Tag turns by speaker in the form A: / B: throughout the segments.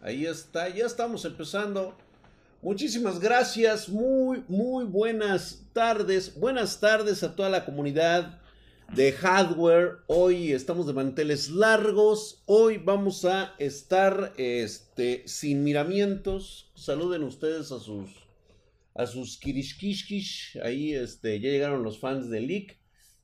A: Ahí está, ya estamos empezando. Muchísimas gracias, muy, muy buenas tardes. Buenas tardes a toda la comunidad de hardware. Hoy estamos de manteles largos. Hoy vamos a estar este, sin miramientos. Saluden ustedes a sus a sus kirishkishkish. Ahí este, ya llegaron los fans de Leak.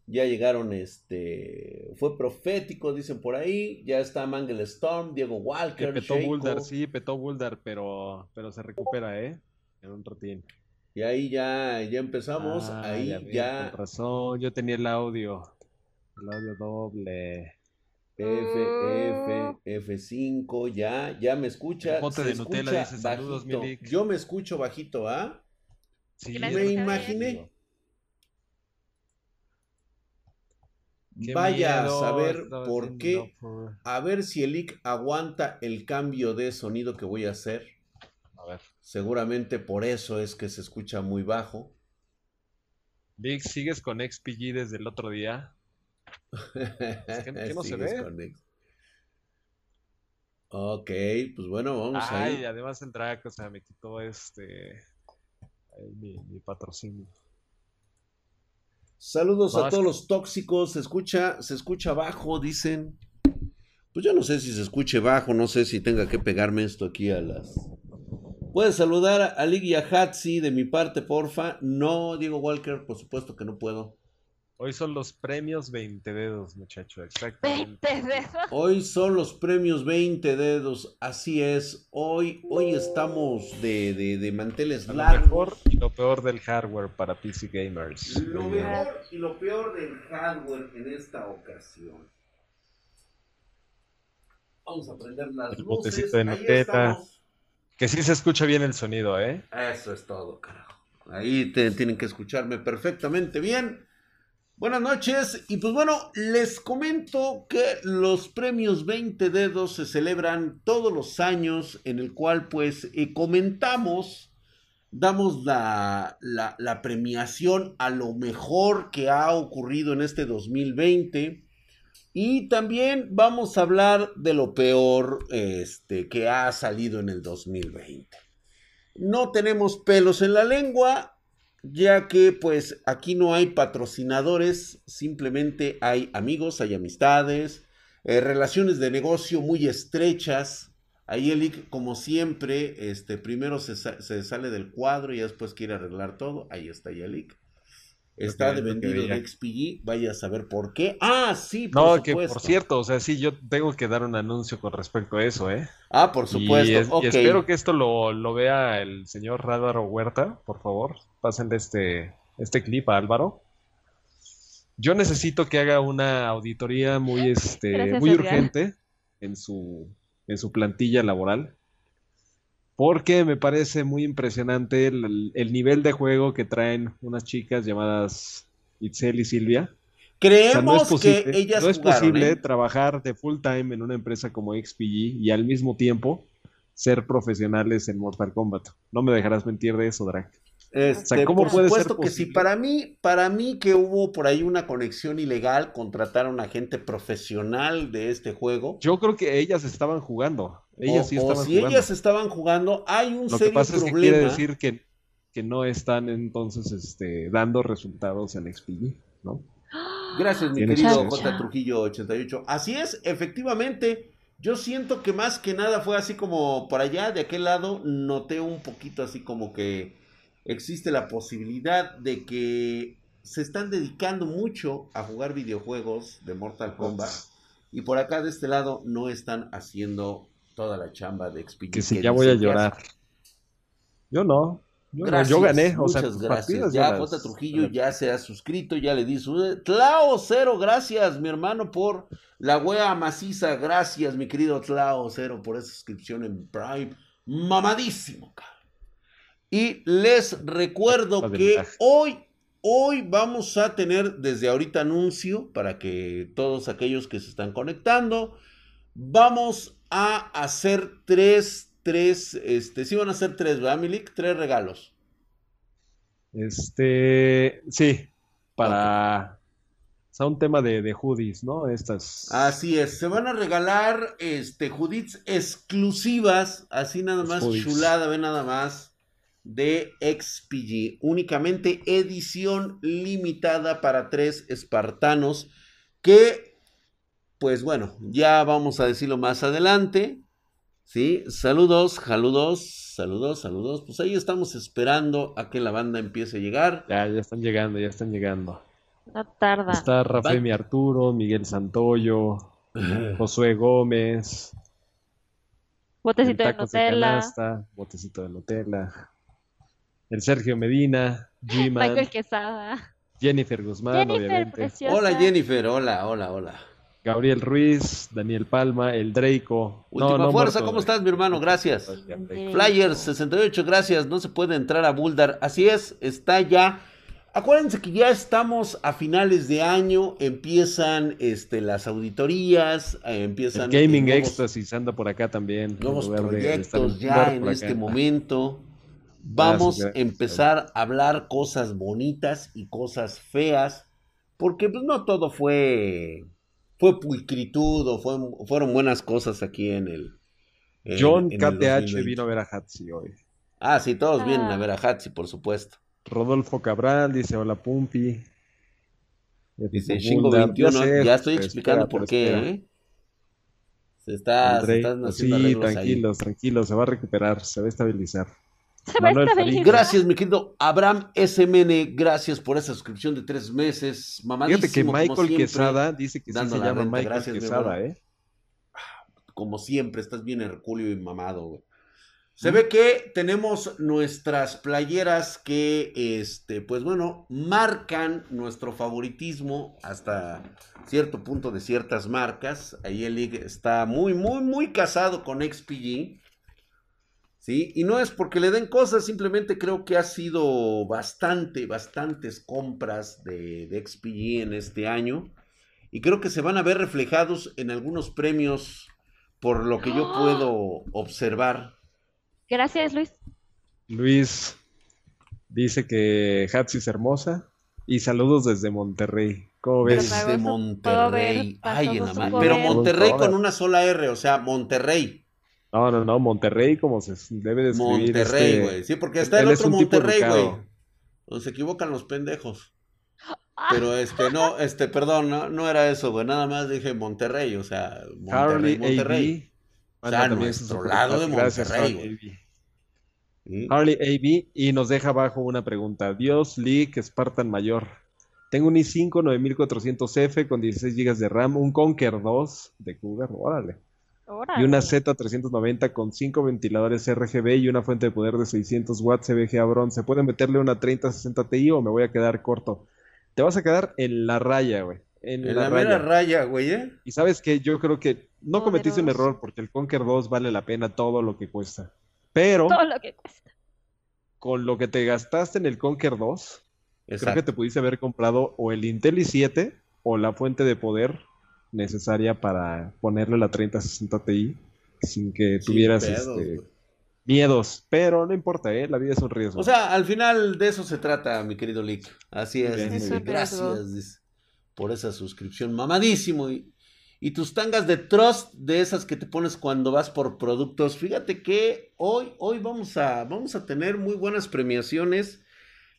A: Ya llegaron, este, fue profético, dicen por ahí. Ya está Mangel Storm, Diego Walker.
B: petó Bulldar, sí, petó Bulldar, pero, pero se recupera, ¿eh? En un ratín.
A: Y ahí ya, ya empezamos. Ah, ahí ya.
B: ya... razón, yo tenía el audio. El audio doble.
A: F, F, F5, ya, ya me escucha.
B: El de Nutella dice saludos, Milik.
A: Yo me escucho bajito, ¿ah? Sí, me imaginé. Vaya a saber por qué. A ver si el IC aguanta el cambio de sonido que voy a hacer. A ver. Seguramente por eso es que se escucha muy bajo.
B: Vic, ¿sigues con XPG desde el otro día?
A: ¿Qué, no se ve? Ok, pues bueno, vamos
B: Ay, ahí. además el o sea, me quitó este. mi patrocinio.
A: Saludos a todos los tóxicos. Se escucha, se escucha bajo, dicen. Pues yo no sé si se escuche bajo, no sé si tenga que pegarme esto aquí a las. ¿Puedes saludar a Ligia Hatsi de mi parte, porfa? No, Diego Walker, por supuesto que no puedo.
B: Hoy son los premios 20 dedos, muchacho, exactamente.
C: 20 dedos.
A: Hoy son los premios 20 dedos, así es. Hoy, hoy estamos de, de, manteles largos.
B: Lo mejor y lo peor del hardware para PC gamers.
A: Lo mejor y lo peor del hardware en esta ocasión. Vamos a prender las el luces.
B: de Nutella. Que sí se escucha bien el sonido, ¿eh?
A: Eso es todo, carajo. Ahí tienen que escucharme perfectamente bien. Buenas noches y pues bueno, les comento que los premios 20 dedos se celebran todos los años en el cual pues eh, comentamos, damos la, la, premiación a lo mejor que ha ocurrido en este 2020 y también vamos a hablar de lo peor este, que ha salido en el 2020. No tenemos pelos en la lengua, ya que pues aquí no hay patrocinadores, simplemente hay amigos, hay amistades, eh, relaciones de negocio muy estrechas. Ahí el como siempre, este, primero se, sale del cuadro y después quiere arreglar todo. Ahí está Yelik. Está de vendido de XPG, vaya a saber por qué. Ah, sí,
B: por No, que por cierto, o sea, sí, yo tengo que dar un anuncio con respecto a eso, ¿eh?
A: Ah, por supuesto.
B: Y, espero que esto lo, lo, vea el señor Rádaro Huerta, por favor. Pásenle este, este clip a Álvaro. Yo necesito que haga una auditoría muy, este, muy urgente en su, en su plantilla laboral porque me parece muy impresionante el, nivel de juego que traen unas chicas llamadas Itzel y Silvia.
A: Creemos que ellas
B: No es posible ¿eh? trabajar de full time en una empresa como XPG y al mismo tiempo ser profesionales en Mortal Kombat. No me dejarás mentir de eso, Drac.
A: Este, ¿cómo por puede supuesto que sí. Para mí, para mí que hubo por ahí una conexión ilegal, contratar a un agente profesional de este juego.
B: Yo creo que ellas estaban jugando. Ellas sí estaban
A: si ellas estaban jugando, hay un
B: Lo
A: serio
B: que pasa
A: Es que
B: quiere decir que, que no están entonces este, dando resultados en XPG, ¿no?
A: Gracias, mi querido J. Trujillo 88. Así es, efectivamente. Yo siento que más que nada fue así como por allá, de aquel lado, noté un poquito así como que existe la posibilidad de que se están dedicando mucho a jugar videojuegos de Mortal Kombat y por acá de este lado no están haciendo toda la chamba de
B: explicación. Que si ya voy a llorar. Yo no. Yo, yo gané.
A: Muchas gracias. Ya J. Trujillo ya se ha suscrito, ya le dice. Tlao Cero, gracias, mi hermano, por la wea maciza. Gracias, mi querido Tlao Cero, por esa suscripción en Prime. Mamadísimo, cara. Y les recuerdo que hoy, hoy vamos a tener desde ahorita anuncio para que todos aquellos que se están conectando, vamos a hacer tres, tres, este, sí van a ser tres, ¿verdad, Milik? Tres regalos.
B: Este, sí, para, O sea, un tema de, de hoodies, ¿no? Estas.
A: Así es, se van a regalar este hoodies exclusivas, así nada más, chulada, ve nada más, de XPG. Únicamente edición limitada para tres espartanos que, pues bueno, ya vamos a decirlo más adelante. Sí, saludos, saludos, saludos, saludos. Pues ahí estamos esperando a que la banda empiece a llegar.
B: Ya, ya están llegando, ya están llegando.
C: No tarda.
B: Está Rafael Arturo, Miguel Santoyo, Josué Gómez.
C: Botecito de
B: Nutella. botecito de Nutella. El Sergio Medina,
C: Michael Quesada.
B: Jennifer Guzmán, obviamente.
A: Hola Jennifer, hola, hola, hola.
B: Gabriel Ruiz, Daniel Palma, el Draco.
A: Última fuerza, ¿cómo estás, mi hermano? Gracias. Flyers 68, gracias. No se puede entrar a Buldar. Así es, está ya. Acuérdense que ya estamos a finales de año, empiezan este, las auditorías, eh, empiezan...
B: El Gaming Ecstasy anda por acá también.
A: Nuevos proyectos ya en este momento. Vamos a empezar a hablar cosas bonitas y cosas feas, porque pues no todo fue fue pulcritud o fueron buenas cosas aquí en el.
B: John KTH vino a ver a Hatsi hoy.
A: Ah, sí, todos vienen a ah. ver a Hatsi, por supuesto.
B: Rodolfo Cabral dice: Hola, Pumpi.
A: Dice Shingo 21. Ya, estoy explicando por qué, ¿eh? Se está, se están haciendo
B: Sí, tranquilos, tranquilos, se va a recuperar, se va a estabilizar.
A: Gracias, mi querido Abraham SMN. Gracias por esa suscripción de tres meses. Mamadísimo,
B: Fíjate que Michael Quesada dice que sí se llama Michael Quesada, ¿eh?
A: Como siempre, estás bien herculio y mamado, Se ve que tenemos nuestras playeras que, este, pues bueno, marcan nuestro favoritismo hasta cierto punto de ciertas marcas. Ahí el está muy, muy, muy casado con XPG. ¿Sí? Y no es porque le den cosas, simplemente creo que ha sido bastante, bastantes compras de, de XPG en este año. Y creo que se van a ver reflejados en algunos premios por lo que yo ¡Ah! puedo observar.
C: Gracias, Luis.
B: Luis dice que Hatsi es hermosa y saludos desde Monterrey. ¿Cómo ves?
A: Desde Monterrey. Ay, Pero Monterrey con una sola R, o sea, Monterrey.
B: No, no, no, Monterrey como se debe de escribir.
A: Monterrey, este, güey. Sí, porque está el otro Monterrey, güey. Donde se equivocan los pendejos. Pero este, no, este, perdón, no, no era eso, güey. Nada más dije Monterrey, o sea, Monterrey, Monterrey. O sea, nuestro lado de Monterrey,
B: güey. Harley AB y nos deja abajo una pregunta. Dios League Spartan Mayor. Tengo un i5 9400F con 16 GB de RAM, un Conquer 2 de Cougar, órale y una Z390 con 5 ventiladores RGB y una fuente de poder de 600 watts CBGA bronce. ¿Puede meterle una 3060 Ti o me voy a quedar corto? Te vas a quedar en la raya, güey.
A: En, la, mera raya, güey, ¿eh?
B: Y sabes que yo creo que no cometiste un error porque el Conquer 2 vale la pena todo lo que cuesta. Pero.
C: Todo lo que cuesta.
B: Con lo que te gastaste en el Conquer 2, creo que te pudiste haber comprado o el Intel i7 o la fuente de poder necesaria para ponerle la 3060 Ti sin que tuvieras este, miedos. Pero no importa, ¿eh? la vida es un riesgo.
A: O sea, al final de eso se trata, mi querido Lick. Así es. gracias por esa suscripción. Mamadísimo. Y, y tus tangas de trust, de esas que te pones cuando vas por productos. Fíjate que hoy, hoy vamos, a, vamos a tener muy buenas premiaciones.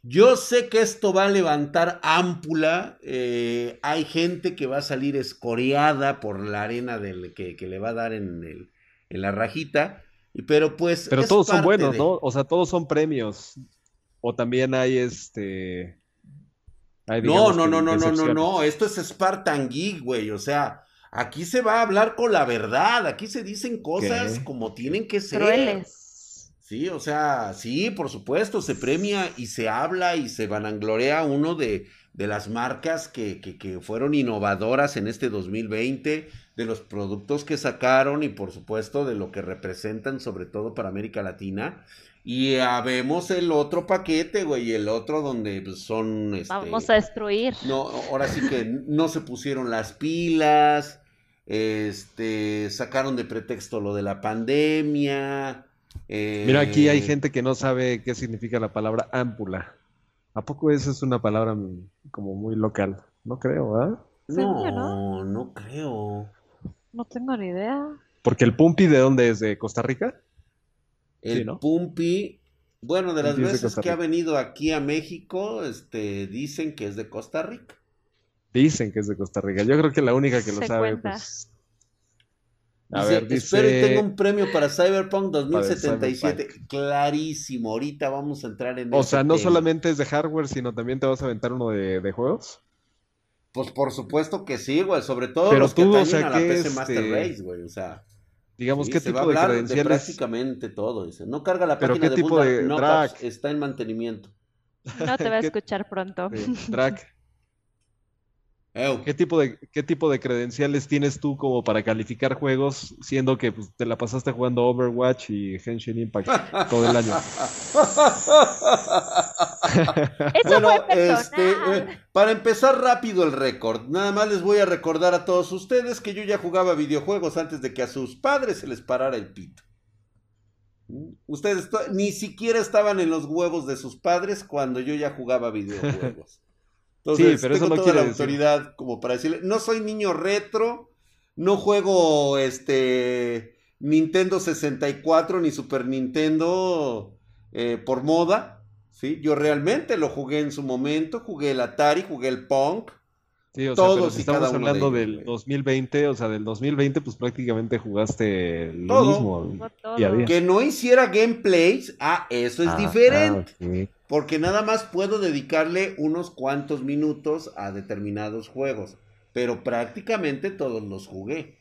A: Yo sé que esto va a levantar ámpula. Eh, hay gente que va a salir escoreada por la arena del, que, le va a dar en, el, en la rajita. Pero pues.
B: Pero todos son buenos, ¿no? O sea, todos son premios. O también hay este.
A: no, no, no, no, no, no, no. Esto es Spartan Geek, güey. O sea, aquí se va a hablar con la verdad. Aquí se dicen cosas como tienen que ser. Crueles. Sí, o sea, sí, por supuesto, se premia y se habla y se vanaglorea uno de, de las marcas que, que, que, fueron innovadoras en este 2020, de los productos que sacaron y por supuesto de lo que representan, sobre todo para América Latina. Y vemos el otro paquete, güey, el otro donde pues, son... Este,
C: Vamos a destruir.
A: No, ahora sí que no se pusieron las pilas, este, sacaron de pretexto lo de la pandemia
B: Mira, aquí hay eh, gente que no sabe qué significa la palabra ámpula. ¿A poco esa es una palabra como muy local? No creo, ¿ah?
C: ¿no?
A: No, no creo.
C: No tengo ni idea.
B: Porque el Pumpi, ¿de dónde es? ¿De Costa Rica?
A: El
B: Sí, ¿no?
A: Pumpi, bueno, de las
B: de
A: veces que ha venido aquí a México, este, dicen que es de Costa Rica.
B: Dicen que es de Costa Rica. Yo creo que la única que lo
C: Se
B: sabe,
C: cuenta.
B: pues. A
A: Dice,
B: ver,
A: espero y tengo un premio para Cyberpunk 2077.
B: Cyberpunk.
A: Clarísimo, ahorita vamos a entrar en
B: O sea, no
A: tema.
B: solamente es de hardware, sino también te vas a aventar uno de, de juegos.
A: Pues por supuesto que sí, güey, sobre todo
B: Pero
A: los que
B: tú, o
A: atañen
B: sea,
A: a la
B: ¿qué,
A: PC Master
B: este,
A: Race, güey, o sea,
B: Digamos,
A: sí,
B: ¿qué
A: se va a
B: tipo de
A: hablar de
B: credenciales?
A: prácticamente todo, dice. No carga la
B: Pero
A: página
B: ¿qué
A: de
B: tipo de
A: Knockoffs,
B: drag?
A: está en mantenimiento.
C: No te va a
B: ¿Qué-
C: escuchar pronto.
B: Sí, Drac. ¿Qué tipo de, qué tipo de credenciales tienes tú como para calificar juegos, siendo que pues, te la pasaste jugando Overwatch y Genshin Impact todo el año?
C: Eso
A: Bueno,
C: fue
A: este, eh, para empezar rápido el récord, nada más les voy a recordar a todos ustedes que yo ya jugaba videojuegos antes de que a sus padres se les parara el pito. Ustedes ni siquiera estaban en los huevos de sus padres cuando yo ya jugaba videojuegos. Entonces,
B: Sí, pero eso
A: tengo
B: no
A: toda la
B: decir-
A: autoridad como para decirle, no soy niño retro, no juego este Nintendo 64 ni Super Nintendo eh, por moda, ¿sí? Yo realmente lo jugué en su momento, jugué el Atari, jugué el Punk.
B: Sí, o sea, pero
A: Todos
B: si
A: y cada
B: estamos
A: uno de
B: hablando del
A: güey.
B: 2020, o sea, del 2020, pues prácticamente jugaste lo
A: Todo.
B: mismo
C: todo.
A: Que no hiciera gameplays, ah, eso es
B: Ah,
A: diferente.
B: ah.
A: Porque nada más puedo dedicarle unos cuantos minutos a determinados juegos. Pero prácticamente todos los jugué.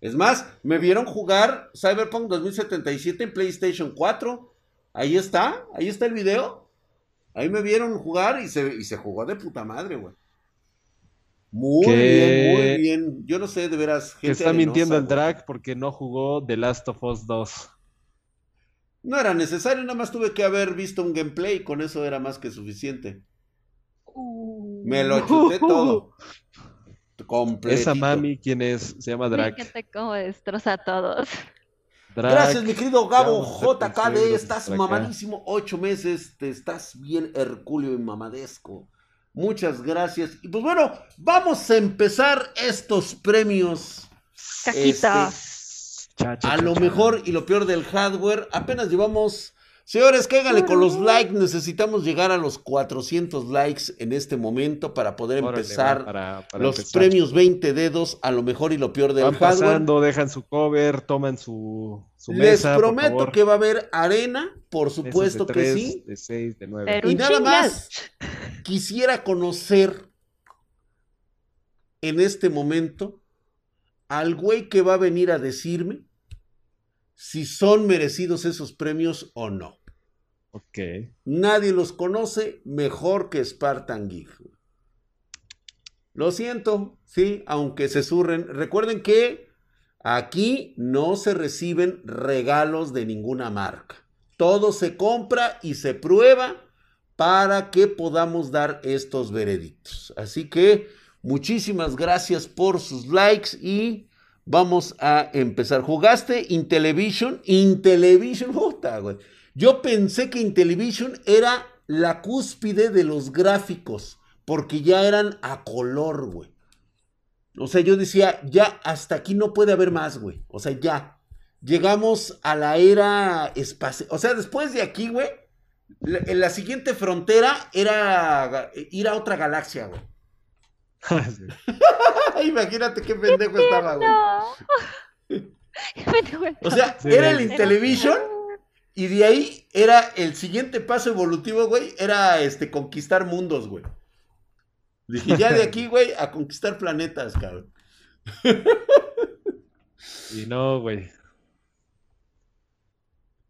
A: Es más, me vieron jugar Cyberpunk 2077 en PlayStation 4. Ahí está, ahí está el video. Ahí me vieron jugar y se, y se jugó de puta madre, güey. Muy bien, muy bien. Yo no sé, de veras.
B: Que
A: gente
B: está mintiendo el drag porque no jugó The Last of Us 2.
A: No era necesario, nada más tuve que haber visto un gameplay. Con eso era más que suficiente.
C: Uh,
A: Me lo chuté todo. Completito.
B: Esa mami, ¿quién es? Se llama Drag.
C: Fíjate cómo destroza a todos.
B: Drag.
A: Gracias, mi querido Gabo JKD. Estás mamadísimo. Ocho meses. Te estás bien hercúleo y mamadesco. Muchas gracias. Y pues bueno, vamos a empezar estos premios.
C: Caquita.
A: Este,
B: Cha, cha,
A: a
B: cha,
A: lo
B: cha.
A: mejor y lo peor del hardware. Apenas llevamos. Señores, cáiganle con los likes. Necesitamos llegar a los 400 likes en este momento para poder
B: Órale,
A: empezar
B: va, para- para
A: los
B: empezar.
A: premios 20 dedos a lo mejor y lo peor del
B: Van
A: hardware.
B: pasando, dejan su cover, toman su, su
A: Les
B: mesa, por
A: prometo
B: favor.
A: que va a haber arena, por
B: de
A: supuesto que
B: tres,
A: sí.
B: De 6, de 9.
C: Pero
A: Y nada más quisiera conocer en este momento al güey que va a venir a decirme si son merecidos esos premios o no.
B: Ok.
A: Nadie los conoce mejor que Spartan Geek. Lo siento, sí, aunque se surren. Recuerden que aquí no se reciben regalos de ninguna marca. Todo se compra y se prueba para que podamos dar estos veredictos. Así que muchísimas gracias por sus likes y vamos a empezar. ¿Jugaste Intellivision? Intellivision, puta, güey. Yo pensé que Intellivision era la cúspide de los gráficos, porque ya eran a color, güey. O sea, yo decía, ya hasta aquí no puede haber más, güey. O sea, ya. Llegamos a la era espacial. O sea, después de aquí, güey, la, la siguiente frontera era ir a otra galaxia, güey. Imagínate qué pendejo estaba, güey. O sea,
B: Sí,
A: era el. Intellivision y de ahí era el siguiente paso evolutivo, güey, era este conquistar mundos, güey. Dije, ya de aquí, güey, a conquistar planetas, cabrón.
B: Y no, güey.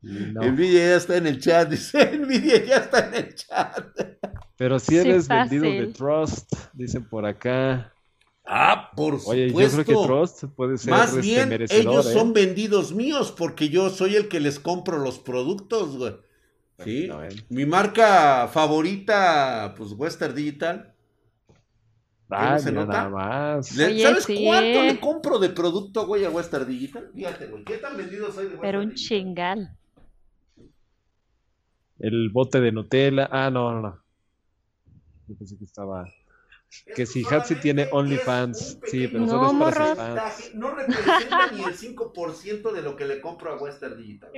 B: No.
A: Nvidia ya está en el chat, dice, Nvidia ya está en el chat.
B: Pero si
C: Sí,
B: eres vendido de. Trust, dicen por acá.
A: Ah, por
B: Oye,
A: supuesto.
B: yo creo que Trust puede ser
A: Más
B: este,
A: bien,
B: merecedor,
A: ellos
B: ¿eh?
A: son vendidos míos porque yo soy el que les compro los productos, güey. Sí.
B: Eh.
A: Mi marca favorita, pues Western Digital.
B: Ah,
A: se nota?
B: nada más.
A: Le-
C: Oye,
A: ¿Sabes
C: sí.
A: cuánto le compro de producto, güey, a Western Digital? Fíjate, güey, ¿qué tan vendido soy de Western
C: Pero un
A: Digital?
C: chingal.
B: El bote de Nutella. Ah, no, no, no. Yo pensé que estaba. Que si Hatsi tiene OnlyFans, sí, pero
C: No,
B: solo es para sus fans.
A: No representa ni el 5% de lo que le compro a Western Digital.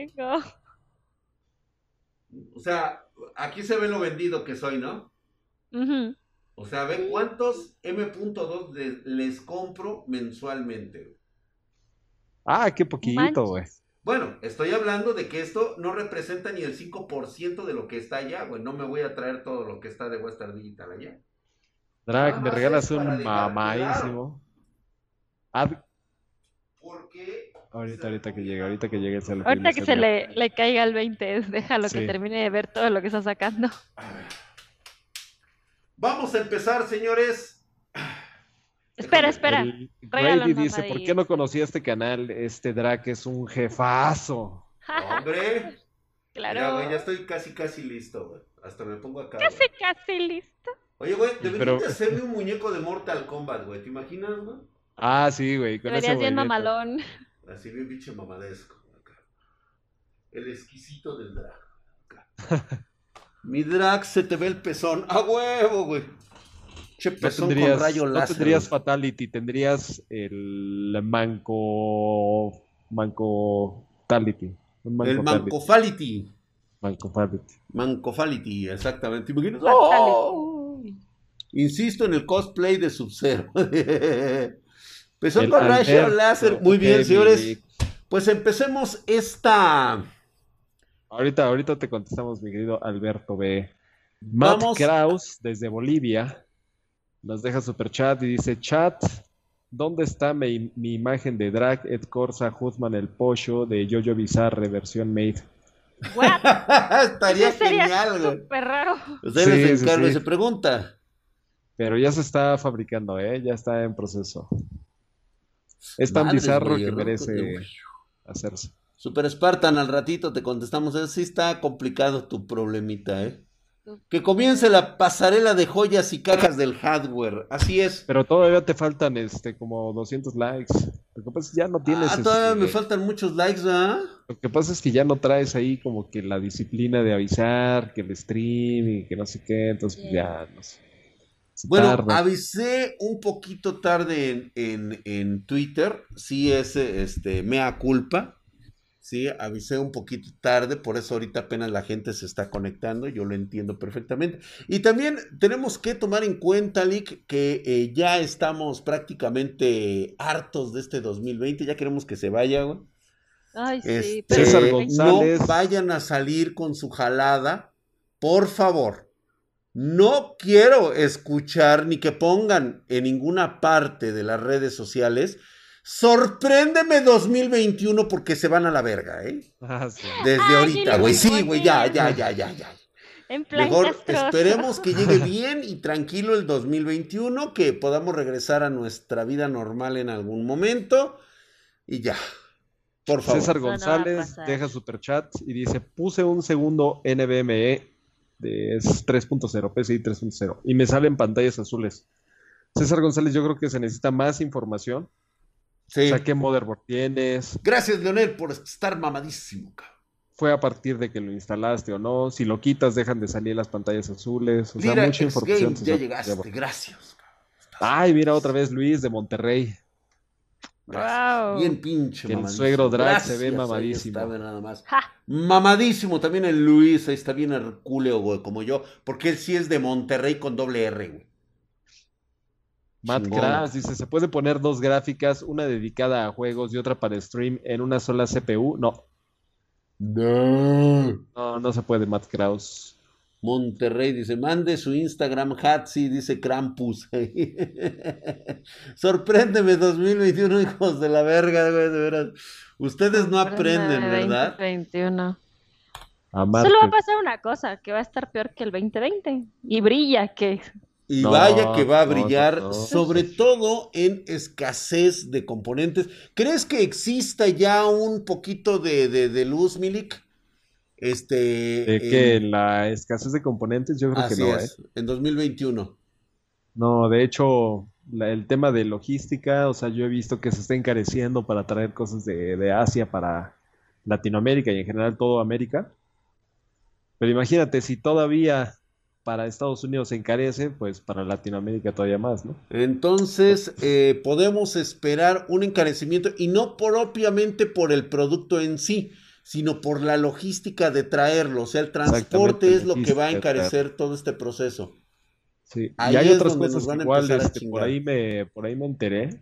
A: O sea, aquí se ve lo vendido que soy, ¿no? O sea, ve cuántos M.2 les, les compro mensualmente.
B: Ah, qué poquito, güey.
A: Bueno, estoy hablando de que esto no representa ni el 5% de lo que está allá, güey. No me voy a traer todo lo que está de Western Digital allá.
B: Drag, me regalas un mamadísimo.
A: Porque
B: ahorita, ahorita que llegue, ahorita que llegue el selfie.
C: Ahorita que se le, le caiga el 20, déjalo que
B: Sí.
C: termine de ver todo lo que está sacando.
A: A ver. Vamos a empezar, señores.
C: Espera, espera.
B: El
C: un
B: dice, ¿por qué
C: mamadillo".
B: no conocía este canal? Este Drag es un jefazo.
A: Hombre.
C: Claro.
A: Ya, güey, ya estoy casi, casi listo, güey. Hasta me pongo acá.
C: Casi,
A: güey.
C: casi listo.
A: Oye, güey, deberías
B: Pero-
A: de hacerme un muñeco de Mortal Kombat, güey. ¿Te imaginas, güey?
B: Ah, sí, güey, con
C: Deberías bien mamalón.
A: Así bien pinche mamadesco. acá. El exquisito del drag. acá. Mi drag se te ve el pezón. ¡A huevo, güey! Che
B: No
A: pezón
B: tendrías,
A: rayo
B: no. Fatality, tendrías el manco... Manco... Tality. Un
A: El
B: manco
A: Mancofality.
B: Manco.
A: Mancofality, exactamente. ¡Oh! Insisto en el cosplay de Sub-Zero. Pezón
B: El
A: con rayo láser. Muy bien,
B: mi-
A: señores. Pues empecemos esta.
B: Ahorita, ahorita te contestamos, mi querido Alberto B. Matt
A: Vamos.
B: Kraus, desde Bolivia, nos deja super chat y dice, chat, ¿dónde está mi, mi imagen de Drag, Ed Corsa, Hutman el Pollo de Jojo Bizarre versión made?
C: What?
A: Estaría
C: Eso sería
A: genial, güey.
C: súper raro.
A: Ustedes
B: Sí,
A: se
B: sí, sí.
A: se pregunta.
B: Pero ya se está fabricando, ¿eh? Ya está en proceso. Es tan bizarro que merece hacerse.
A: Super Spartan, al ratito te contestamos. Sí está complicado tu problemita, ¿eh? Que comience la pasarela de joyas y cajas del hardware. Así es.
B: Pero todavía te faltan este como 200 likes. Lo que pasa es que ya no tienes
A: Ah, todavía
B: este,
A: me faltan muchos likes, ¿verdad?
B: Lo que pasa es que ya no traes ahí como que la disciplina de avisar, que el stream y que no sé qué, entonces ya no sé.
A: Bueno, avisé un poquito tarde en, en, en Twitter. Sí, es este, mea culpa. Sí, avisé un poquito tarde, por eso ahorita apenas la gente se está conectando, yo lo entiendo perfectamente. Y también tenemos que tomar en cuenta, Lick, que eh, ya estamos prácticamente hartos de este 2020, ya queremos que se vaya, güey.
C: Ay, sí.
A: Este,
C: pero
B: César
C: el
B: González.
A: No vayan a salir con su jalada, por favor. No quiero escuchar ni que pongan en ninguna parte de las redes sociales. Sorpréndeme 2021 porque se van a la verga, ¿eh?
B: Ah, sí.
A: Desde
C: Ay,
A: ahorita, güey. Sí, güey, ya, ya, ya, ya, ya.
C: En plan
A: Mejor
C: castroso.
A: esperemos que llegue bien y tranquilo el 2021, que podamos regresar a nuestra vida normal en algún momento y ya. Por favor.
B: César
C: No, no
B: González
C: pasar.
B: deja super chat y dice, puse un segundo NVMe de es 3.0, PCI 3.0 y me salen pantallas azules. César González, yo creo que se necesita más información.
A: Sí.
B: O sea, ¿qué motherboard tienes?
A: Gracias, Leonel, por estar mamadísimo, cabrón.
B: ¿Fue a partir de que lo instalaste o no? Si lo quitas, dejan de salir las pantallas azules. O sea, mucha información.
A: Game, ya llegaste, gracias.
B: Ay, mira otra vez Luis de Monterrey.
C: Wow.
A: Bien pinche
B: Que el suegro drag
A: Gracias,
B: se ve
A: ahí
B: mamadísimo.
A: está, ve nada más.
C: Ja.
A: Mamadísimo también el Luis, ahí está bien hercúleo, güey, como yo, porque él sí es de Monterrey con doble R, güey.
B: Matt. Kras dice, ¿se puede poner dos gráficas, una dedicada a juegos y otra para stream en una sola CPU? No,
A: No.
B: no, no se puede, Matt Kraus.
A: Monterrey dice, mande su Instagram Hatsi, dice Krampus. Sorpréndeme 2021, hijos de la verga, güey, de veras. Ustedes no aprenden, ¿verdad?
C: 2021.
B: A Matt
C: Solo va a pasar una cosa, que va a estar peor que el 2020. Y brilla, que
A: Y
B: No,
A: vaya que va a brillar,
B: no, no.
A: sobre todo en escasez de componentes. ¿Crees que exista ya un poquito de, de- de luz, Milik? Este.
B: ¿De
A: en-?
B: ¿La escasez de componentes? Yo creo que no,
A: es,
B: ¿eh?
A: en 2021.
B: No, de hecho, la- el tema de logística, o sea, yo he visto que se está encareciendo para traer cosas de, de Asia para Latinoamérica y en general todo América. Pero imagínate, si todavía para Estados Unidos se encarece, pues para Latinoamérica todavía más, ¿no?
A: Entonces, eh, podemos esperar un encarecimiento y no propiamente por el producto en sí, sino por la logística de traerlo. O sea, el transporte es lo que va a encarecer todo este proceso.
B: Sí, y hay otras cosas que igual este, por, ahí me, por ahí me enteré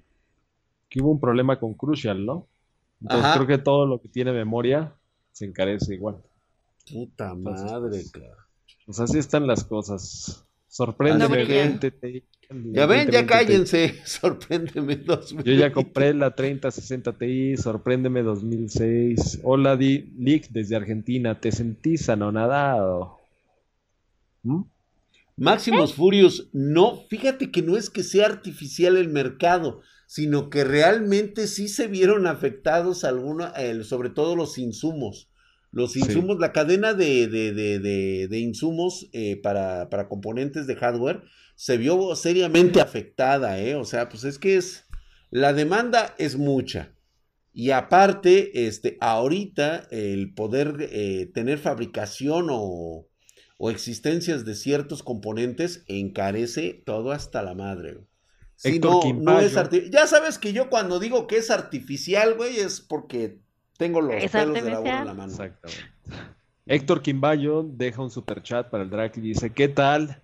B: que hubo un problema con Crucial, ¿no? Entonces creo que todo lo que tiene memoria se encarece igual.
A: Puta madre, claro.
B: Pues así están las cosas. Sorpréndeme, gente.
A: Ya ven, ya cállense. Sorpréndeme 2006.
B: Yo ya compré la 3060 Ti. Sorpréndeme 2006. Hola, Lick desde Argentina. ¿Te sentís anonadado?
A: ¿Mm? Máximos Furios, no, fíjate que no es que sea artificial el mercado, sino que realmente sí se vieron afectados algunos, sobre todo los insumos. Los insumos, la cadena de, de, insumos eh, para, para, componentes de hardware se vio seriamente afectada, ¿eh? O sea, pues es que es, la demanda es mucha. Y aparte, este, ahorita el poder eh, tener fabricación o, o, existencias de ciertos componentes encarece todo hasta la madre. Si no, no es ya sabes que yo cuando digo que es artificial, güey, es porque tengo los pelos de la bola en la mano. Exactamente.
B: Héctor Quimbayo deja un super chat para el drag y dice, ¿qué tal?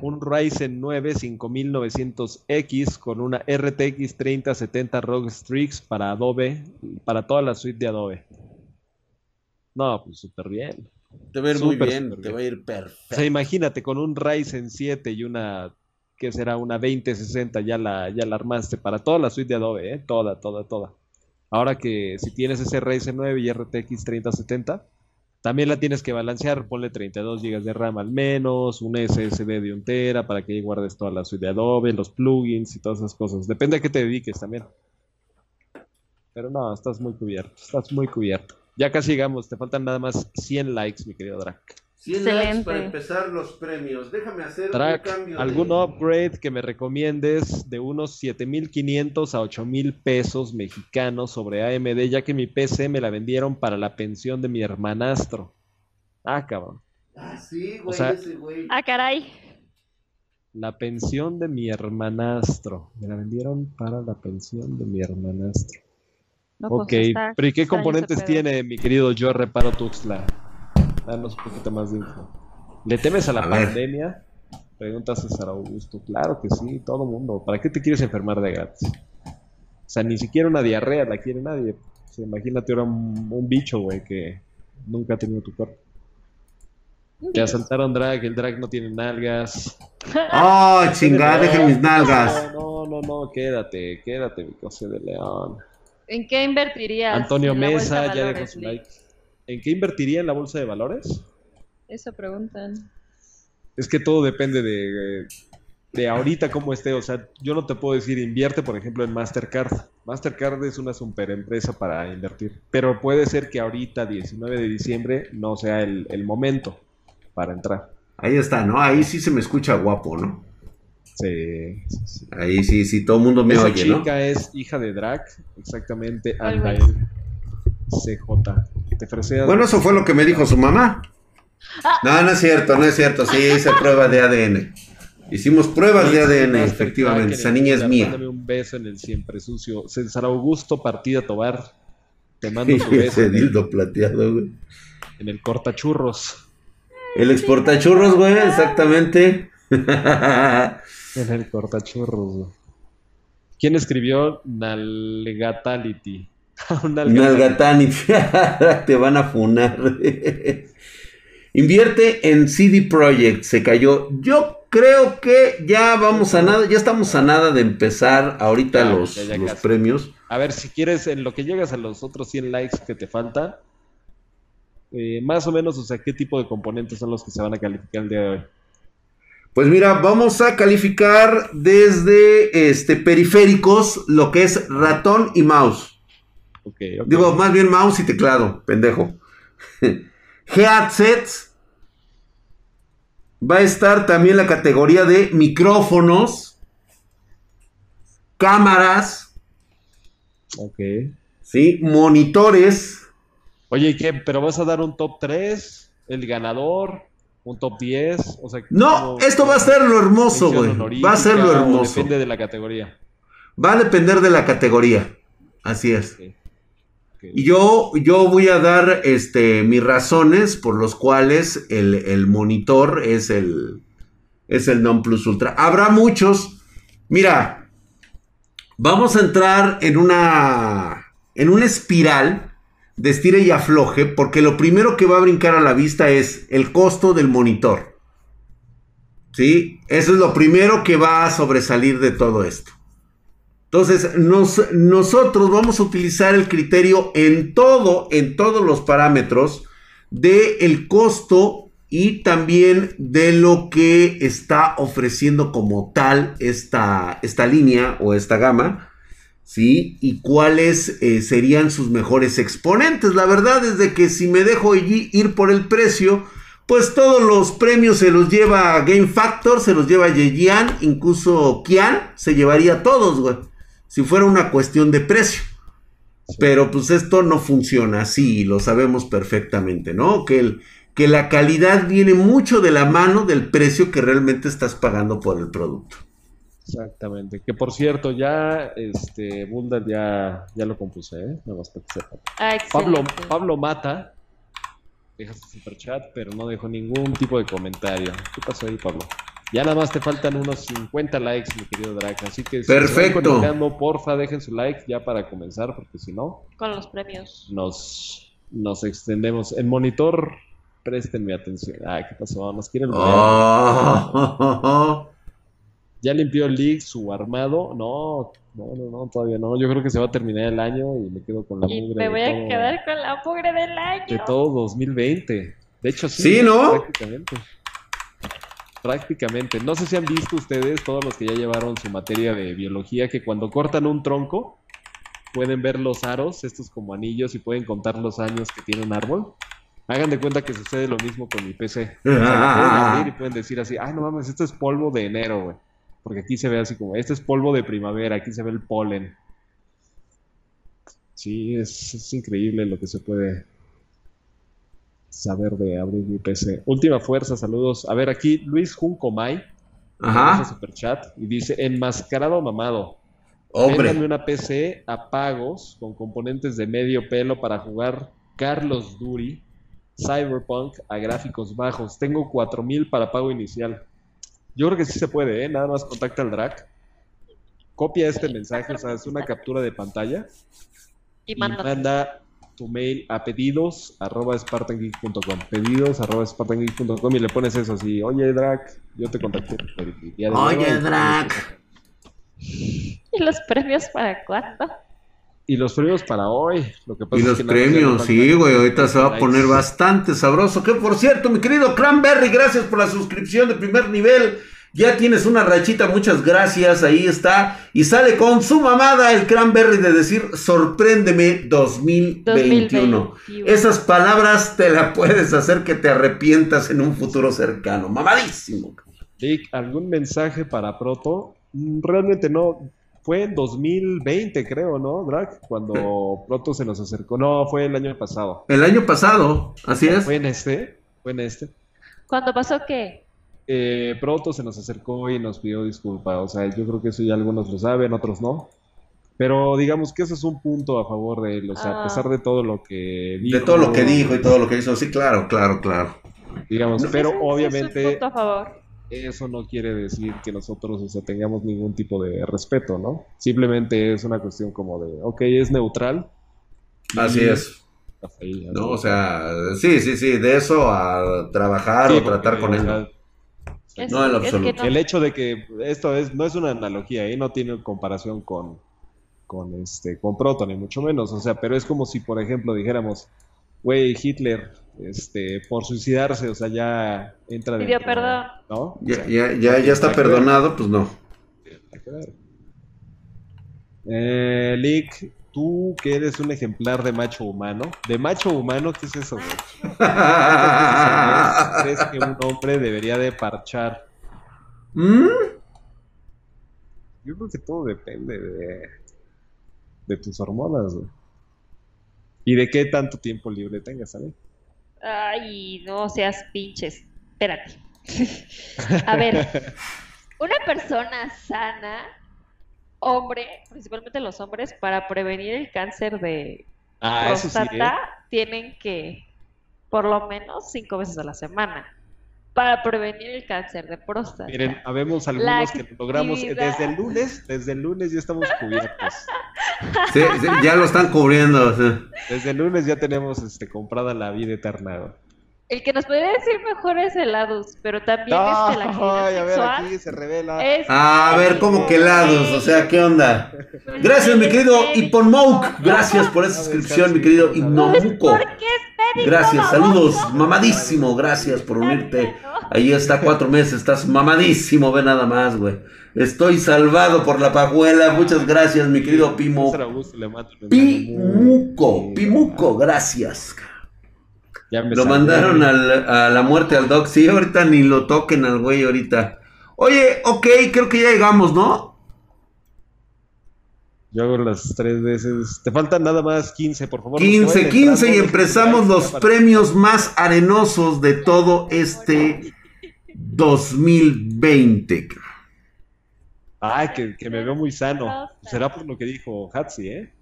B: Un Ryzen 9 5900X con una RTX 3070 ROG Strix para Adobe, para toda la suite de Adobe. No, pues súper bien.
A: Te va a ir muy bien, te va a ir perfecto. O
B: sea, imagínate con un Ryzen 7 y una, que será una 2060, ya la, ya la armaste para toda la suite de Adobe, ¿eh? Toda, toda, toda. Ahora que si tienes Ryzen 9 y RTX 3070, también la tienes que balancear, ponle 32 GB de RAM al menos, un SSD de un tera para que ahí guardes toda la suite de Adobe, los plugins y todas esas cosas. Depende a qué te dediques también. Pero no, estás muy cubierto, estás muy cubierto. Ya casi llegamos, te faltan nada más 100 likes, mi querido Drac.
A: 100 likes para empezar los premios. Déjame hacer un cambio.
B: ¿Algún upgrade que me recomiendes de unos 7.500 a 8.000 pesos mexicanos sobre AMD, ya que mi PC me la vendieron para la pensión de mi hermanastro? Ah, cabrón.
A: Ah, sí, güey, güey.
C: Ah, caray.
B: La pensión de mi hermanastro. Me la vendieron para la pensión de mi hermanastro. Pues ok, pero ¿y qué componentes tiene mi querido Yo Reparo Tuxtla? Danos un poquito más de info. ¿Le temes a la pandemia? Pregunta César Augusto. Claro que sí, todo mundo. ¿Para qué te quieres enfermar de gratis? O sea, ni siquiera una diarrea la quiere nadie. imagínate ahora un, bicho, güey, que nunca ha tenido tu cuerpo. Te asaltaron drag, el drag no tiene nalgas.
A: ¡Oh, chingada! Deje mis nalgas.
B: No, no, no, quédate, quédate, mi cosa de león.
C: ¿En qué invertirías?
B: Antonio Mesa, ya dejó su like. ¿En qué invertiría en la bolsa de valores?
C: Eso preguntan.
B: Es que todo depende de, de ahorita cómo esté. O sea, yo no te puedo decir invierte, por ejemplo, en Mastercard. Mastercard es una super empresa para invertir. Pero puede ser que ahorita, 19 de diciembre, no sea el, momento para entrar.
A: Ahí está, ¿no? Ahí sí se me escucha guapo, ¿no?
B: Sí,
A: Ahí sí, sí, todo el mundo me oye,
B: ¿no? chica es hija de Drac, exactamente, CJ.
A: Bueno, eso fue lo que me dijo su mamá. Ah. No, no es cierto, no es cierto. Sí, hice prueba de ADN. Hicimos pruebas de ADN, efectivamente. Esa niña es mía.
B: Mándame un beso en el siempre sucio. César Augusto Partida Tobar. Te mando un beso.
A: Ese dildo plateado, güey.
B: En el cortachurros.
A: El exportachurros, güey, exactamente.
B: en el cortachurros, güey. ¿Quién escribió Nalgatality?
A: Nalgatani, te van a funar. Invierte en CD Projekt, se cayó. Yo creo que ya vamos a nada, ya estamos a nada de empezar ahorita los, los premios.
B: A ver, si quieres, en lo que llegas a los otros 100 likes que te falta, eh, más o menos, o sea, ¿qué tipo de componentes son los que se van a calificar el día de hoy?
A: Pues mira, vamos a calificar desde este periféricos lo que es ratón y mouse. Digo, más bien mouse y teclado, pendejo. Headsets. Va a estar también la categoría de micrófonos. Cámaras.
B: Ok.
A: Sí, monitores.
B: Oye, ¿qué? ¿Pero vas a dar un top 3? ¿El ganador? un top 10. O sea,
A: no, esto va a ser lo hermoso, güey. Va a ser lo hermoso.
B: Depende de la categoría.
A: Va a depender de la categoría. Así es. Y yo, yo voy a dar este, mis razones por los cuales el, monitor es el, es el Non Plus Ultra. Habrá muchos. Mira, vamos a entrar en una, en una espiral de estire y afloje, porque lo primero que va a brincar a la vista es el costo del monitor. ¿Sí? Eso es lo primero que va a sobresalir de todo esto. Entonces, nosotros vamos a utilizar el criterio en todo, en todos los parámetros del el costo y también de lo que está ofreciendo como tal esta, esta línea o esta gama. ¿Sí? Y cuáles eh, serían sus mejores exponentes. La verdad es de que si me dejo ir por el precio, pues todos los premios se los lleva Game Factor, se los lleva Yejian, incluso Kian se llevaría todos, güey si fuera una cuestión de precio. Pero pues esto no funciona así, lo sabemos perfectamente, ¿no? Que, el, que la calidad viene mucho de la mano del precio que realmente estás pagando por el producto.
B: Exactamente. Que por cierto, ya este Bunda ya, ya lo compuse, ¿eh? Nada más para que sepan. Ah, Pablo, Pablo Mata deja su superchat, pero no dejó ningún tipo de comentario. ¿Qué pasó ahí, Pablo? Ya nada más te faltan unos 50 likes, mi querido Drake. Así que
A: si Perfecto.
B: porfa, dejen su like ya para comenzar, porque si no.
C: Con los premios.
B: Nos, nos extendemos. El monitor, préstenme atención. Ay, ¿qué pasó? Nos quieren
A: oh.
B: ¿Ya limpió el league su armado? No, no, no, no, todavía no. Yo creo que se va a terminar el año y me quedo con la
C: mugre. me voy a quedar con la mugre del año.
B: De todo 2020. De hecho, sí.
A: Sí, ¿no?
B: Prácticamente. Prácticamente. No sé si han visto ustedes, todos los que ya llevaron su materia de biología, que cuando cortan un tronco, pueden ver los aros, estos como anillos, y pueden contar los años que tiene un árbol. Hagan de cuenta que sucede lo mismo con mi PC. O pueden abrir y pueden decir así, ay, no mames, esto es polvo de enero, güey. Porque aquí se ve así como, este es polvo de primavera, aquí se ve el polen. Sí, es, es increíble lo que se puede saber de abrir mi PC. Última fuerza, saludos. A ver, aquí Luis Junco May.
A: Ajá.
B: Super chat y dice: Enmascarado mamado.
A: Hombre.
B: una PC a pagos con componentes de medio pelo para jugar Carlos Duri Cyberpunk a gráficos bajos. Tengo 4000 para pago inicial. Yo creo que sí se puede, ¿eh? Nada más contacta al drag. Copia este mensaje, o sea, es una captura de pantalla.
C: Y manda,
B: y manda tu mail a pedidos arroba spartangeek.com pedidos arroba spartangeek.com y le pones eso así, oye Drac, yo te contacté.
A: Oye Drac.
C: ¿Y los premios para cuándo?
B: Y los premios para hoy. Lo que pasa
A: y los premios, sí, güey. Ahorita se va a poner bastante sabroso. Que por cierto, mi querido Cranberry, gracias por la suscripción de primer nivel. Ya tienes una rachita, muchas gracias, ahí está. Y sale con su mamada el cranberry de decir, sorpréndeme 2021. Esas palabras te las puedes hacer que te arrepientas en un futuro cercano. Mamadísimo.
B: ¿algún mensaje para Proto? Mm, realmente no. Fue en 2020, creo, ¿no, Drag? Cuando. Proto se nos acercó. No, fue el año pasado.
A: El año pasado, así es.
B: Fue en este. Fue en este.
C: ¿Cuándo pasó qué?
B: Eh, Proto se nos acercó y nos pidió disculpa. O sea, yo creo que eso ya algunos lo saben, otros no. Pero digamos que eso es un punto a favor de él, o sea, a pesar de todo lo que
A: dijo. De todo lo que dijo y todo lo que hizo, sí, claro, claro, claro.
B: Digamos, pero obviamente eso no quiere decir que nosotros, o sea, tengamos ningún tipo de respeto, ¿no? Simplemente es una cuestión como de, ok, es neutral.
A: Así es. no, o sea, sí, sí, sí, de eso a trabajar o tratar con él no, en absoluto.
B: El hecho de que esto es, no es una analogía, ¿eh? no tiene comparación con, con, este, con Proton, ni mucho menos. O sea, pero es como si, por ejemplo, dijéramos, güey, Hitler, este, por suicidarse, o sea, ya entra
C: Pidió perdón.
B: ¿no?
A: Ya, ya, ya, ya está perdonado, pues no.
B: Eh, Lick, tú que eres un ejemplar de macho humano. ¿De macho humano qué es eso, ¿Crees que un hombre debería de parchar?
A: ¿Mm?
B: Yo creo que todo depende de, de tus hormonas, Y de qué tanto tiempo libre tengas, ¿sabes?
C: Ay, no seas pinches espérate. A ver, una persona sana, hombre, principalmente los hombres, para prevenir el cáncer de
B: Ah, sí, ¿eh?
C: próstata, tienen que, por lo menos, cinco veces a la semana. Para prevenir el cáncer de próstata.
B: Miren, habemos algunos que lo logramos eh, desde el lunes, desde el lunes ya estamos cubiertos.
A: Sí, sí, ya lo están cubriendo. sí.
B: Desde el lunes ya tenemos este comprada la vida eterna.
C: El que nos podría decir mejor es el ADUS, pero también
B: No,
C: este, la actividad
B: ay, a ver,
C: sexual
B: aquí se revela.
C: es
A: A ver, ¿cómo que helados? O sea, ¿qué onda? Gracias, mi querido Iponmouk. Gracias por esa suscripción, mi querido
C: Pues médico,
A: Gracias, saludos, mamadísimo. Gracias por unirte. Ahí está cuatro meses, estás mamadísimo, ve nada más, güey. Estoy salvado por la pajuela. Muchas gracias, mi querido Pimo. Pimuco, Pimuco, gracias.
B: Ya me
A: Lo mandaron al- a la muerte al Doc. Sí, ahorita ni lo toquen al güey ahorita. Oye, ok, creo que ya llegamos, ¿no?
B: Yo hago las tres veces. Te faltan nada más 15, por favor.
A: 15, 15 y empezamos los
B: premios
A: más arenosos de todo este 2020.
B: Ay, que, que me veo muy sano. Será por lo que dijo Hatsi, ¿eh?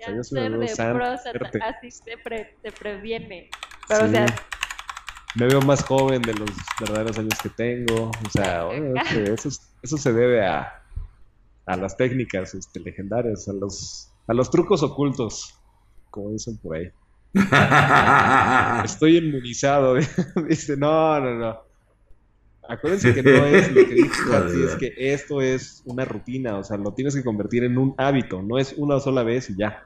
B: O sea, yo me veo sano, fuerte.
C: así te, pre- te previene. Pero, o
B: Sí.
C: sea,
B: Me veo más joven de los verdaderos años que tengo. O sea, eso, es- eso se debe a, a las técnicas este, legendarias, a los, a los trucos ocultos, como dicen por ahí. Estoy inmunizado. Dice, no, no, no. Acuérdense que no es lo que
A: de
B: Hatsi, es que esto es una rutina, o sea, lo tienes que convertir en un hábito, no es una sola vez y ya.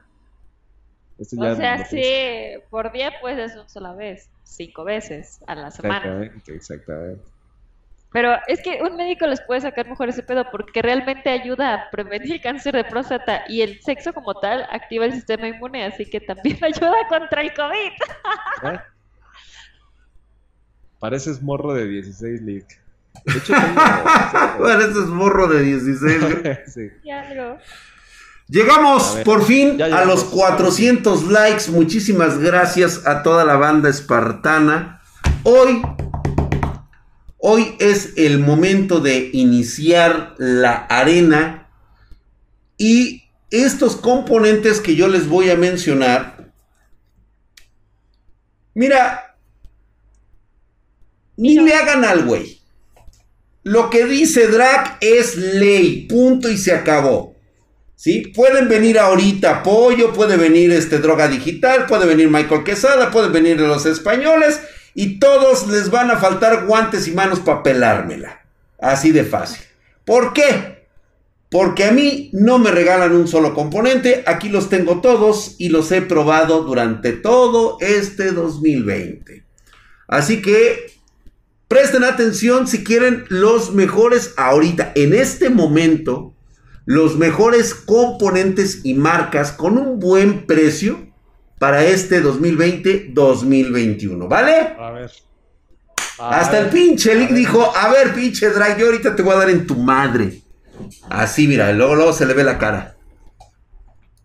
B: Esto ya
C: o sea, sí, por día pues es una sola vez, cinco veces a la semana.
B: Exactamente, exactamente.
C: Pero es que un médico les puede sacar mejor ese pedo porque realmente ayuda a prevenir el cáncer de próstata y el sexo como tal activa el sistema inmune, así que también ayuda contra el COVID.
B: ¿Eh? Pareces morro de 16 League. De hecho, tengo.
A: Bueno, ese es morro de 16. güey.
B: sí.
C: Y algo.
A: Llegamos
B: ver,
A: por fin a los 400 likes. Muchísimas gracias a toda la banda espartana. Hoy, hoy es el momento de iniciar la arena. Y estos componentes que yo les voy a mencionar. Mira, ni le hagan al güey. Lo que dice Drac es ley, punto y se acabó. ¿Sí? Pueden venir ahorita Pollo, puede venir este Droga Digital, puede venir Michael Quesada, pueden venir los españoles y todos les van a faltar guantes y manos para pelármela. Así de fácil. ¿Por qué? Porque a mí no me regalan un solo componente, aquí los tengo todos y los he probado durante todo este 2020. Así que presten atención si quieren los mejores ahorita, en este momento, los mejores componentes y marcas con un buen precio para este 2020-2021, ¿vale?
B: A ver. A
A: Hasta el
B: ver.
A: pinche Lick dijo, a ver pinche Drag, yo ahorita te voy a dar en tu madre. Así, mira, luego, luego se le ve la cara.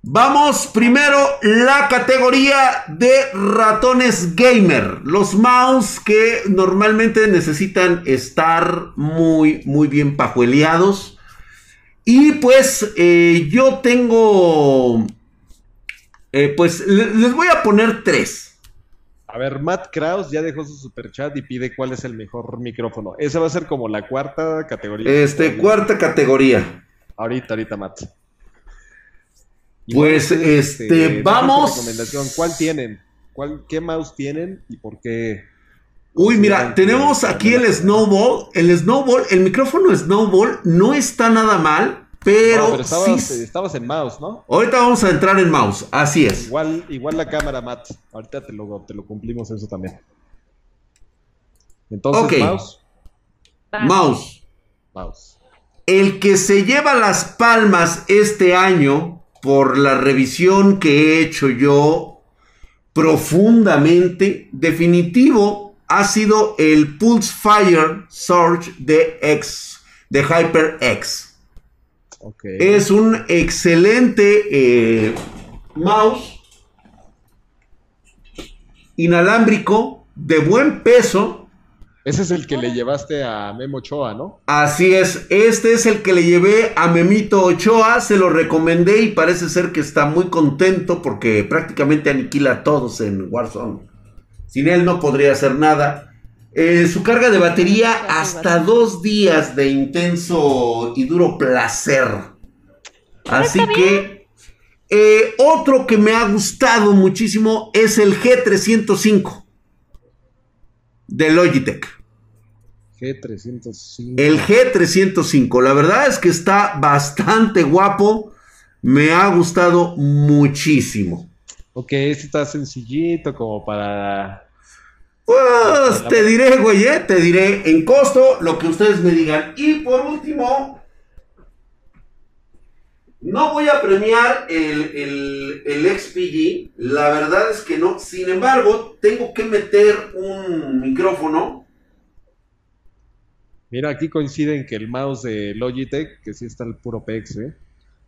A: Vamos primero la categoría de ratones gamer. Los mouse que normalmente necesitan estar muy, muy bien pajueleados. Y pues eh, yo tengo... eh, pues le- les voy a poner tres.
B: A ver, Matt Kraus ya dejó su superchat y pide cuál es el mejor micrófono. Esa va a ser como la cuarta categoría.
A: Este, cuarta categoría.
B: Ahorita, ahorita, Matt.
A: Pues, este,
B: su
A: vamos.
B: recomendación. ¿Cuál tienen? ¿Cuál, ¿Qué mouse tienen y por qué?
A: Uy, mira, tenemos aquí el? Snowball. El Snowball, el micrófono Snowball no está nada mal, pero,
B: No, pero estabas,
A: sí-
B: estabas en mouse, ¿no?
A: Ahorita vamos a entrar en mouse, así es.
B: Igual, igual la cámara, Matt. Ahorita te lo, te lo cumplimos eso también. Entonces, mouse.
A: Mouse.
B: mouse.
A: El que se lleva las palmas este año por la revisión que he hecho yo profundamente, definitivo, ha sido el Pulse Fire Surge de X, de HyperX.
B: Ok.
A: Es un excelente eh, mouse inalámbrico de buen peso
B: Ese es el que le llevaste a Memo Ochoa, ¿no?
A: Así es, este es el que le llevé a Memito Ochoa, se lo recomendé y parece ser que está muy contento porque prácticamente aniquila a todos en Warzone. Sin él no podría hacer nada. Eh, su carga de batería hasta dos días de intenso y duro placer. Así que eh, otro que me ha gustado muchísimo es el G305 de Logitech.
B: G305.
A: El G305, la verdad es que está bastante guapo. Me ha gustado muchísimo.
B: Ok, este está sencillito como para...
A: Pues te diré, güey, ¿eh? te diré en costo lo que ustedes me digan. Y por último, no voy a premiar el, el, el, XPG, la verdad es que no. Sin embargo, tengo que meter un micrófono.
B: Mira, aquí coinciden que el mouse de Logitech, que sí está el puro PEX, ¿eh?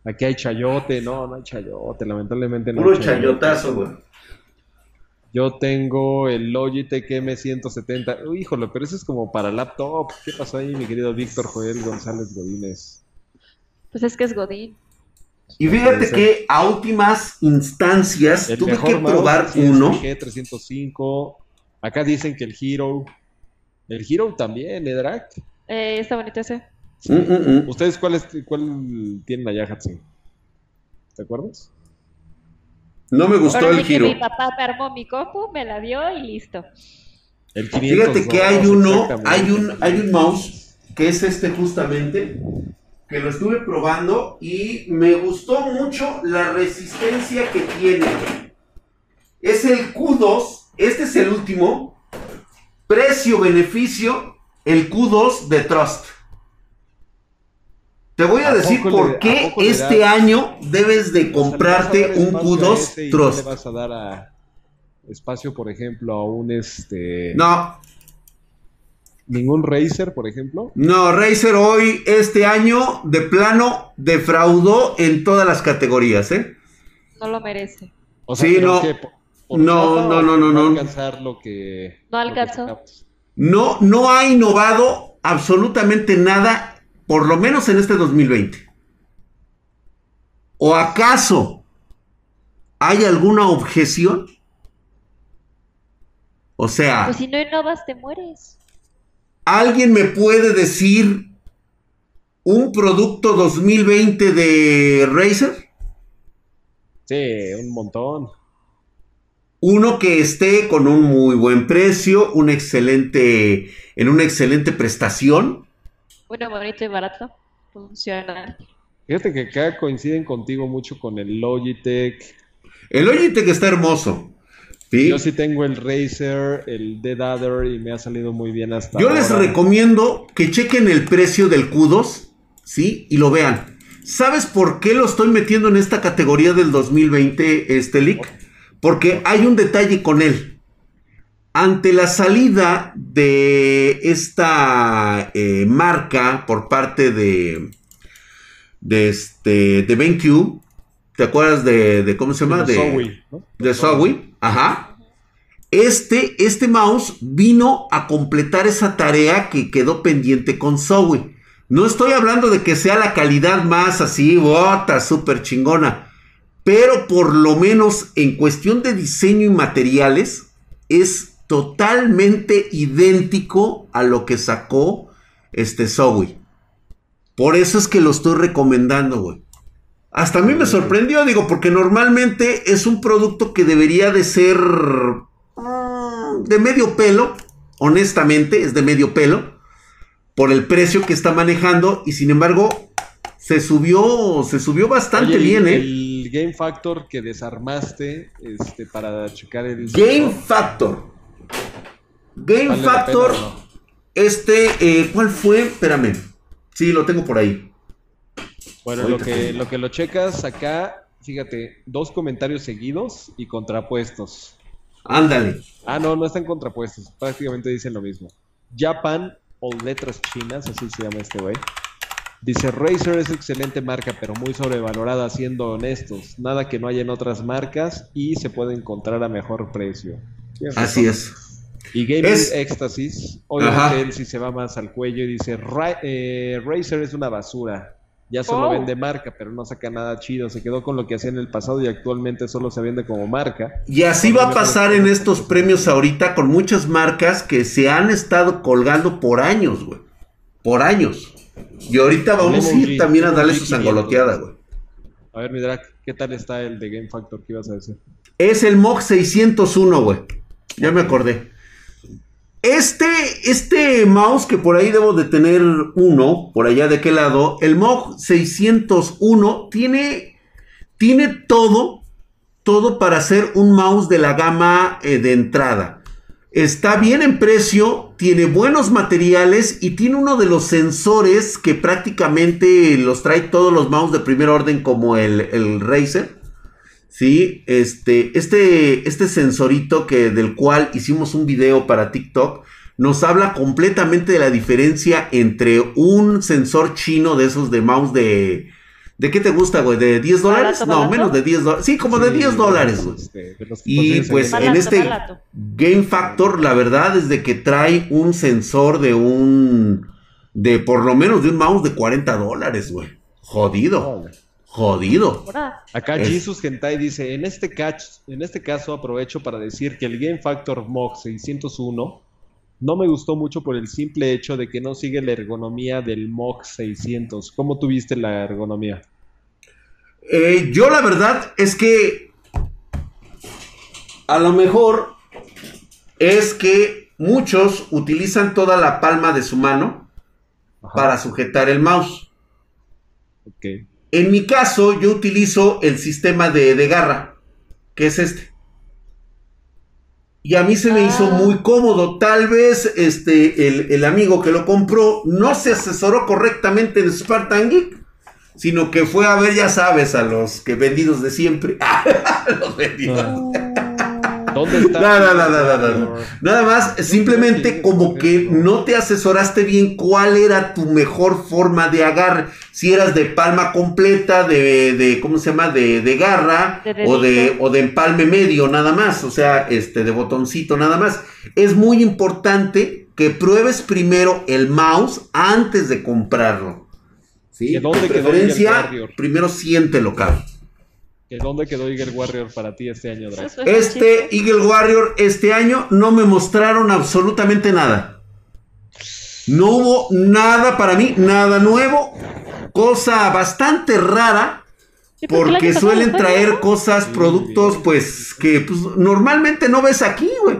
B: Aquí hay chayote, no, no hay chayote, lamentablemente no.
A: Puro chayotazo, güey.
B: Yo tengo el Logitech M170. Uy, híjole, pero ese es como para laptop. ¿Qué pasó ahí, mi querido Víctor Joel González Godínez?
C: Pues es que es Godín.
A: Y fíjate que a últimas instancias tuve que probar uno.
B: G305. Acá dicen que el Hero. El Hero también, ¿eh, Drac?
C: Eh, está bonito ese.
A: Mm, mm, mm.
B: ¿Ustedes cuál, es, cuál tienen allá, Hatsi? ¿Te acuerdas?
A: No me gustó
C: Ahora
A: el
C: que
A: giro.
C: mi papá me armó mi copu, me la dio y listo.
B: El 500,
A: Fíjate que hay uno, hay un, hay un mouse que es este justamente, que lo estuve probando y me gustó mucho la resistencia que tiene. Es el Q2, este es el último, precio-beneficio, el Q2 de Trust. Te voy a,
B: ¿A
A: decir por
B: le-
A: qué este
B: das?
A: año debes de
B: O sea, ¿le vas a
A: comprarte un
B: espacio a
A: Q2
B: ese y no
A: Trust.
B: le vas a dar a espacio, por ejemplo, a un este.
A: No,
B: Ningún Razer, por ejemplo.
A: No, Razer hoy, este año, de plano, defraudó en todas las categorías, ¿eh?
C: No lo merece.
B: O sea,
A: Sí, no.
B: que por- por
A: No, no, no, no, no.
B: alcanzar lo que.
C: No
B: lo que
C: alcanzó.
A: No, no ha innovado absolutamente nada, por lo menos en este 2020. ¿O acaso hay alguna objeción? O sea,
C: Pues si no innovas, te mueres.
A: ¿alguien me puede decir un producto 2020 de Razer?
B: Sí, un montón.
A: Uno que esté con un muy buen precio, un excelente, en una excelente prestación.
C: Bueno, bonito y barato. Funciona.
B: Fíjate que acá coinciden contigo mucho con el Logitech.
A: El Logitech está hermoso. ¿sí?
B: Yo sí tengo el Razer, el Dead Adder y me ha salido muy bien hasta
A: Yo les recomiendo que chequen el precio del Q2, ¿sí? Y lo vean. ¿Sabes por qué lo estoy metiendo en esta categoría del 2020, este leak? Porque hay un detalle con él. Ante la salida de esta eh, marca por parte de, de, este, de BenQ, ¿te acuerdas de, de cómo se llama?
B: De
A: De,
B: Zowie, ¿no?
A: de Zowie, ajá. Este, este mouse vino a completar esa tarea que quedó pendiente con Zowie. No estoy hablando de que sea la calidad más así, bota, súper chingona. Pero por lo menos en cuestión de diseño y materiales, es totalmente idéntico a lo que sacó este Zowie. Por eso es que lo estoy recomendando, güey. Hasta a mí me sorprendió, digo, porque normalmente es un producto que debería de ser mm, de medio pelo, honestamente, es de medio pelo, por el precio que está manejando y sin embargo se subió, se subió bastante
B: Oye,
A: bien, ¿eh?
B: El Game Factor que desarmaste este, para checar el.
A: Game Factor. Game
B: ¿Vale la
A: Factor,
B: no?
A: este, eh, ¿cuál fue? Espérame. Sí, lo tengo por ahí.
B: Bueno, lo que, lo que lo checas acá, fíjate, dos comentarios seguidos y contrapuestos.
A: Ándale.
B: Ah, no, no están contrapuestos, prácticamente dicen lo mismo. Japan o letras chinas, así se llama este güey. Dice, Razer es excelente marca, pero muy sobrevalorada, siendo honestos. Nada que no haya en otras marcas y se puede encontrar a mejor precio.
A: Así es.
B: Y Game
A: Es-
B: Éxtasis, obviamente él sí se va más al cuello y dice, "Ra- eh, Razer es una basura. Ya solo
C: Oh.
B: vende marca, pero no saca nada chido. Se quedó con lo que hacía en el pasado y actualmente solo se vende como marca.
A: Y así va a pasar en estos premios ahorita con muchas marcas que se han estado colgando por años, güey. Por años. Y ahorita vamos a ir
B: G,
A: también a darle
B: G
A: su
B: 500.
A: sangoloteada, güey.
B: A ver, Midrak, ¿qué tal está el de Game Factor? ¿Qué ibas a decir?
A: Es el MOG 601, güey. Ya me acordé. Este, este mouse que por ahí debo de tener uno, por allá de qué lado, el MOG 601 tiene, tiene todo, todo para ser un mouse de la gama eh, de entrada. Está bien en precio, tiene buenos materiales y tiene uno de los sensores que prácticamente los trae todos los mouse de primer orden como el, el Razer. Sí, este, este, este sensorito que, del cual hicimos un video para TikTok nos habla completamente de la diferencia entre un sensor chino de esos de mouse de... ¿De qué te gusta, güey? ¿De 10 dólares?
C: ¿Barato,
A: No,
C: barato?
A: menos de 10 dólares. Sí, como de
B: Sí,
A: 10 dólares, güey.
B: este,
A: Y pues
B: en
A: este
C: barato.
A: Game Factor, la verdad es de que trae un sensor de un... De por lo menos de un mouse de 40 dólares, güey. Jodido. Jodido.
B: Acá
A: Es-
B: Jesus Gentai dice, en este, catch, en este caso aprovecho para decir que el Game Factor MOG 601 no me gustó mucho por el simple hecho de que no sigue la ergonomía del MOG 600. ¿Cómo tuviste la ergonomía?
A: Eh, yo la verdad es que a lo mejor es que muchos utilizan toda la palma de su mano
B: Ajá,
A: para sujetar el mouse.
B: ok.
A: En mi caso, yo utilizo el sistema de, de garra, que es este. Y a mí se me
C: Ah.
A: hizo muy cómodo. Tal vez este, el, el amigo que lo compró no se asesoró correctamente de Spartan Geek, sino que fue a ver, ya sabes, a los que vendidos de siempre. los vendidos.
B: Ah. ¿Dónde está?
A: No, no, no, no, no, no. Nada más, simplemente como
B: que ¿no?
A: te asesoraste bien cuál era tu mejor forma de agarre. Si eras de palma completa, de, de ¿cómo se llama? De, de garra
C: De
A: o de, o de empalme medio nada más. O sea, este, de botoncito nada más. Es muy importante que pruebes primero el mouse antes de comprarlo. ¿Sí?
B: ¿Que dónde
A: De
B: quedó
A: preferencia, primero siéntelo, cabrón.
B: ¿Que ¿Dónde quedó Eagle Warrior para ti este año, Drax?
A: Este. Eagle Warrior este año no me mostraron absolutamente nada. No hubo nada para mí, nada nuevo. Cosa bastante rara.
C: Sí, porque
A: suelen traer cosas, productos, pues, que pues, normalmente no ves aquí, güey.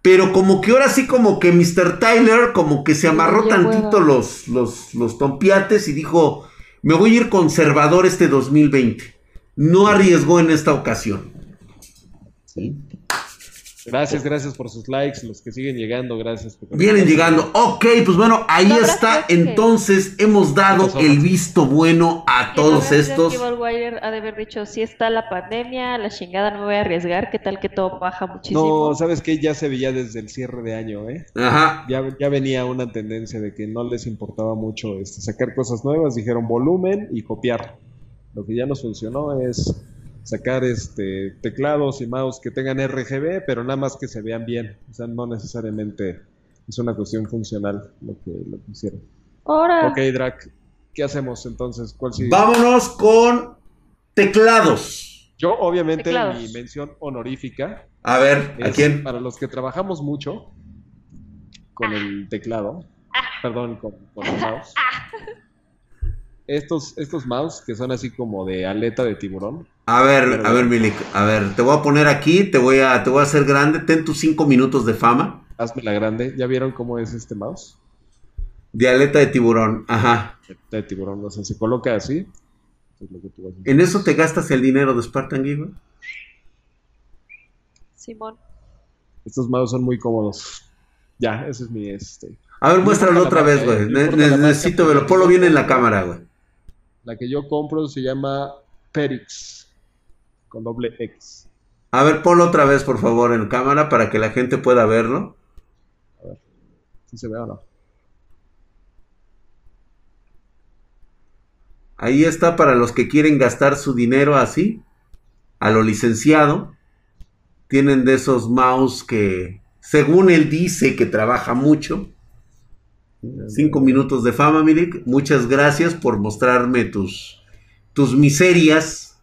A: Pero como que ahora sí, como que Mr. Tyler, como que se amarró tantito los, los, los tompiates y dijo, me voy a ir conservador este 2020. No arriesgó en esta ocasión.
B: Gracias, gracias por sus likes, los que siguen llegando, gracias. por-
A: Vienen llegando. Ok, pues bueno, ahí
C: No, gracias,
A: está.
C: que-
A: Entonces hemos dado el visto bueno a
C: Y
A: todos estos.
C: Wire ha de haber dicho, si está la pandemia, la chingada, no me voy a arriesgar, qué tal que todo baja muchísimo.
B: No, ¿sabes qué? Ya se veía desde el cierre de año, ¿eh?
A: Ajá.
B: Ya, ya venía una tendencia de que no les importaba mucho este, sacar cosas nuevas, dijeron volumen y copiar. Lo que ya nos funcionó es sacar este teclados y mouse que tengan RGB, pero nada más que se vean bien. O sea, no necesariamente es una cuestión funcional lo que, lo que hicieron.
C: Ahora,
B: Ok, Drac, ¿qué hacemos entonces? ¿Cuál sigue?
A: Vámonos con teclados.
B: Yo, obviamente,
C: Teclados.
B: mi mención honorífica
A: A ver, ¿a quién?
B: para los que trabajamos mucho con el teclado, perdón, con, con el mouse. Estos, estos mouse que son así como de aleta de tiburón.
A: A ver, a ver, Milik. A ver, te voy a poner aquí, te voy a, te voy a hacer grande. Ten tus cinco minutos de fama.
B: Hazme la grande. ¿Ya vieron cómo es este mouse?
A: De aleta de tiburón. Ajá.
B: Aleta de tiburón, o sea, se coloca así. Es lo que tú vas a hacer.
A: ¿En eso te gastas el dinero de Spartan güey?
C: Simón.
B: Estos mouse son muy cómodos. Ya, ese es mi este.
A: A ver, muéstralo otra vez, güey.
B: eh,
A: Ne- necesito
B: pero
A: verlo. Ponlo bien en la cámara, güey.
B: La que yo compro se llama Perix. Con doble X.
A: A ver, ponlo otra vez, por favor, en cámara para que la gente pueda verlo.
B: ¿Sí se ve o no?
A: Ahí está para los que quieren gastar su dinero así, a lo licenciado. Tienen de esos mouse que según él dice que trabaja mucho. Cinco minutos de fama, Milik. Muchas gracias por mostrarme tus, tus miserias.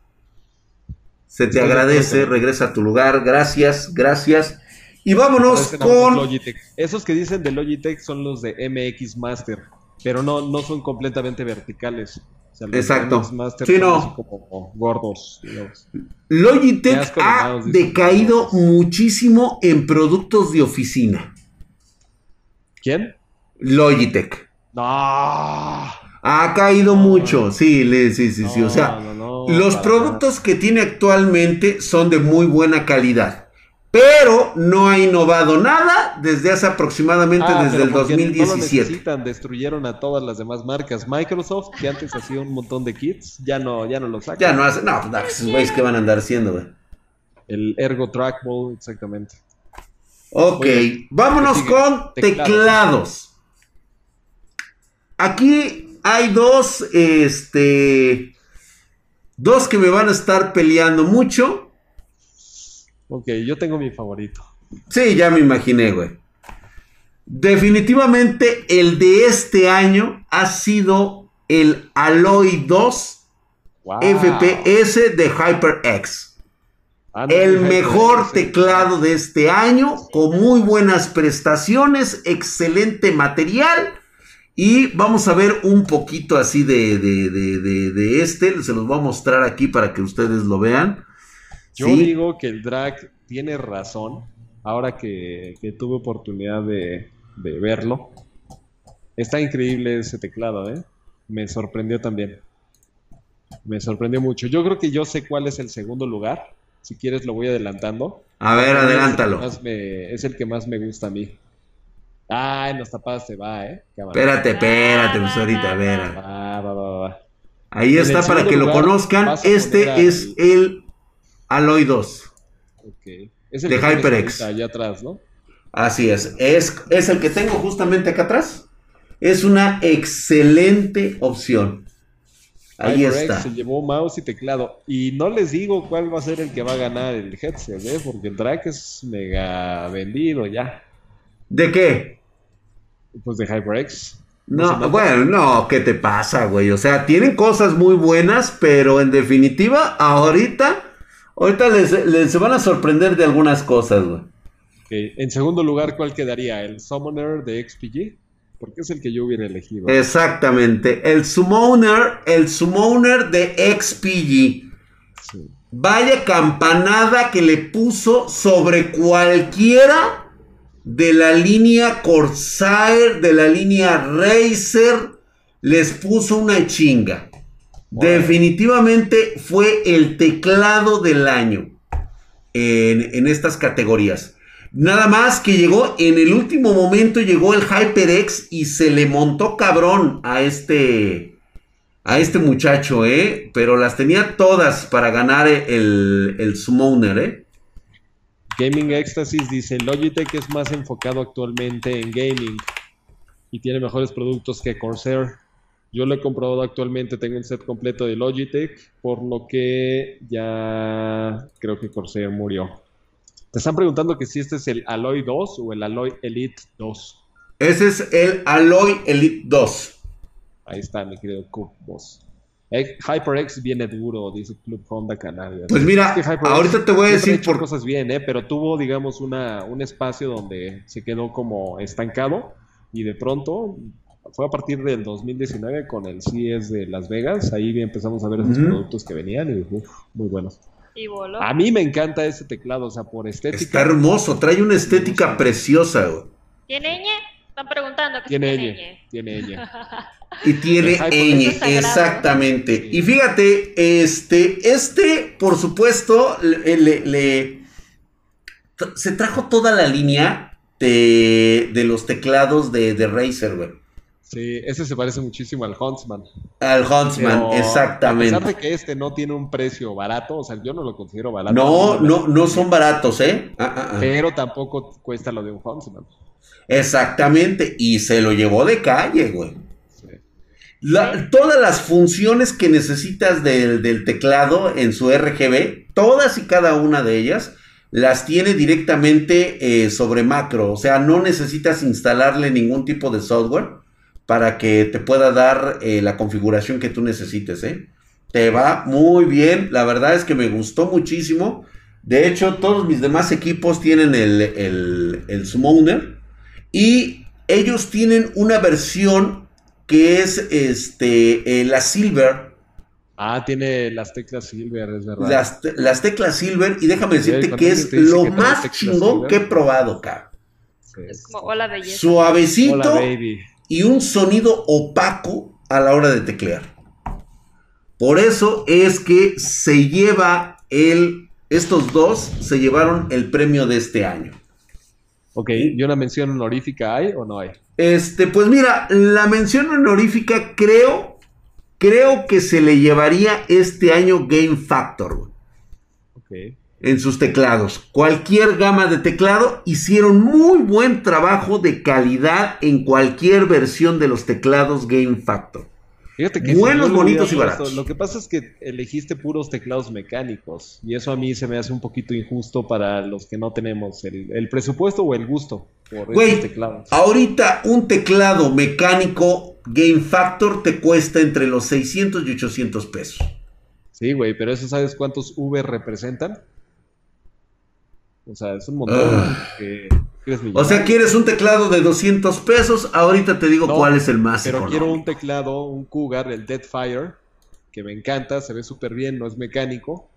A: Se te agradece, regresa a tu lugar. Gracias, gracias. Y vámonos con.
B: Logitech. Esos que dicen de Logitech son los de MX Master, pero no, no son completamente verticales.
A: Exacto.
B: sí, no. como gordos.
A: Logitech ha decaído muchísimo en productos de oficina.
B: ¿Quién?
A: Logitech.
B: No.
A: Ha caído mucho, sí, sí, sí, sí. O sea, los productos que tiene actualmente son de muy buena calidad pero no ha innovado nada desde hace aproximadamente
B: ah,
A: desde el 2017. No lo
B: necesitan, destruyeron a todas las demás marcas. Microsoft, que antes hacía un montón de kits, ya no, ya no lo saca.
A: Ya no hace, no, esos güeyes que van a andar haciendo, güey.
B: El Ergo Trackball, exactamente.
A: Ok, vámonos con teclados. Aquí hay dos, este, dos que me van a estar peleando mucho.
B: Ok, yo tengo mi favorito.
A: Sí, ya me imaginé, güey. Definitivamente el de este año ha sido el Alloy 2 FPS de HyperX. el mejor teclado de este año, con muy buenas prestaciones, excelente material. Y vamos a ver un poquito así de, de este. Se los voy a mostrar aquí para que ustedes lo vean.
B: Yo digo que el drag tiene razón, ahora que, tuve oportunidad de, verlo. Está increíble ese teclado, ¿eh? Me sorprendió también. Me sorprendió mucho. Yo creo que yo sé cuál es el segundo lugar. Si quieres lo voy adelantando.
A: A ver, adelántalo.
B: Es el, que más me gusta a mí. Ay, nos tapaste, va, ¿eh?
A: Espérate, espérate, pues ahorita, a ver. Va, va, va, Ahí está para que lo conozcan. Este es el Alloy 2.
B: Ok. Es el de
A: HyperX.
B: Allá atrás, ¿no?
A: Así es. es. Es el que tengo justamente acá atrás. Es una excelente opción. Ahí está.
B: Se llevó mouse y teclado. Y no les digo cuál va a ser el que va a ganar el headset, ¿eh? Porque el drag es mega vendido ya.
A: ¿De qué?
B: Pues de HyperX.
A: No, bueno, no, ¿qué te pasa, güey? O sea, tienen cosas muy buenas, pero en definitiva, ahorita Ahorita les, se van a sorprender de algunas cosas, güey.
B: En segundo lugar, ¿cuál quedaría? ¿El Summoner de XPG? Porque es el que yo hubiera elegido.
A: Exactamente. El Summoner, el Summoner de XPG. Vaya campanada que le puso sobre cualquiera de la línea Corsair, de la línea Racer. Les puso una chinga. Definitivamente fue el teclado del año en, estas categorías. Nada más que llegó en el último momento, llegó el HyperX y se le montó cabrón a este, a este muchacho, ¿eh? Pero las tenía todas para ganar el, el Summoner, ¿eh?
B: Gaming Ecstasis dice, Logitech es más enfocado actualmente en gaming y tiene mejores productos que Corsair. Yo lo he comprobado actualmente, tengo un set completo de Logitech, por lo que ya creo que Corsair murió. Te están preguntando que si este es el Alloy 2 o el Alloy Elite 2.
A: Ese es el Alloy Elite 2.
B: Ahí está, mi querido Boss. HyperX viene duro, dice Club Honda Canal.
A: Pues mira, ahorita te voy a decir
B: por cosas bien, ¿eh? pero tuvo, digamos, una, un espacio donde se quedó como estancado y de pronto fue a partir del 2019 con el CES de Las Vegas. Ahí empezamos a ver esos productos que venían y muy buenos.
C: ¿Y
B: A mí me encanta ese teclado, o sea, por estética.
A: Está hermoso, trae una estética preciosa, güey.
C: ¿Tiene ñ? Están preguntando que
B: tiene ñ. Tiene ñ.
A: Y tiene ñ, exactamente. Y fíjate, este, este, por supuesto, le, se trajo toda la línea de, de los teclados de, de Razer, güey.
B: Sí, ese se parece muchísimo al Huntsman.
A: Al Huntsman, exactamente.
B: A pesar de que este no tiene un precio barato, o sea, yo no lo considero barato.
A: No, no, no son baratos, ¿eh?
B: Ah, ah, ah. Pero tampoco cuesta lo de un Huntsman.
A: Exactamente, y se lo llevó de calle, güey. Todas las funciones que necesitas del, del, teclado en su RGB, todas y cada una de ellas, las tiene directamente eh, sobre macro. O sea, no necesitas instalarle ningún tipo de software para que te pueda dar eh, la configuración que tú necesites. ¿eh? Te va muy bien. La verdad es que me gustó muchísimo. De hecho, todos mis demás equipos tienen el, el, el Summoner. Y ellos tienen una versión que es este, la Silver
B: Ah, tiene las teclas Silver, es verdad.
A: Las, teclas Silver, y déjame decirte que es lo más chingón que he probado, cabrón.
C: Es como hola belleza.
A: Suavecito y un sonido opaco a la hora de teclear. Por eso es que se lleva el. Estos dos se llevaron el premio de este año.
B: Ok, ¿y una mención honorífica hay o no hay?
A: Este, pues mira, la mención honorífica creo creo que se le llevaría este año Game Factor. En sus teclados. Cualquier gama de teclado hicieron muy buen trabajo de calidad en cualquier versión de los teclados Game Factor.
B: Fíjate que Buenos, bonitos y baratos. Lo que pasa es que elegiste puros teclados mecánicos y eso a mí se me hace un poquito injusto para los que no tenemos el, presupuesto o el gusto
A: por Güey, teclados. Ahorita un teclado mecánico Game Factor te cuesta entre los 600 y 800 pesos.
B: Sí, güey, pero eso sabes cuántos V representan? O sea, es un montón. Ah.
A: O sea, quieres un teclado de 200 pesos, ahorita te digo cuál es el más.
B: Pero quiero un teclado, un Cougar, el Deadfire, que me encanta, se ve súper bien, no es mecánico,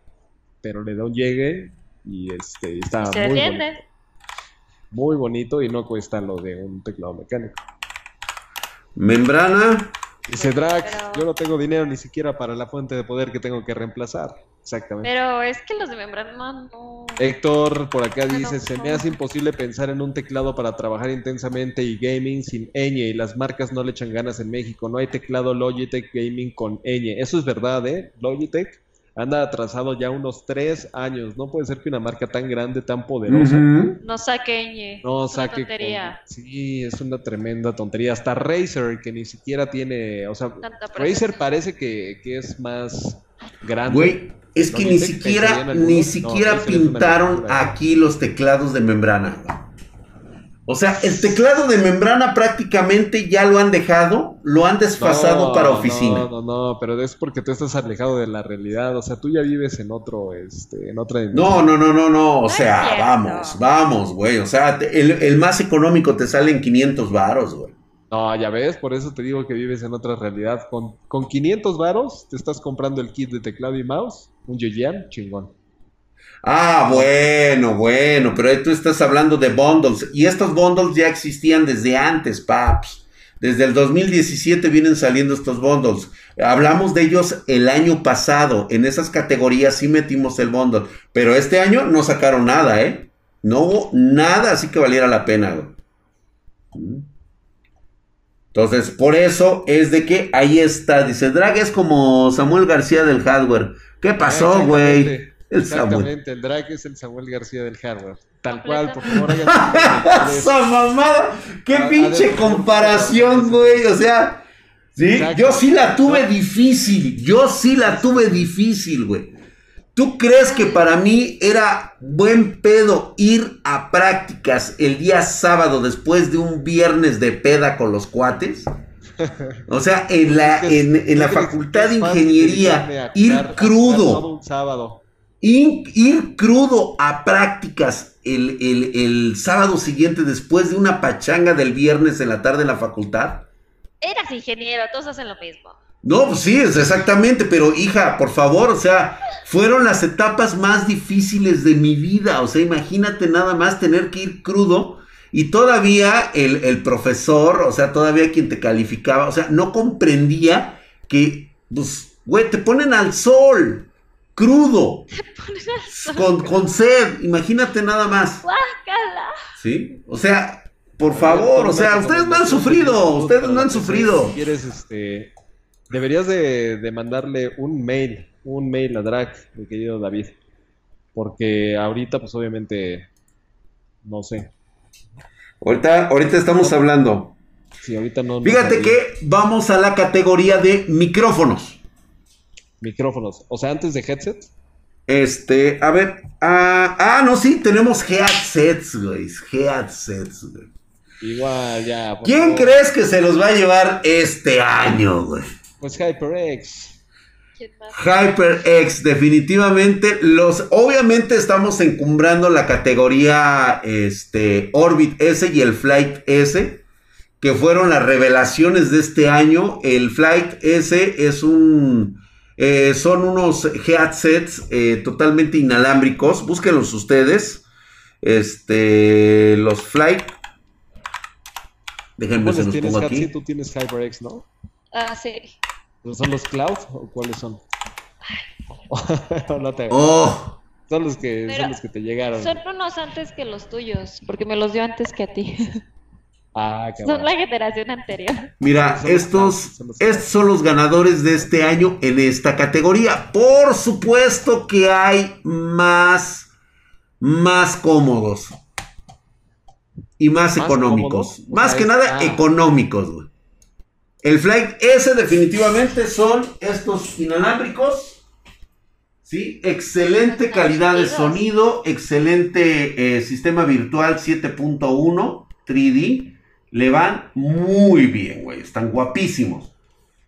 B: pero le da un llegue y este, está muy bonito. Muy bonito y no cuesta lo de un teclado mecánico.
A: Membrana.
B: Dice Drac, yo no tengo dinero ni siquiera para la fuente de poder que tengo que reemplazar. Exactamente.
C: Pero es que los de membrana no.
B: Héctor por acá dice, se me hace imposible pensar en un teclado para trabajar intensamente y gaming sin ñ y las marcas no le echan ganas en México. No hay teclado Logitech Gaming con ñ. Eso es verdad, ¿eh? Logitech anda atrasado ya unos tres años. No puede ser que una marca tan grande, tan poderosa.
C: No saque
B: No saque. Sí, es una tremenda tontería. Hasta Razer, que ni siquiera tiene. O sea, Razer parece que, es más grande.
A: Güey, es que ni siquiera, ni siquiera pintaron aquí los teclados de membrana. O sea, el teclado de membrana prácticamente ya lo han dejado, lo han desfasado para oficina.
B: No, no, no, pero es porque tú estás alejado de la realidad. O sea, tú ya vives en otro, este, en otra.
A: No, no, no, no, no. O sea, vamos, vamos, güey. O sea, el, más económico te sale en 500 varos, güey.
B: No, ya ves, por eso te digo que vives en otra realidad. Con, con 500 varos te estás comprando el kit de teclado y mouse, un Yoyan, chingón.
A: Ah, bueno, bueno, pero tú estás hablando de bundles. Y estos bundles ya existían desde antes, paps. Desde el 2017 vienen saliendo estos bundles. Hablamos de ellos el año pasado. En esas categorías sí metimos el bundle. Pero este año no sacaron nada, ¿eh? No hubo nada así que valiera la pena. Entonces, por eso es de que ahí está. Dice, Drag es como Samuel García del hardware. ¿Qué pasó, güey?
B: El Exactamente, el drag es el Samuel García del hardware. Tal cual, por favor,
A: Esa mamada, qué pinche comparación, güey. O sea, sí, yo sí la tuve difícil. Yo sí la tuve difícil, güey. ¿Tú crees que para mí era buen pedo ir a prácticas el día sábado después de un viernes de peda con los cuates? O sea, en la, en, en la facultad de ingeniería, ir crudo. Un sábado Ir, crudo a prácticas el, sábado siguiente después de una pachanga del viernes en la tarde en la facultad.
C: Eras ingeniero, todos hacen lo mismo.
A: No, pues sí, es exactamente, pero hija, por favor, o sea, fueron las etapas más difíciles de mi vida, o sea, imagínate nada más tener que ir crudo y todavía el, el profesor, o sea, todavía quien te calificaba, o sea, no comprendía que, pues, güey, te ponen al sol, crudo, con, con, sed, imagínate nada más. ¿Sí? O sea, por favor, o sea, ustedes no han sufrido, ustedes no han sufrido.
B: quieres, este, deberías de, mandarle un mail, un mail a Drac, mi querido David, porque ahorita, pues obviamente, no sé.
A: Ahorita, ahorita estamos hablando.
B: Sí, ahorita no.
A: Fíjate que vamos a la categoría de micrófonos.
B: Micrófonos. O sea, antes de headset.
A: Este, a ver. ah, ah, no, sí, tenemos headsets, güey. Headsets, güey.
B: Igual, ya.
A: ¿Quién
B: favor.
A: crees que se los va a llevar este año, güey?
B: Pues HyperX.
C: ¿Quién más?
A: HyperX, definitivamente. Los, obviamente estamos encumbrando la categoría este, Orbit S y el Flight S, que fueron las revelaciones de este año. El Flight S es un, eh, son unos headsets eh, totalmente inalámbricos. Búsquenlos ustedes. Este, los Flight. Déjenme se
B: ¿Cuáles
A: los pongo aquí.
B: Tú tienes HyperX, ¿no?
C: Ah, sí.
B: ¿Pero ¿Son los Cloud o cuáles son? no te.
A: Oh,
B: Son los que,
C: Pero-
B: son los que te llegaron.
C: Son unos antes que los tuyos, porque me los dio antes que a ti.
B: Ah,
C: Son la generación anterior.
A: Mira, estos,
B: son los
A: estos son los ganadores de este año en esta categoría. Por supuesto que hay más, más cómodos y más,
B: ¿Más
A: económicos.
B: cómodos? O
A: Más
B: sea,
A: que
B: es-
A: nada
B: ah.
A: económicos, güey. El Flight S definitivamente son estos inalámbricos. Sí, excelente calidad de sonido, excelente eh, sistema virtual 7.1 3D. Le van muy bien, güey. Están guapísimos.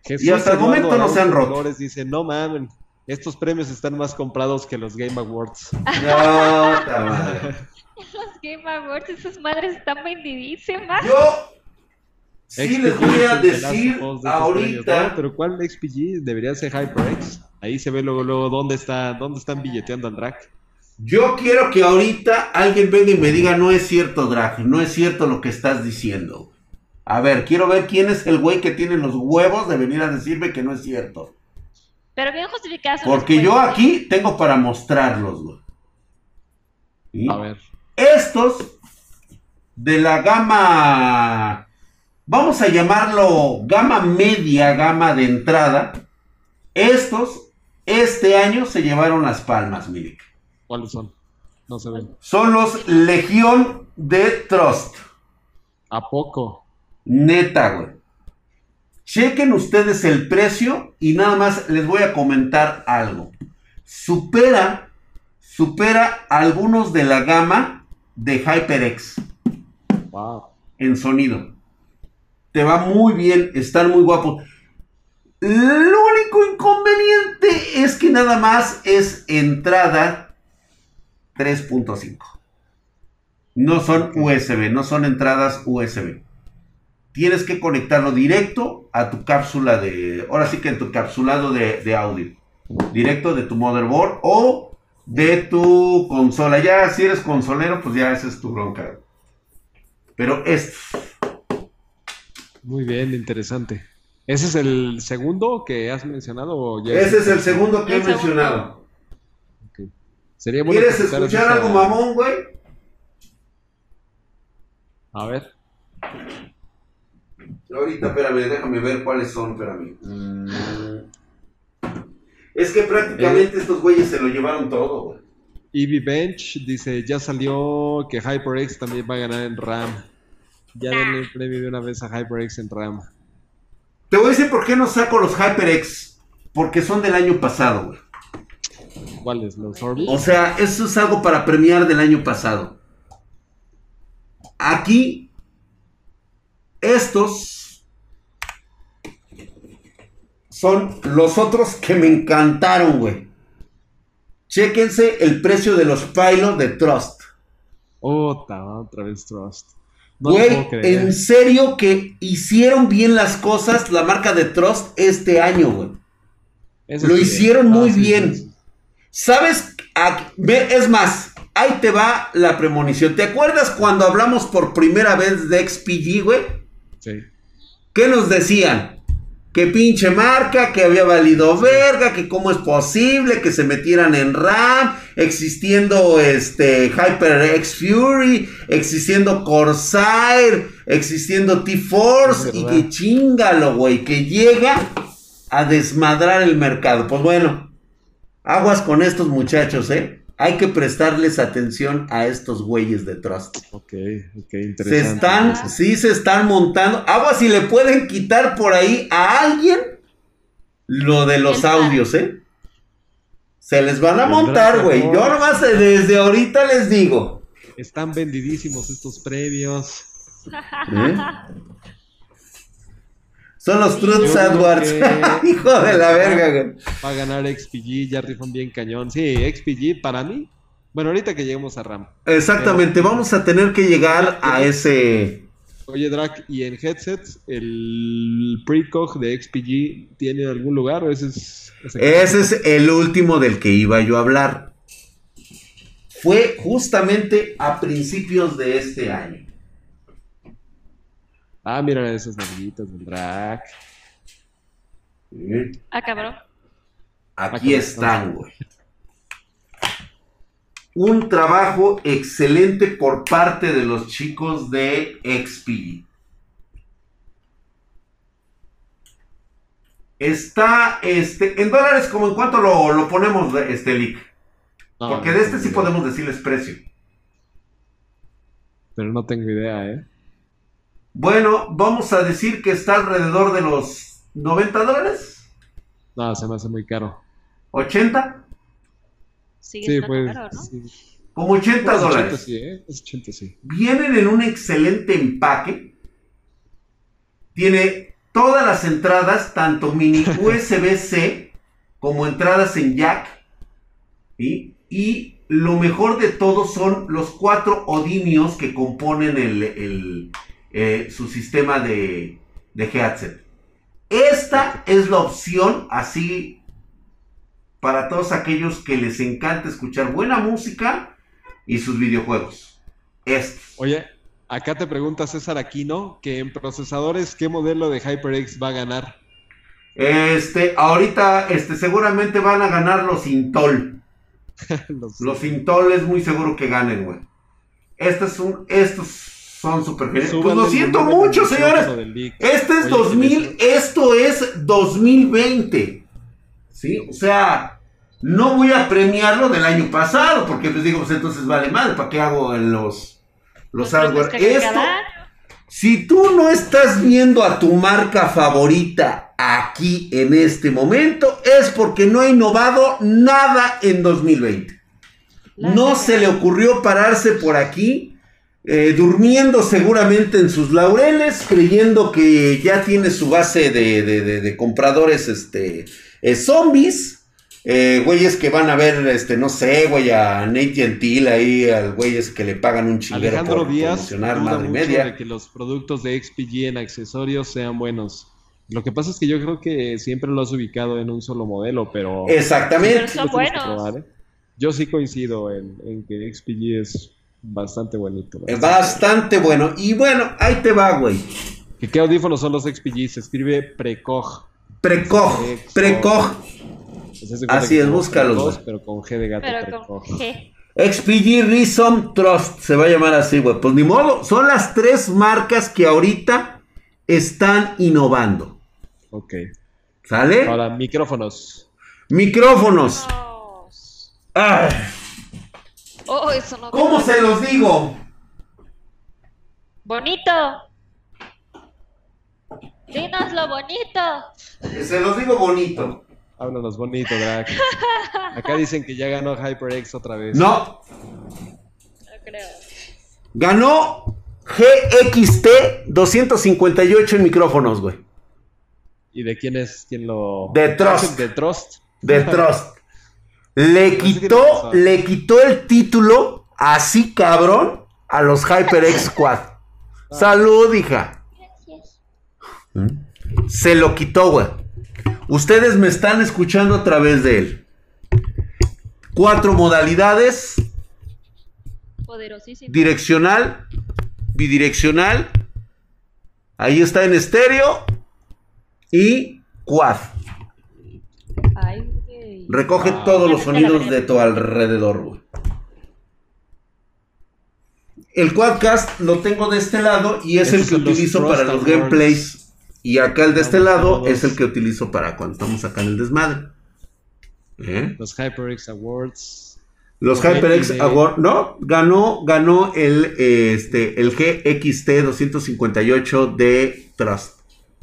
B: Jesús
A: Y hasta el
B: Eduardo
A: momento no se han roto.
B: Flores dice, no mamen, estos premios están más comprados que los Game Awards.
A: No, madre.
C: Los Game Awards, esas madres están vendidísimas.
A: Yo sí les voy a decir
B: de
A: ahorita.
B: ¿no? Pero ¿cuál XPG? Debería ser HyperX. Ahí se ve luego, luego dónde está, dónde están billeteando al drag.
A: Yo quiero que ahorita alguien venga y me diga, no es cierto, Drag, no es cierto lo que estás diciendo. A ver, quiero ver quién es el güey que tiene los huevos de venir a decirme que no es cierto.
C: Pero bien las
A: Porque yo aquí tengo para mostrarlos, güey. ¿Sí?
B: A ver.
A: Estos de la gama, vamos a llamarlo gama media, gama de entrada. Estos, este año se llevaron las palmas, mire.
B: ¿Cuáles son? No se ven.
A: Son los Legión de Trust.
B: ¿A poco?
A: Neta, güey. Chequen ustedes el precio y nada más les voy a comentar algo. Supera, supera algunos de la gama de HyperX
B: Wow.
A: en sonido. Te va muy bien, están muy guapos. Lo único inconveniente es que nada más es entrada 3.5. No son. USB, no son entradas USB. Tienes que conectarlo directo a tu cápsula de. Ahora sí que en tu encapsulado de, de audio. Directo de tu motherboard o de tu consola. Ya si eres consolero, pues ya esa es tu bronca. Pero es.
B: Muy bien, interesante. ¿Ese es el segundo que has mencionado? O ya
A: Ese es el segundo que he mencionado.
B: Sería bueno
A: ¿Quieres escuchar algo mamón, güey?
B: A ver.
A: Ahorita, espérame, déjame ver cuáles son, espérame. Mm. Es que prácticamente
B: Eh.
A: estos güeyes se lo llevaron todo, güey.
B: Eevee Bench dice, ya salió que HyperX también va a ganar en RAM. Ya denle el premio de una vez a HyperX en RAM.
A: Te voy a decir por qué no saco los HyperX. Porque son del año pasado, güey.
B: ¿Cuáles? ¿Los Orbit?
A: O sea, eso es algo para premiar del año pasado. Aquí, estos son los otros que me encantaron, güey. Chéquense el precio de los Pilot de Trust.
B: Otra, otra vez Trust. No
A: Güey, en serio que hicieron bien las cosas la marca de Trust este año, güey.
B: Eso
A: lo
B: sí,
A: hicieron
B: ah,
A: muy
B: sí,
A: bien.
B: sí.
A: ¿Sabes? A- ve- es más, ahí te va la premonición. ¿Te acuerdas cuando hablamos por primera vez de XPG, güey?
B: Sí.
A: ¿Qué nos decían? Que pinche marca, que había valido verga, que cómo es posible que se metieran en RAM, existiendo este HyperX Fury, existiendo Corsair, existiendo T-Force y que chingalo, güey, que llega a desmadrar el mercado. Pues bueno, aguas con estos muchachos, ¿eh? Hay que prestarles atención a estos güeyes de Trust.
B: Ok, ok,
A: Se
B: interesante.
A: están, sí se están montando. Agua si le pueden quitar por ahí a alguien lo de los audios, ¿eh? Se les van a montar, güey. Yo nomás desde ahorita les digo.
B: Están vendidísimos estos premios.
A: ¿Eh? Son los Truth AdWords. Hijo de la verga, güey.
B: Va a ganar XPG, ya rifan bien cañón. Sí, XPG para mí. Bueno, ahorita que lleguemos a RAM.
A: Exactamente, vamos a tener que llegar a ese.
B: Oye, Drac, ¿y en headsets el precog de XPG tiene algún lugar o ese es...
A: Ese, es el último del que iba yo a hablar. Fue justamente a principios de este año.
B: Ah, mira esas nalguitas del Drac.
C: Ah, cabrón.
A: Aquí están, güey. Un trabajo excelente por parte de los chicos de XP. Está, este, en dólares, como en cuánto lo, ponemos, este leak. Porque de este sí podemos decirles precio.
B: Pero no tengo idea, ¿eh?
A: Bueno, vamos a decir que está alrededor de los 90 dólares.
B: No, se me hace muy caro.
A: ¿80?
C: sí, pues,
A: Como 80 dólares.
B: sí, ¿eh? Es 80, sí.
A: Vienen en un excelente empaque. Tiene todas las entradas, tanto mini USB-C como entradas en jack. Y lo mejor de todo son los cuatro odimios que componen el, eh, su sistema de, de headset. Esta es la opción así para todos aquellos que les encanta escuchar buena música y sus videojuegos.
B: Oye, acá te pregunta César Aquino que en procesadores, ¿qué modelo de HyperX va a ganar?
A: Este, ahorita, este, seguramente van a ganar los Intol. los, Intol es muy seguro que ganen, güey. Estos son, estos son super Pues lo siento mucho, señores. Este es 2000, esto es 2020. ¿sí? O sea, no voy a premiarlo del año pasado, porque les pues, digo, pues entonces vale mal, ¿para qué hago en los, los hardware? Esto, si tú no estás viendo a tu marca favorita aquí en este momento, es porque no ha innovado nada en 2020. No se le ocurrió pararse por aquí, eh, durmiendo seguramente en sus laureles, creyendo que ya tiene su base de, de compradores, este, eh, zombies, eh, güeyes que van a ver, este, no sé, güey, a Nate Gentil ahí, al güeyes que le pagan un chinguero
B: Alejandro por Díaz promocionar madre media. de que los productos de XPG en accesorios sean buenos. Lo que pasa es que yo creo que siempre lo has ubicado en un solo modelo, pero...
A: Exactamente.
C: son buenos. ¿eh?
B: Yo sí coincido en, que XPG es bastante bonito.
A: Bastante bueno. Y bueno, ahí te va, güey.
B: ¿Qué audífonos son los XPG? Se escribe Precog.
A: Precog, Precog. Así es, búscalo.
B: Pero con G de gato.
C: Pero con G.
A: XPG Reason Trust se va a llamar así, güey. Pues ni modo, son las tres marcas que ahorita están innovando.
B: Ok.
A: ¿Sale?
B: Ahora, micrófonos.
A: Micrófonos.
C: Oh, eso no
A: ¿Cómo se los digo?
C: Bonito. Dinos lo bonito.
A: Se los digo bonito.
B: Háblanos bonito, Drag. Acá dicen que ya ganó HyperX otra vez.
A: No.
C: No creo.
A: Ganó GXT 258 en micrófonos, güey.
B: ¿Y de quién es? ¿Quién lo...?
A: De Trust.
B: De Trust.
A: De Trust. Le quitó, le quitó el título así cabrón a los HyperX Quad. Salud, hija. Se lo quitó, güey. Ustedes me están escuchando a través de él. Cuatro modalidades.
C: Poderosísimo.
A: Direccional, bidireccional. Ahí está en estéreo. Y quad. Recoge todos los sonidos de tu alrededor, güey. El Quadcast lo tengo de este lado y es el que utilizo para los gameplays y acá el de este lado es el que utilizo para cuando estamos acá en el desmadre.
B: ¿Eh? Los HyperX Awards.
A: Los HyperX Awards. No, ganó, ganó el, este, el GXT 258 de Trust.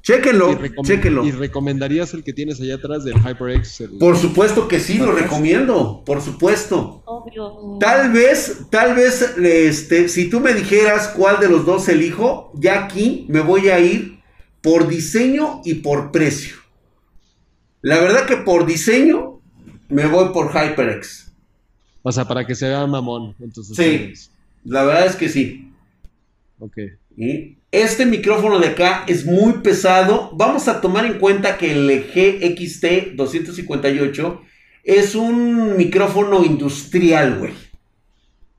A: Chéquenlo,
B: ¿Y,
A: chéquenlo.
B: ¿Y recomendarías el que tienes allá atrás del HyperX? el-
A: Por supuesto que sí, lo recomiendo, por supuesto.
C: Obvio.
A: Tal vez, tal vez, este, si tú me dijeras cuál de los dos elijo, ya aquí me voy a ir por diseño y por precio. La verdad que por diseño me voy por HyperX.
B: O sea, para que se vea mamón. Entonces,
A: Sí. La verdad es que sí.
B: Ok.
A: ¿sí? Este micrófono de acá es muy pesado. Vamos a tomar en cuenta que el GXT 258 es un micrófono industrial, güey.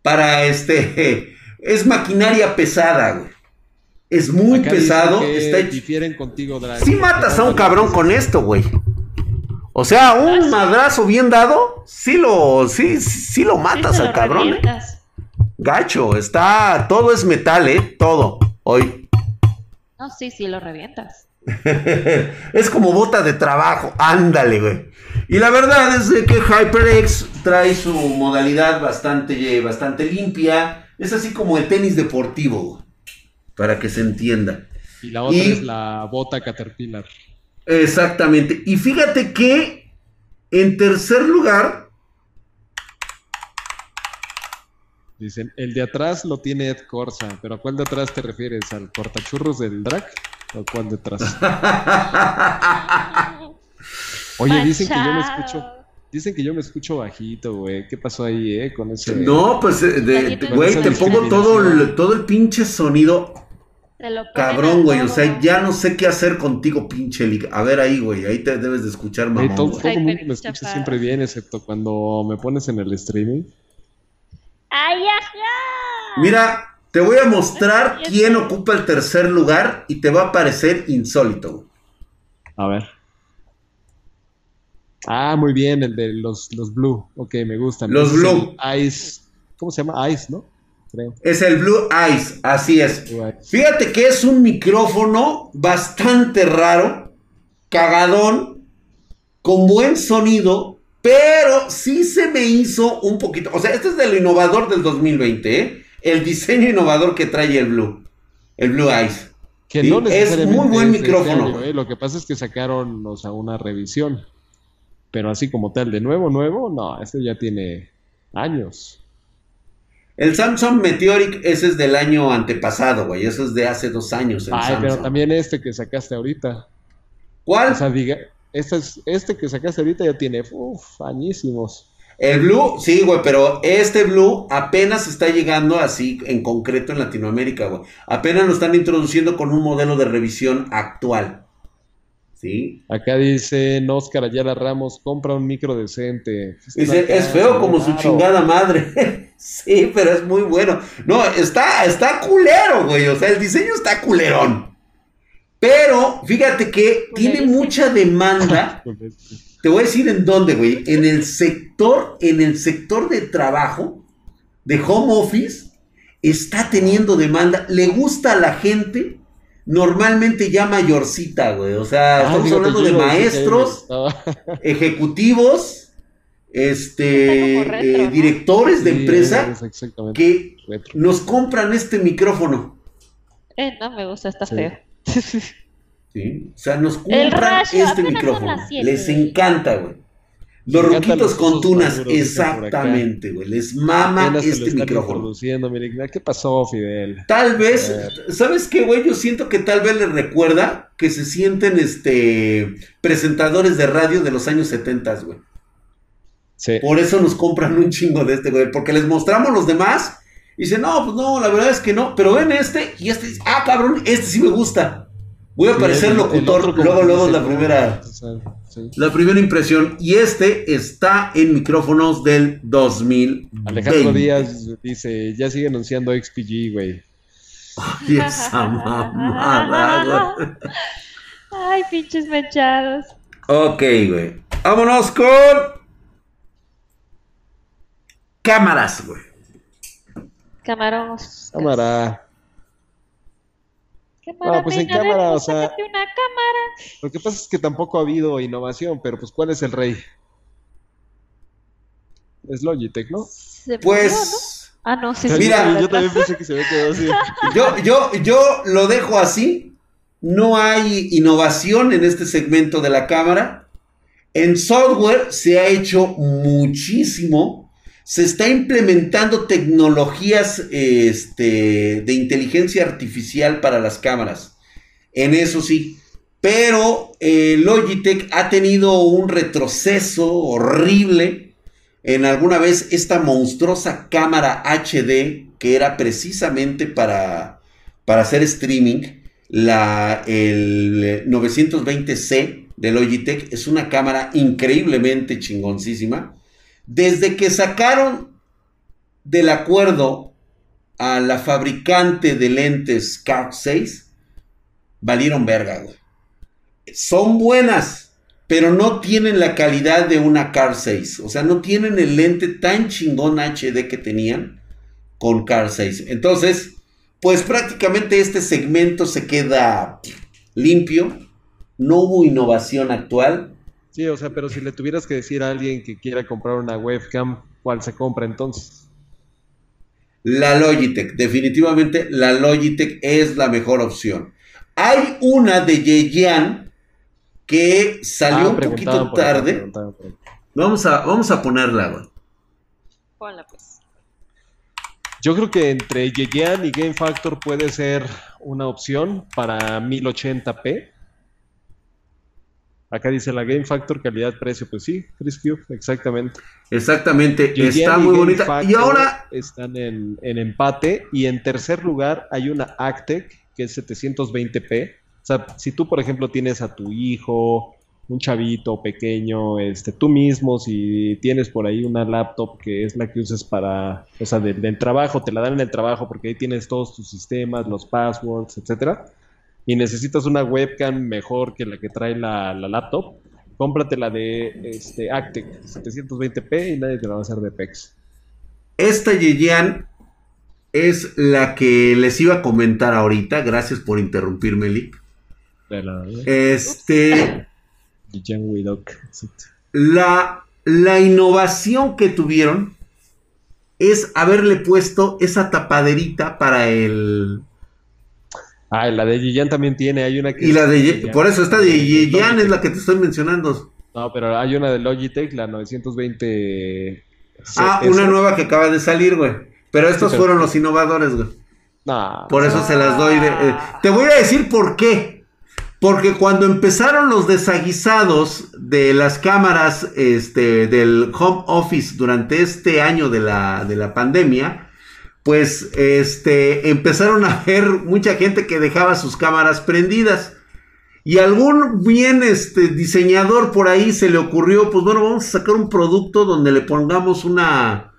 A: Para este. Es maquinaria pesada, güey. Es muy
B: Acá
A: pesado.
B: que
A: Está hecho-
B: difieren contigo, Drag.
A: Sí matas a un cabrón con esto, güey. O sea, un madrazo bien dado, sí lo, sí, sí lo matas al cabrón, ¿eh? Gacho, está, todo es metal, ¿eh? Todo, hoy.
C: No, sí, sí, lo revientas.
A: es como bota de trabajo, ándale, güey. Y la verdad es de que HyperX trae su modalidad bastante, bastante limpia. Es así como el tenis deportivo, güey, para que se entienda.
B: Y la otra
A: Y-
B: es la bota Caterpillar.
A: Exactamente. Y fíjate que en tercer lugar,
B: Dicen, el de atrás lo tiene Ed Corsa, pero ¿a cuál de atrás te refieres? ¿Al cortachurros del drag? ¿O cuál de atrás? Oye, dicen que yo me escucho, dicen que yo me escucho bajito, güey. ¿Qué pasó ahí, eh? Con ese.
A: no, pues, eh, de- de- güey, te pongo todo el, todo el pinche sonido
C: lo
A: cabrón, güey. O
C: todo.
A: sea, ya no sé qué hacer contigo, pinche. A ver ahí, güey, ahí te debes de escuchar, mamón.
B: todo,
A: güey.
B: todo el mundo
C: Hyper
B: me escucha siempre bien, excepto cuando me pones en el streaming.
A: Mira, te voy a mostrar quién ocupa el tercer lugar y te va a parecer insólito.
B: A ver. Ah, muy bien, el de los, los Blue. Ok, me gustan.
A: Los
B: es
A: Blue.
B: Ice. ¿Cómo se llama? Ice, ¿no? Creo.
A: Es el Blue Eyes, así es.
B: Ice.
A: Fíjate que es un micrófono bastante raro, cagadón, con buen sonido, pero sí se me hizo un poquito. O sea, este es de lo innovador del 2020, ¿eh? El diseño innovador que trae el Blue, el Blue Eyes.
B: Que
A: Sí,
B: no
A: es muy buen
B: este
A: micrófono,
B: año. ¿eh? Lo que pasa es que sacaron, o sea, una revisión. Pero así como tal, de nuevo, nuevo, no, este ya tiene años.
A: El Samsung Meteoric, ese es del año antepasado, güey. Eso es de hace dos años. El
B: Ay, pero también este que sacaste ahorita.
A: ¿Cuál?
B: O sea, diga, este, es- este que sacaste ahorita ya tiene, uff, añísimos.
A: El Blue, sí, güey, pero este Blue apenas está llegando así en concreto en Latinoamérica, güey. Apenas lo están introduciendo con un modelo de revisión actual. ¿Sí?
B: Acá dice Oscar Ayala Ramos, compra un micro decente.
A: Dice, es feo como su chingada madre. sí, pero es muy bueno. No, está, está culero, güey. O sea, el diseño está culerón. Pero fíjate que tiene mucha demanda. Te voy a decir en dónde, güey. En el sector, en el sector de trabajo, de home office, está teniendo demanda. Le gusta a la gente, normalmente ya mayorcita, güey. O sea,
B: Ah,
A: estamos hablando de maestros, ejecutivos, este,
C: retro,
A: eh,
C: ¿no?
A: directores de
B: Sí,
A: empresa que
B: retro.
A: nos compran este micrófono.
C: Eh, no me gusta, está
B: Sí.
C: feo.
A: ¿sí? O sea, nos compran este micrófono. Les encanta, güey. Los ruquitos con tunas, exactamente, güey. Les mama este micrófono.
B: ¿qué pasó, Fidel?
A: Tal vez. ¿sabes qué, güey? Yo siento que tal vez les recuerda que se sienten este presentadores de radio de los años 70, güey.
B: Sí.
A: Por eso nos compran un chingo de este, güey. Porque les mostramos los demás y dicen, no, pues no, la verdad es que no. Pero ven este y este dice, ah, cabrón, este sí me gusta. Voy a
B: Sí,
A: parecer locutor. luego, luego la primera, la primera impresión. Y este está en micrófonos del 2000.
B: Alejandro Díaz dice, ya sigue anunciando XPG, güey.
A: Y esa mamada, güey.
C: Ay, pinches mechados.
A: Ok, güey. Vámonos con. Cámaras, güey.
C: Cámaras.
B: Cámara.
C: Cámara,
B: No, pues en cámara, o sea-
C: sácate una cámara.
B: Lo que pasa es que tampoco ha habido innovación, pero pues ¿cuál es el rey? Es Logitech, ¿no?
C: Se murió, ¿no?
A: Pues.
C: Ah, no, sí,
A: Mira,
C: sí,
B: yo
C: sí,
B: también, yo también pensé que se había quedado así.
A: Yo, yo, yo lo dejo así. no hay innovación en este segmento de la cámara. En software se ha hecho muchísimo. Se está implementando tecnologías este, de inteligencia artificial para las cámaras. En eso sí. Pero eh, Logitech ha tenido un retroceso horrible en alguna vez esta monstruosa cámara HD que era precisamente para, para hacer streaming. La, el 920C de Logitech es una cámara increíblemente chingoncísima. Desde que sacaron del acuerdo a la fabricante de lentes Card 6, valieron verga, Son buenas, pero no tienen la calidad de una Car 6. O sea, no tienen el lente tan chingón HD que tenían con Car 6. Entonces, pues prácticamente este segmento se queda limpio. No hubo innovación actual.
B: Sí, o sea, pero si le tuvieras que decir a alguien que quiera comprar una webcam, ¿cuál se compra entonces?
A: La Logitech, definitivamente la Logitech es la mejor opción. Hay una de Yeyan que salió ah, un poquito tarde. vamos, a, vamos a ponerla, güey.
C: Ponla, pues.
B: Yo creo que entre Yeyan y Game Factor puede ser una opción para 1080p. Acá dice la Game Factor calidad-precio. Pues sí, Chris Cube, exactamente.
A: Exactamente, está muy bonita. Y ahora.
B: Están en, en, empate. Y en tercer lugar hay una Actec que es 720p sea, si tú, por ejemplo, tienes a tu hijo, un chavito pequeño, este, tú mismo, si tienes por ahí una laptop que es la que uses para, o sea, del, trabajo, te la dan en el trabajo porque ahí tienes todos tus sistemas, los passwords, etcétera, y necesitas una webcam mejor que la que trae la, laptop, cómprate la de este, Actec 720p y nadie te la va a hacer de PEX.
A: Esta Yeyan es la que les iba a comentar ahorita, gracias por interrumpirme, Lick. Este. La, la innovación que tuvieron es haberle puesto esa tapaderita para el.
B: Ah, la de Yiyan también tiene, hay una que.
A: Y la de. por eso esta de Yiyan es la que te estoy mencionando.
B: No, pero hay una de Logitech, la 920.
A: Ah, una nueva que acaba de salir, güey. Pero estos fueron los innovadores, güey. por eso se las doy de. Eh, te voy a decir por qué. Porque cuando empezaron los desaguisados de las cámaras este, del home office durante este año de la, de la pandemia, pues este, empezaron a ver mucha gente que dejaba sus cámaras prendidas. Y algún bien este, diseñador por ahí se le ocurrió, pues bueno, vamos a sacar un producto donde le pongamos una,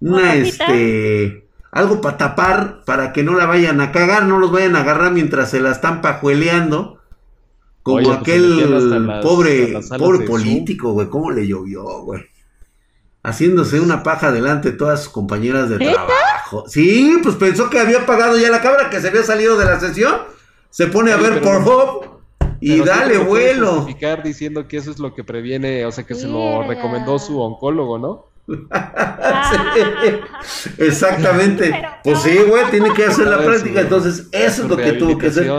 A: una, este, algo para tapar, para que no la vayan a cagar, no los vayan a agarrar mientras se la están pajueleando. Como pues, aquel pobre, pobre político, güey, ¿cómo le llovió, güey? Haciéndose una paja delante de todas sus compañeras de trabajo. Sí, pues pensó que había pagado ya la cámara, que se había salido de la sesión. Se pone a ver por Hop y dale vuelo.
B: diciendo que eso es lo que previene, o sea, que se lo recomendó su oncólogo, ¿no?
A: Exactamente. Pues sí, güey, tiene que hacer la práctica. Entonces, eso es lo que tuvo que hacer.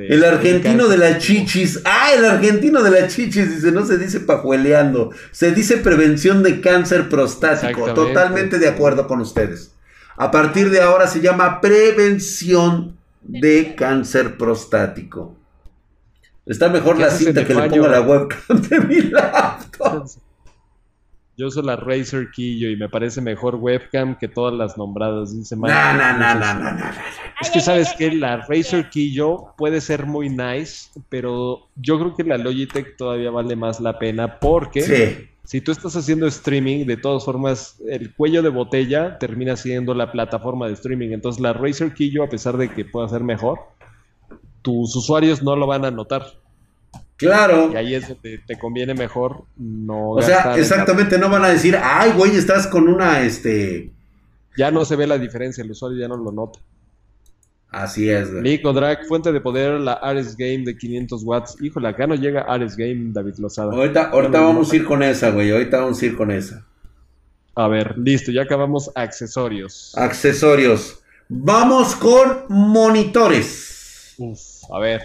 A: Este, el argentino de la chichis. Ah, el argentino de la chichis. Dice, no se dice pajueleando. Se dice prevención de cáncer prostático. Totalmente de acuerdo con ustedes. A partir de ahora se llama prevención de cáncer prostático. Está mejor la cinta que le ponga la webcam de mi laptop.
B: Yo uso la Razer Kiyo y me parece mejor webcam que todas las nombradas. Dice
A: no, no, no, no, no,
B: Es que sabes que la Razer Kiyo puede ser muy nice, pero yo creo que la Logitech todavía vale más la pena porque si tú estás haciendo streaming, de todas formas, el cuello de botella termina siendo la plataforma de streaming. Entonces la Razer Kiyo, a pesar de que pueda ser mejor, tus usuarios no lo van a notar.
A: Claro.
B: Y ahí es donde te conviene mejor no.
A: O sea, exactamente, no van a decir, ay, güey, estás con una, este.
B: Ya no se ve la diferencia, el usuario ya no lo nota.
A: Así es, güey.
B: Nico Drag, fuente de poder, la Ares Game de 500 watts. Híjole, acá no llega Ares Game, David Lozada.
A: Ahorita, ahorita vamos a ir con esa, güey. Ahorita vamos a ir con esa.
B: A ver, listo, ya acabamos accesorios.
A: Accesorios. Vamos con monitores.
B: Uf, a ver.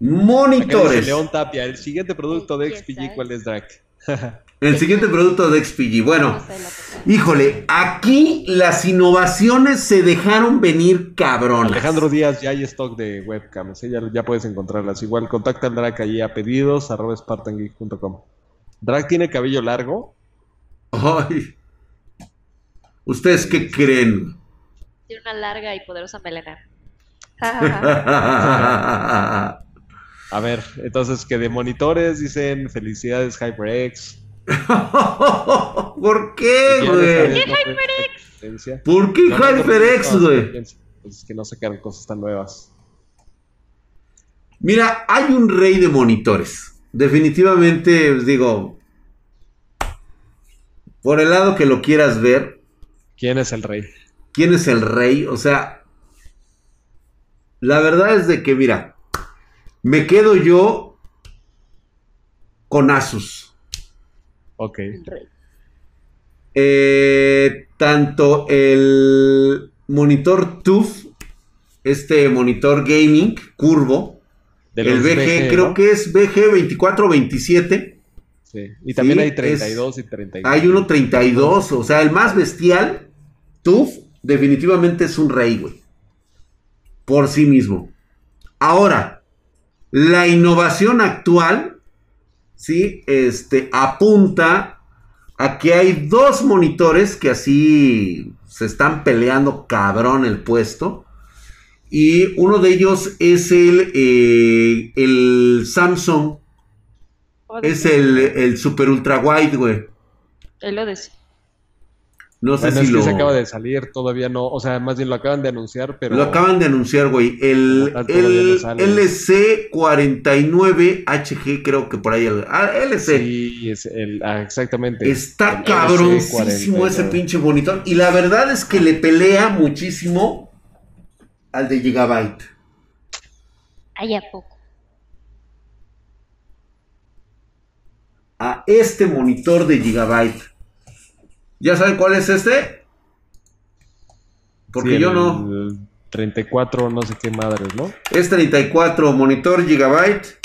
A: Monitores.
B: León Tapia, el siguiente producto de XPG, ¿cuál es, Drac?
A: El siguiente producto de XPG. Bueno, híjole, aquí las innovaciones se dejaron venir cabrón.
B: Alejandro Díaz, ya hay stock de webcams, ¿eh? ya, ya, puedes encontrarlas. Igual contacta al Drac allí a pedidos arroba spartangeek.com. ¿Drac tiene cabello largo?
A: Ay. ¿Ustedes qué creen?
C: Tiene una larga y poderosa melena.
B: A ver, entonces que de monitores dicen felicidades HyperX.
A: ¿Por qué, güey?
C: ¿Por qué HyperX?
A: ¿Por qué HyperX, güey?
B: Pues que no sacaron cosas tan nuevas.
A: Mira, hay un rey de monitores. Definitivamente, os digo, por el lado que lo quieras ver.
B: ¿Quién es el rey?
A: ¿Quién es el rey? O sea, la verdad es de que, mira, me quedo yo con Asus.
B: Ok.
A: Eh, tanto el monitor TUF, este monitor gaming curvo, el VG, creo que es VG 2427.
B: Sí, y también hay 32 y 32.
A: Hay uno 32, o sea, el más bestial, TUF, definitivamente es un rey, güey. Por sí mismo. Ahora, la innovación actual, ¿sí? Este, apunta a que hay dos monitores que así se están peleando cabrón el puesto. Y uno de ellos es el, eh, el Samsung. Es el, el Super Ultra Wide, güey.
C: Él lo decía.
A: No sé
B: Bueno,
A: si
B: es
A: lo...
B: que se acaba de salir, todavía no, o sea, más bien lo acaban de anunciar, pero
A: Lo acaban de anunciar, güey. El, el
B: no sale.
A: LC49HG, creo que por ahí. El, ah, LC.
B: sí, es el, ah, exactamente.
A: Está
B: LC49.
A: ese pinche monitor. Y la verdad es que le pelea muchísimo al de Gigabyte.
C: Ay, ¿a poco?
A: A este monitor de Gigabyte. ¿Ya saben cuál es este? Porque
B: Sí,
A: yo
B: el-
A: no.
B: el 34, no sé qué madres, ¿no?
A: Es 34 monitor Gigabyte.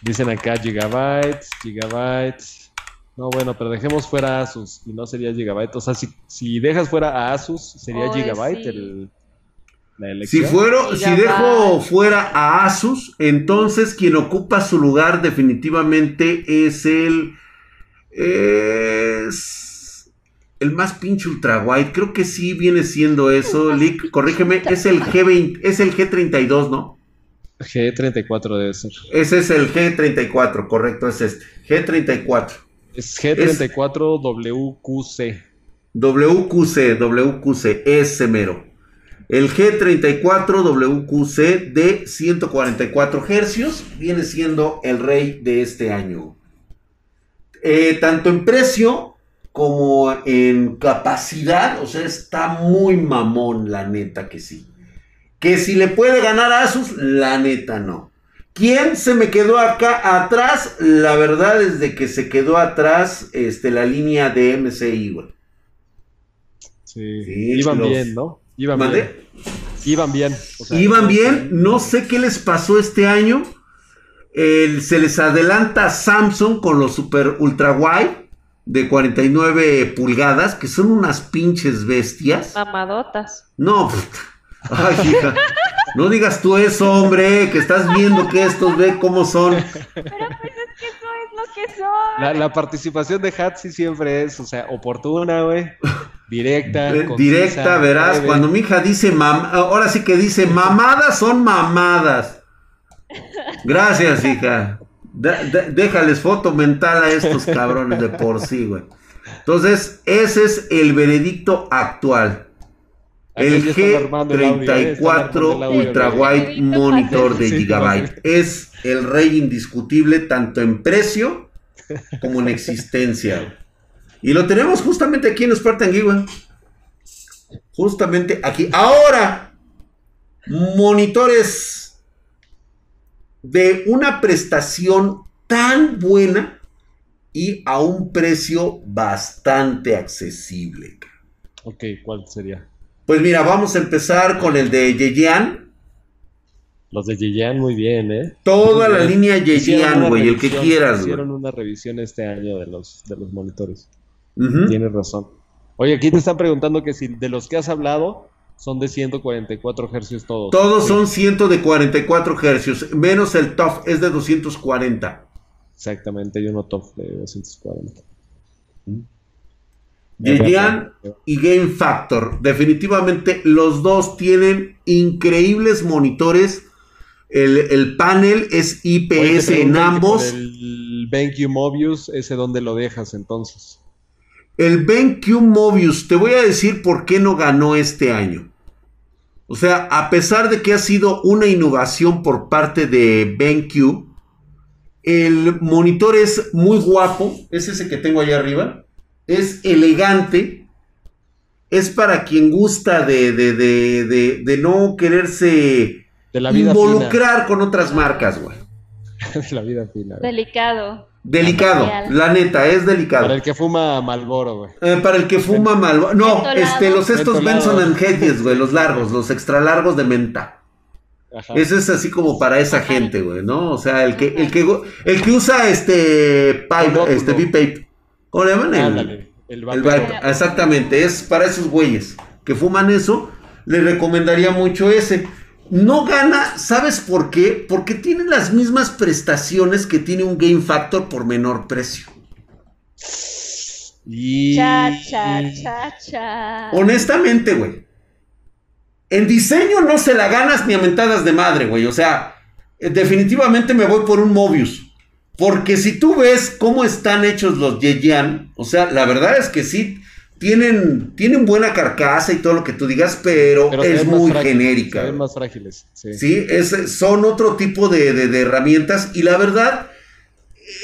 B: Dicen acá gigabytes, gigabytes. No, bueno, pero dejemos fuera Asus y no sería gigabyte. O sea, si, si dejas fuera a Asus, sería
C: Oh,
B: gigabyte
C: sí.
B: el, la
A: Si, fuero, si dejo fuera a Asus, entonces quien ocupa su lugar definitivamente es el. Es. El más pinche ultra wide. Creo que sí viene siendo eso. Lick, corrígeme. Es el G20. Es el G32, ¿no?
B: G34 debe ser.
A: Ese es el G34, correcto, es este. G34.
B: Es G34WQC.
A: WQC, WQC, ese mero. El G34 WQC de 144 hercios viene siendo el rey de este año. Eh, tanto en precio como en capacidad, o sea, está muy mamón, la neta que sí. Que si le puede ganar a Asus, la neta no. ¿Quién se me quedó acá atrás? La verdad es de que se quedó atrás este, la línea de MCI, güey.
B: Sí.
A: Sí,
B: Iban
A: los-
B: bien, ¿no? Iban bien. Iban bien. o sea,
A: Iban bien, no sé qué les pasó este año. El- se les adelanta Samsung con los super ultra wide de 49 pulgadas, que son unas pinches bestias.
C: Mamadotas.
A: No, puta. ay, hija. No digas tú eso, hombre, que estás viendo que estos ve cómo son.
C: Pero pues es que eso es lo que son.
B: La, la participación de Hatsi siempre es, o sea, oportuna, güey. Directa. Concisa,
A: Directa, verás,
B: breve.
A: cuando mi hija dice mam ahora sí que dice mamadas son mamadas. Gracias, hija. Da- déjales foto mental a estos cabrones de por sí, güey. Entonces, ese es el veredicto actual. El
B: ya están armando el audio, ¿eh? Están armando
A: G34
B: el audio,
A: Ultra. Wide Monitor de Gigabyte. Es el rey indiscutible tanto en precio como en existencia. Y lo tenemos justamente aquí en Spartan güey. Justamente aquí. Ahora, monitores de una prestación tan buena y a un precio bastante accesible.
B: Ok, ¿cuál sería?
A: Pues mira, vamos a empezar con el de Yeyan.
B: Los de Yeyan muy bien, ¿eh?
A: Toda
B: Muy
A: la
B: bien.
A: línea Yeyan, güey, el que quieras, güey.
B: Hicieron una revisión este año de los, de los monitores.
A: Ujú.
B: Tienes razón. Oye, aquí te están preguntando que si de los que has hablado son de 144 hercios todos.
A: Todos
B: Sí,
A: son 144 hercios, menos el TOF es de 240.
B: Exactamente, hay uno top de 240.
A: Yeyan y Game Factor. Definitivamente los dos tienen increíbles monitores. El, el panel es IPS en ambos.
B: El BenQ Mobius, ¿ese dónde lo dejas entonces?
A: El BenQ Mobius, te voy a decir por qué no ganó este año. O sea, a pesar de que ha sido una innovación por parte de BenQ, el monitor es muy guapo, es ese que tengo allá arriba, es elegante, es para quien gusta de, de, de, de, de no quererse
B: De la vida
A: involucrar con otras marcas, güey.
B: De la vida fina. güey.
C: Delicado.
A: Delicado,
C: Material.
A: la neta, es delicado.
B: Para el que fuma Malboro, güey.
A: Eh, para el que fuma mal. No,
C: Mentolado.
A: este, los estos
B: Mentolado.
A: Benson and Hedges, güey, los largos, los extra largos de menta.
B: Ajá.
A: Ese es así como para esa
C: Ajá.
A: gente, güey, ¿no? O sea, el que, el que, el que usa este pipe,
B: Monóculo.
A: este V-Pape. ¿Cómo le llaman? El,
B: Ándale, el
A: exactamente, es para esos güeyes que fuman eso. Les recomendaría mucho ese. No gana, ¿sabes por qué? Porque tiene las mismas prestaciones que tiene un Game Factor por menor precio.
B: Y...
C: Cha, cha, cha, cha.
A: Honestamente, güey. En diseño no se la ganas ni a mentadas de madre, güey. O sea, eh, definitivamente me voy por un Mobius. Porque si tú ves cómo están hechos los Yeyan, o sea, la verdad es que sí, tienen, tienen buena carcasa y todo lo que tú digas, pero, es muy genérica.
B: Se ven
A: güey.
B: más frágiles, sí.
A: Sí, es- son otro tipo de, de- de herramientas y la verdad,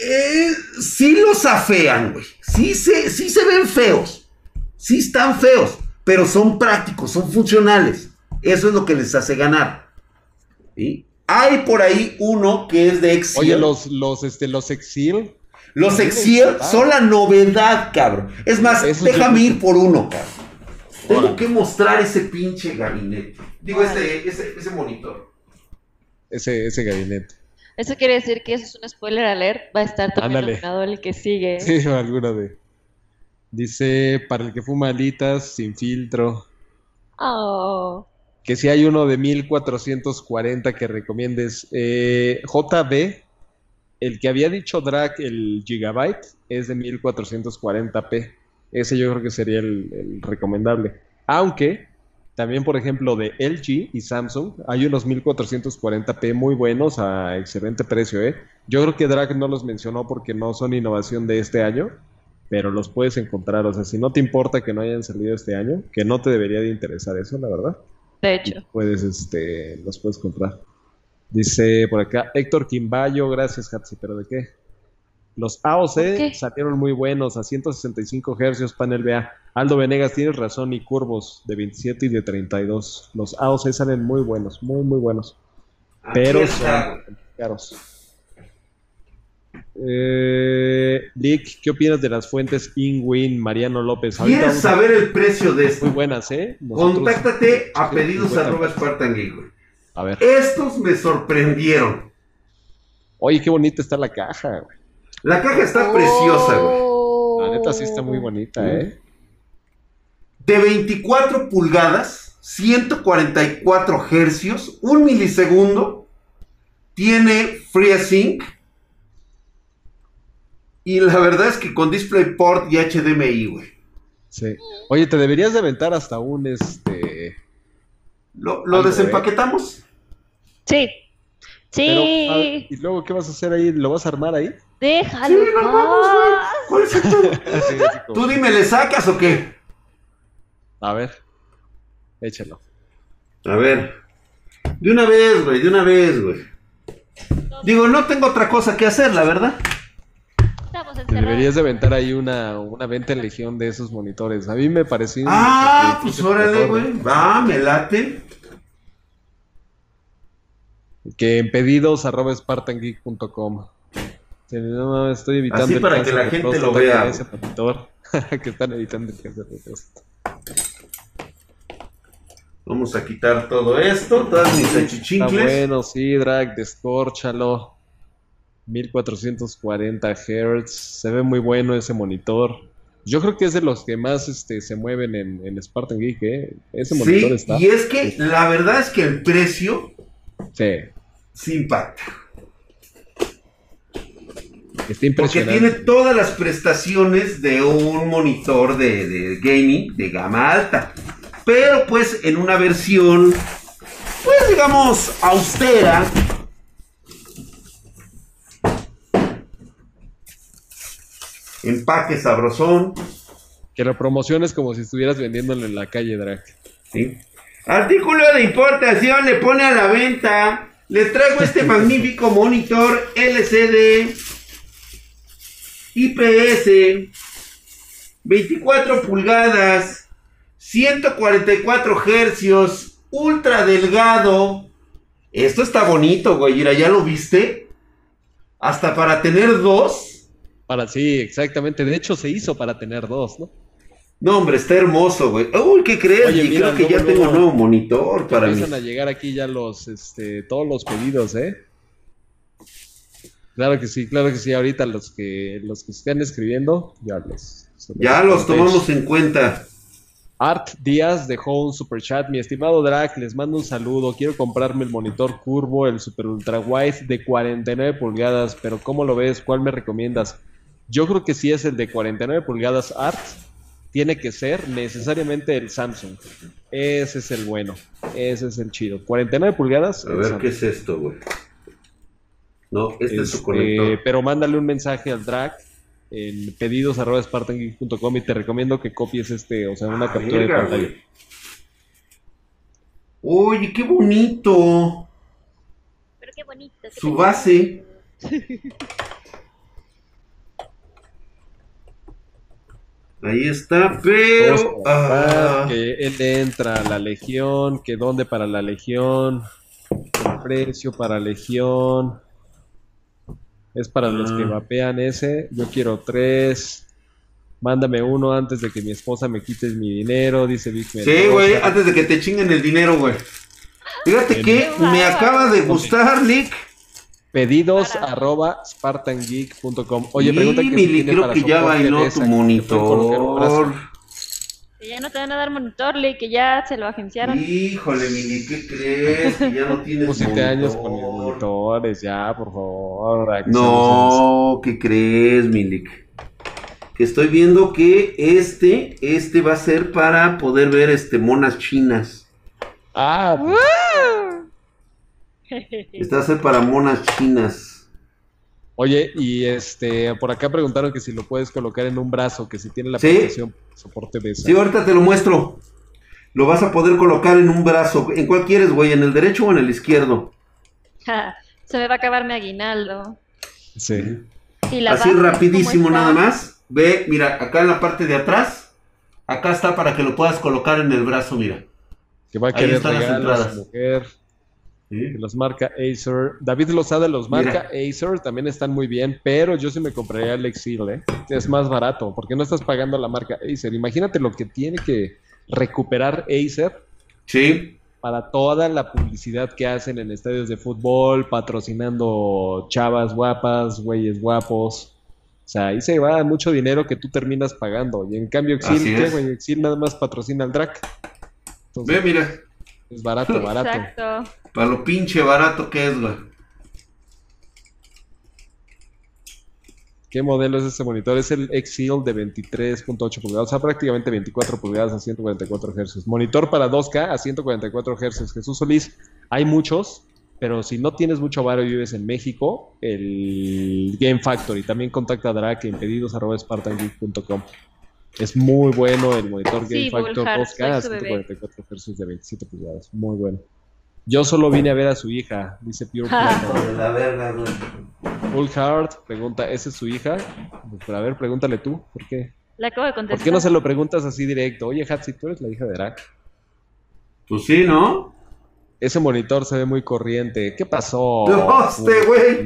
A: eh, sí los afean, güey. Sí se, sí se ven feos. Sí están feos, pero son prácticos, son funcionales. Eso es lo que les hace ganar. ¿sí? Hay por ahí uno que es de Exil.
B: Oye, los, los, este, los Exil,
A: Los Exil son la novedad, cabrón. Es más, déjame ir por uno, cabrón. Tengo que mostrar ese pinche gabinete. Digo, ese, ese, ese monitor.
B: ese, ese gabinete.
C: Eso quiere decir que eso es un spoiler alert. Va a estar también
B: Ándale.
C: nominado el que sigue.
B: Sí, alguna de. Dice, para el que fuma alitas sin filtro.
C: Oh.
B: Que si hay uno de 1440 que recomiendes. Eh, JB, el que había dicho Drag, el Gigabyte, es de 1440p. Ese yo creo que sería el, el recomendable. Aunque, también por ejemplo de LG y Samsung, hay unos 1440p muy buenos a excelente precio, ¿eh? Yo creo que Drag no los mencionó porque no son innovación de este año, pero los puedes encontrar. O sea, si no te importa que no hayan salido este año, que no te debería de interesar eso, la verdad
C: De hecho.
B: puedes, este, los puedes comprar. Dice por acá Héctor Quimbayo, gracias Hatsi, pero ¿de qué? Los AOC salieron muy buenos a 165 Hz panel BA. Aldo Venegas, tienes razón, y curvos de 27 y de 32. Los AOC salen muy buenos, muy, muy buenos. Pero son caros. Eh, Lick, ¿qué opinas de las fuentes InWin, Mariano López?
A: ¿Quieres
B: a-
A: saber el precio de
B: Muy
A: esto?
B: buenas, ¿eh? Nosotros-
A: Contáctate a pedidos
B: 50
A: arroba. Spartan.
B: A ver.
A: Estos me sorprendieron.
B: Oye, qué bonita está la caja, güey.
A: La caja está preciosa, güey.
C: Oh.
B: La neta sí está muy bonita, ¿eh?
A: De 24 pulgadas, 144 hercios, un milisegundo. Tiene FreeSync. Y la verdad es que con DisplayPort y HDMI, güey.
B: Sí. Oye, te deberías de aventar hasta un, este...
A: Lo, lo
B: Algo,
A: desempaquetamos.
C: Sí.
B: Pero,
C: Sí.
B: ¿y luego qué vas a hacer ahí? ¿Lo vas a armar ahí?
C: Déjalo.
A: Sí, vamos, güey. ¿Cuál es el Tú dime, ¿le sacas o qué?
B: A ver, échalo.
A: A ver. De una vez, güey, de una vez, güey. Digo, no tengo otra cosa que hacer, la verdad.
B: Te deberías de aventar ahí una, una venta en legión de esos monitores. A mí me pareció...
A: Ah, pues órale, güey. Va, me late.
B: Que en pedidos arroba spartangeek.com. No, estoy evitando
A: Así
B: el
A: para que la gente lo vea.
B: ese monitor. que están evitando el cáncer de próstata.
A: Vamos a quitar todo esto, todas mis
B: Está
A: achichincles.
B: bueno, sí, drag, descórchalo. 1440 Hz. Se ve muy bueno ese monitor. Yo creo que es de los que más este, se mueven en, en Spartan Geek, ¿eh? Ese monitor
A: Sí,
B: está.
A: y es que la verdad es que el precio
B: Sí,
A: sí impacta.
B: está
A: Porque
B: impresionante.
A: tiene todas las prestaciones de un monitor de, de gaming de gama alta. Pero pues en una versión, pues digamos, austera. Empaque sabrosón.
B: Que lo promociones como si estuvieras vendiéndolo en la calle, drag.
A: ¿sí? Artículo de importación le pone a la venta. Les traigo este magnífico monitor LCD IPS 24 pulgadas 144 hercios ultra delgado. Esto está bonito, güey. ¿ya lo viste? Hasta para tener dos.
B: Para, sí, exactamente. De hecho, se hizo para tener dos, ¿no?
A: No, hombre, está hermoso, güey. Uy, ¿qué crees?
B: Oye,
A: Y
B: mira,
A: creo que ya tengo
B: luego
A: nuevo monitor para mí.
B: Empiezan a llegar aquí ya los, este, todos los pedidos, ¿eh? Claro que sí, claro que sí. Ahorita los que, los que estén escribiendo, ya los.
A: Ya los tomamos en cuenta.
B: Art Díaz dejó un super chat. Mi estimado Drag, les mando un saludo. Quiero comprarme el monitor curvo, el super ultra wide de 49 pulgadas, pero ¿cómo lo ves? ¿Cuál me recomiendas? Yo creo que si es el de 49 pulgadas Art, tiene que ser necesariamente el Samsung. Ese es el bueno. Ese es el chido. 49 pulgadas.
A: A ver,
B: Samsung.
A: ¿qué es esto, güey? No, este es su
B: Este,
A: conector.
B: pero mándale un mensaje al drag en pedidos arroba spartangeek.com y te recomiendo que copies este, o sea, una
A: Ah,
B: captura de pantalla.
A: güey. Oye, qué bonito.
C: Pero qué bonito. qué
A: Su
C: bonito.
A: base. Ahí está, pero. Ah,
B: que él entra a la legión, que dónde para la legión, el precio para legión. Es para los que
A: Ah.
B: vapean ese. Yo quiero tres. Mándame uno antes de que mi esposa me quite mi dinero, dice Vic
A: sí, güey, antes de que te chinguen el dinero, güey. Fíjate que me acaba de gustar, Lick.
B: Pedidos
C: Para.
B: arroba spartangeek.com. Oye,
A: y
B: pregunta que
A: Mili,
B: tiene
A: creo
B: para
A: que ya bailó tu monitor.
C: Que ya no te van a dar monitor, Lee, que ya se lo agenciaron.
A: Híjole, Mili, ¿qué crees? Que ya no tienes
B: Como siete años con
A: monitor.
B: monitores, ya, por favor.
A: No, ¿qué crees, Milik? Que estoy viendo que este, este va a ser para poder ver este monas chinas.
B: Ah, pues,
A: Este a ser para monas chinas.
B: oye, y este, por acá preguntaron que si lo puedes colocar en un brazo, que si tiene la
A: Sí.
B: aplicación soporte de esa.
A: Sí, ahorita te lo muestro. Lo vas a poder colocar en un brazo. ¿En cuál quieres, güey? ¿En el derecho o en el izquierdo?
C: se me va a acabar mi aguinaldo.
B: Sí.
C: Y la
A: Así
C: base,
A: rapidísimo
C: ¿cómo está?
A: nada más. Ve, mira, acá en la parte de atrás. Acá está para que lo puedas colocar en el brazo, mira.
B: Que va a
A: Ahí
B: querer
A: están las entradas.
B: mujer.
A: ¿Sí?
B: que Los marca Acer. David Lozada los marca Acer, también están muy bien, pero yo sí me compraría el Exil, ¿eh? Es más barato, porque no estás pagando la marca Acer. Imagínate lo que tiene que recuperar Acer
A: Sí.
B: para toda la publicidad que hacen en estadios de fútbol, patrocinando chavas guapas, güeyes guapos. O sea, ahí se va mucho dinero que tú terminas pagando. Y en cambio, Exil, ¿qué, güey? Exil nada más patrocina al Drac. Entonces,
A: Ve, mira.
B: es barato, barato.
C: Exacto.
A: Para lo pinche barato que es, güey.
B: ¿Qué modelo es este monitor? Es el Exil de 23.8 pulgadas, o sea, prácticamente 24 pulgadas a 144 Hz. Monitor para 2K a 144 Hz. Jesús Solís, hay muchos, pero si no tienes mucho varo y vives en México, el Game Factory. También contacta a Drake en pedidos.spartangeek.com. Es muy bueno el monitor Game
C: Sí,
B: Factor
C: Bullhard,
B: 2K a
C: soy su bebé.
B: 144 Hz de 27 pulgadas. Muy bueno. Yo solo vine a ver a su hija, dice Pure
A: la verga, güey.
B: Full Heart pregunta, ¿esa es su hija? Pues, pero a ver, pregúntale tú, ¿por qué?
C: Le acabo de
B: ¿Por
C: contestar.
B: qué no se lo preguntas así directo? Oye, Hatsi, tú eres la hija de Drac.
A: Pues sí, ¿no?
B: Ese monitor se ve muy corriente. ¿Qué pasó?
A: No, este güey.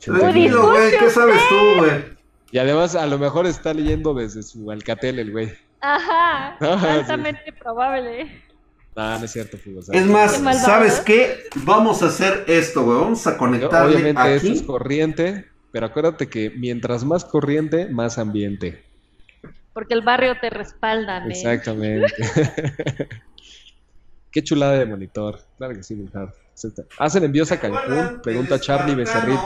A: Tranquilo, güey. ¿Qué sabes tú, güey?
B: Y además, a lo mejor está leyendo desde su Alcatel el güey.
C: Ajá,
B: Ah, sí.
C: altamente probable.
B: Ah, no es cierto, Fugo.
A: Es más,
C: Qué.
A: ¿sabes qué? Vamos a hacer esto, güey. Vamos a conectarle
B: Obviamente esto es
A: aquí.
B: corriente, pero acuérdate que mientras más corriente, más ambiente.
C: Porque el barrio te respalda, men.
B: Exactamente. Qué chulada de monitor. Claro que sí, Wilhard. ¿Hacen envíos a Cancún? Pregunta
A: el
B: Charlie Becerril.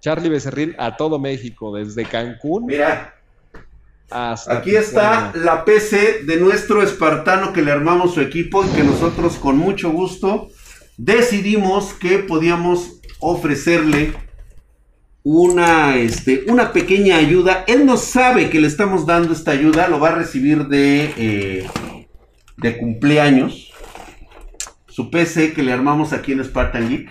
B: Charlie Becerril a todo México, desde Cancún
A: Mira,
B: hasta
A: aquí está la PC de nuestro espartano que le armamos su equipo y que nosotros con mucho gusto decidimos que podíamos ofrecerle una, este, una pequeña ayuda. Él no sabe que le estamos dando esta ayuda, lo va a recibir de, eh, de cumpleaños. Su PC que le armamos aquí en Spartan Geek.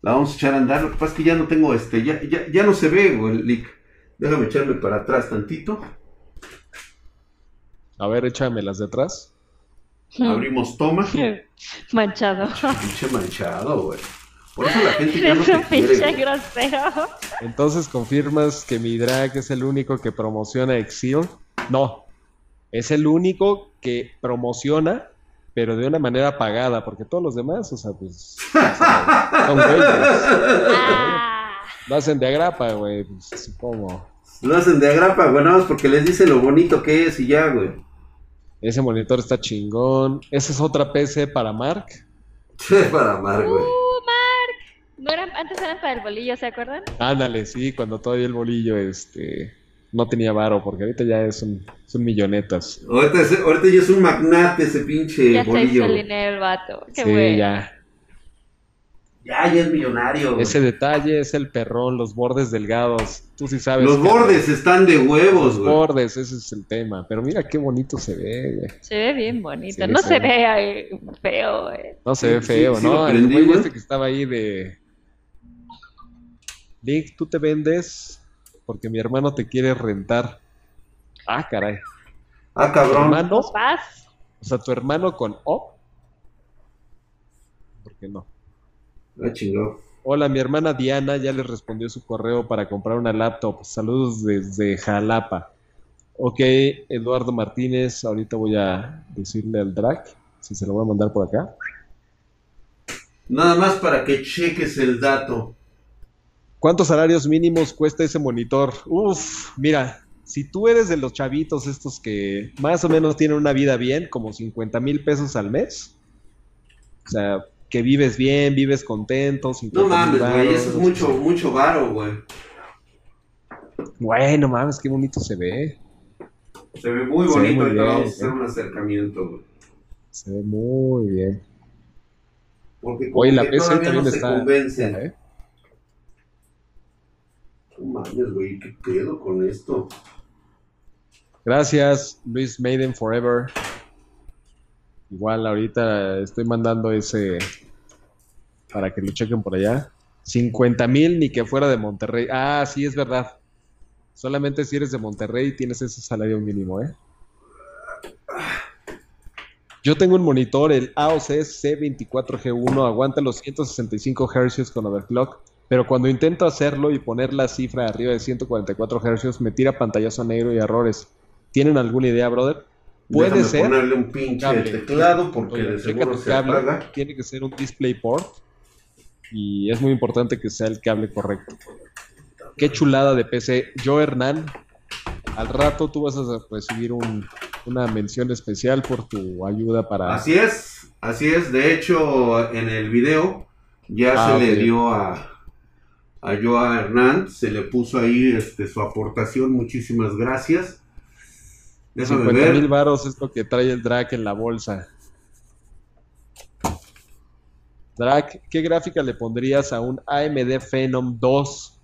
A: La vamos a echar a andar. Lo que pasa es que ya no tengo este, ya, ya, ya no se ve, el leak. Déjame echarme para atrás tantito.
B: A ver, échame las de atrás.
A: Abrimos toma.
C: Manchado.
A: Pinche manchado, güey. Por eso la gente ya no te
C: un
A: quiere.
C: grosero.
B: Entonces confirmas que mi drag es el único que promociona Exil. No, es el único que promociona, pero de una manera pagada, porque todos los demás, o sea, pues son güeyes.
C: Ah,
B: Lo hacen de agrapa, güey, pues supongo.
A: Lo hacen de agrapa, güey, nada más porque les dice lo bonito que es y ya, güey.
B: Ese monitor está chingón. Esa es otra PC para Mark.
A: para amar, güey.
C: uh, Mark. No eran, antes eran para el bolillo, ¿se acuerdan?
B: Ándale, sí, cuando todavía el bolillo este, no tenía varo, porque ahorita ya es un, son millonetas.
A: Ahorita, es- ahorita ya es un magnate ese pinche
C: ya se hizo
A: bolillo.
C: el dinero el vato. Qué
B: sí,
C: bueno.
B: ya.
A: Ya, ya es millonario. güey.
B: Ese detalle es el perrón, los bordes delgados. Tú sí sabes.
A: Los
B: que-
A: bordes están de huevos,
B: Los
A: güey.
B: bordes, ese es el tema. Pero mira qué bonito se ve, güey.
C: Se ve bien bonito.
B: Sí,
C: no se ve ahí feo, eh.
B: No se ve feo,
A: sí, sí
B: ¿no?
A: lo
B: el
A: prendí,
B: güey
A: güey.
B: este que estaba ahí de. Link, tú te vendes porque mi hermano te quiere rentar. Ah, caray.
A: Ah,
B: ¿Tu
A: cabrón.
B: hermano?
C: ¿Dos vas?
B: O sea, tu hermano con O. ¿Por qué no?
A: Ah.
B: Hola, mi hermana Diana ya le respondió su correo para comprar una laptop. Saludos desde Jalapa. Ok, Eduardo Martínez, ahorita voy a decirle al drag si se lo voy a mandar por acá.
A: Nada más para que cheques el dato.
B: ¿Cuántos salarios mínimos cuesta ese monitor? Uf, mira, si tú eres de los chavitos estos que más o menos tienen una vida bien, como 50 mil pesos al mes, o sea, que vives bien, vives contento, 50
A: No mames, güey, eso es mucho, mucho varo, güey.
B: Bueno, mames, qué bonito se ve.
A: Se ve muy
B: Se ve
A: bonito,
B: muy bien,
A: vamos a hacer
B: ¿eh?
A: un acercamiento, güey.
B: Se ve muy bien.
A: Porque como
B: Oye, la PC también
A: no se
B: está.
A: convencen.
B: ¿eh?
A: No mames, güey, ¿qué pedo con esto?
B: Gracias, Luis Maiden Forever. Igual ahorita estoy mandando ese para que lo chequen por allá. 50 mil ni que fuera de Monterrey. Ah, sí, es verdad. Solamente si eres de Monterrey tienes ese salario mínimo, ¿eh? Yo tengo un monitor, el AOC C24G1, aguanta los 165 Hz con overclock, pero cuando intento hacerlo y poner la cifra arriba de 144 Hz me tira pantallazo negro y errores. ¿Tienen alguna idea, brother? Puede
A: Déjame
B: ser.
A: ponerle un pinche
B: Cable.
A: teclado porque
B: Oye,
A: de
B: checa
A: seguro
B: tu
A: se
B: cable,
A: apaga.
B: Tiene que ser un DisplayPort y es muy importante que sea el cable correcto. Qué chulada de PC. Yo, Hernán, al rato tú vas a recibir un- una mención especial por tu ayuda para...
A: Así es, así es. De hecho, en el video ya
B: Ah,
A: se le dio a, a Joa Hernán, se le puso ahí este, su aportación. Muchísimas gracias. Déjame
B: 50 mil varos es lo que trae el Drac en la bolsa. Drac, ¿qué gráfica le pondrías a un AMD Phenom 2?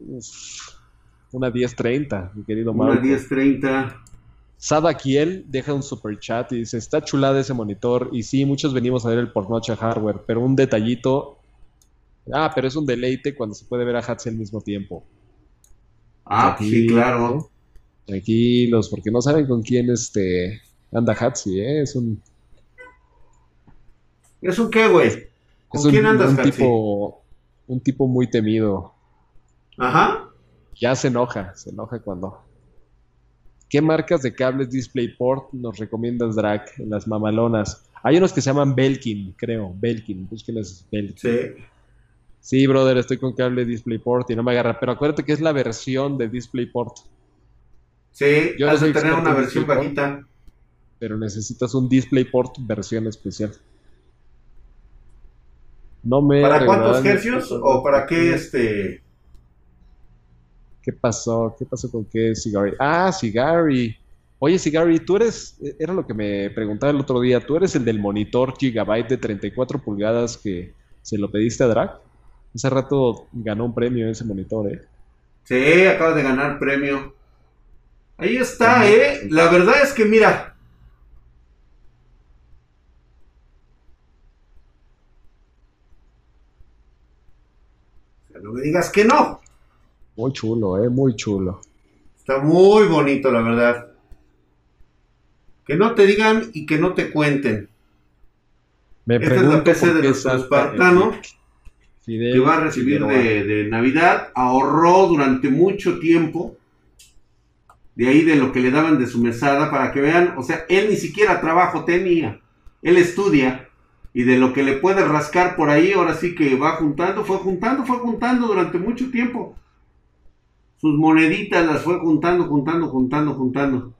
B: Uf, una 1030, mi querido
A: Una
B: Marco.
A: 1030.
B: Sada Kiel deja un super chat y dice, está chulada ese monitor y sí, muchos venimos a ver el pornoche hardware, pero un detallito... Ah, pero es un deleite cuando se puede ver a Hatsi al mismo tiempo.
A: Ah, sí, claro.
B: Tranquilos, porque no saben con quién este anda Hatsi, ¿eh? Es un,
A: ¿Es un qué, güey? ¿Con
B: es un,
A: quién andas,
B: un
A: Hatsi?
B: tipo, un tipo muy temido.
A: Ajá.
B: Ya se enoja, se enoja cuando... ¿Qué marcas de cables DisplayPort nos recomiendas, Drag, en las mamalonas? Hay unos que se llaman Belkin, creo. Belkin, búsquenles Belkin. Sí. Sí, brother, estoy con cable DisplayPort y no me agarra. Pero acuérdate que es la versión de DisplayPort.
A: Sí, yo no tener una versión bajita.
B: Pero necesitas un DisplayPort versión especial.
A: No me ¿Para cuántos hercios o para qué este?
B: ¿Qué pasó? ¿Qué pasó con qué Cigari? Ah, Cigari. Oye, Cigari, tú eres, era lo que me preguntaba el otro día, ¿tú eres el del monitor Gigabyte de 34 pulgadas que se lo pediste a Drag? Hace rato ganó un premio ese monitor, ¿eh?
A: Sí, acaba de ganar premio. Ahí está, ¿eh? La verdad es que mira. No me digas que no.
B: Muy chulo, eh, muy chulo.
A: Está muy bonito, la verdad. Que no te digan y que no te cuenten. Me Esta es la PC de nuestro espartano que va a recibir de, de, Navidad. Ahorró durante mucho tiempo. De ahí de lo que le daban de su mesada para que vean. O sea, él ni siquiera trabajo tenía. Él estudia. Y de lo que le puede rascar por ahí, ahora sí que va juntando, fue juntando, fue juntando durante mucho tiempo sus moneditas las fue juntando, juntando, juntando, juntando.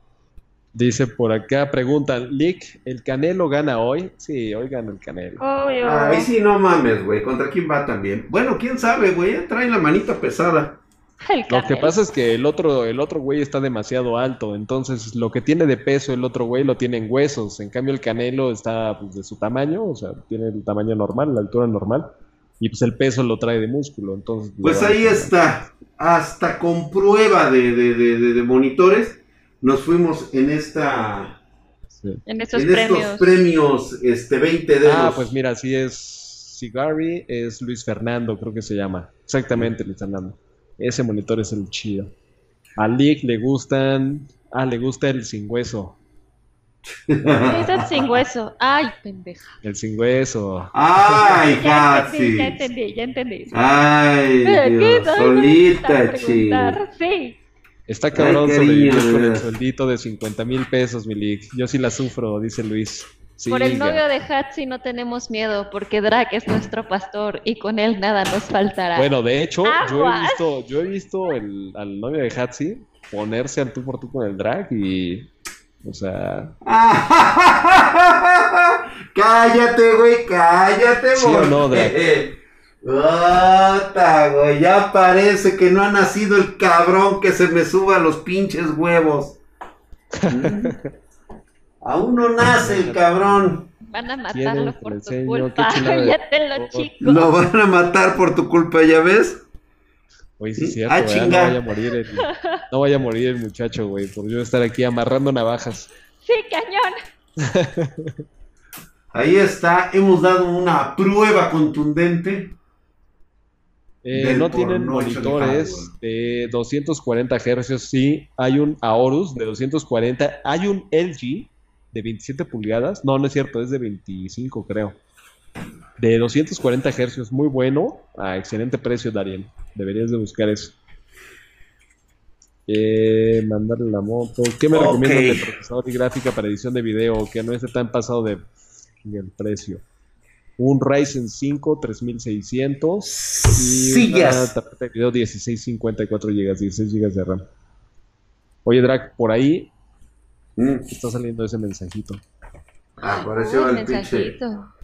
B: Dice por acá, preguntan, Lick, ¿el Canelo gana hoy? Sí, hoy gana el Canelo.
A: Ay, sí, no mames, güey. ¿Contra quién va también? Bueno, quién sabe, güey. Trae la manita pesada.
B: Lo que pasa es que el otro, el otro güey está demasiado alto, entonces lo que tiene de peso el otro güey lo tiene en huesos, en cambio el Canelo está pues, de su tamaño, o sea, tiene el tamaño normal, la altura normal, y pues el peso lo trae de músculo, entonces...
A: Pues ahí está, hasta con prueba de, monitores, nos fuimos en esta...
C: En, estos, premios.
A: premios este, 20 de
B: Ah, pues mira, sí es Cigari, es Luis Fernando, creo que se llama. Exactamente, Luis Fernando. Ese monitor es el chido. A Lick le gustan... Ah, le gusta el sin hueso.
C: Es el sin hueso. Ay, pendeja.
B: El sin hueso.
A: Ay, casi.
C: Ya entendí, ya entendí.
A: Ay, Dios, solita, chido.
C: Sí.
B: Está cabrón sobrevivir con el sueldito de 50 mil pesos, Milik. Yo sí la sufro, dice Luis.
C: Por el novio de Hatsi no tenemos miedo, porque Drac es nuestro pastor y con él nada nos faltará.
B: Bueno, de hecho, yo he visto, yo he visto el, al novio de Hatsi ponerse al tú por tú con el Drac y o sea.
A: cállate, güey, cállate, ¿Sí güey. no, güey, ya parece que no ha nacido el cabrón que se me suba los pinches huevos. Aún no nace el cabrón.
C: Van a matarlo por tu culpa. ya te lo chico.
A: Lo van a matar por tu culpa, ¿ya ves?
B: Oye, sí es cierto, ah, no vaya a morir el, no vaya a morir el muchacho, güey, por yo estar aquí amarrando navajas.
C: Sí, cañón.
A: Ahí está, hemos dado una prueba contundente.
B: Eh, no tienen monitores de 240 Hz, sí, hay un Aorus de 240, hay un LG de 27 pulgadas, no, no es cierto, es de 25 creo de 240 Hz, muy bueno, a excelente precio, Darien. Deberías de buscar eso. Eh, mandarle la moto. ¿Qué me recomiendas de procesador y gráfica para edición de video? Que no esté tan pasado de el precio. Un Ryzen 5 3600 y una tarjeta de video 1654 GB, 16 GB de RAM. Oye, Drac, por ahí mm. está saliendo ese mensajito.
A: Ah, apareció el mensajito.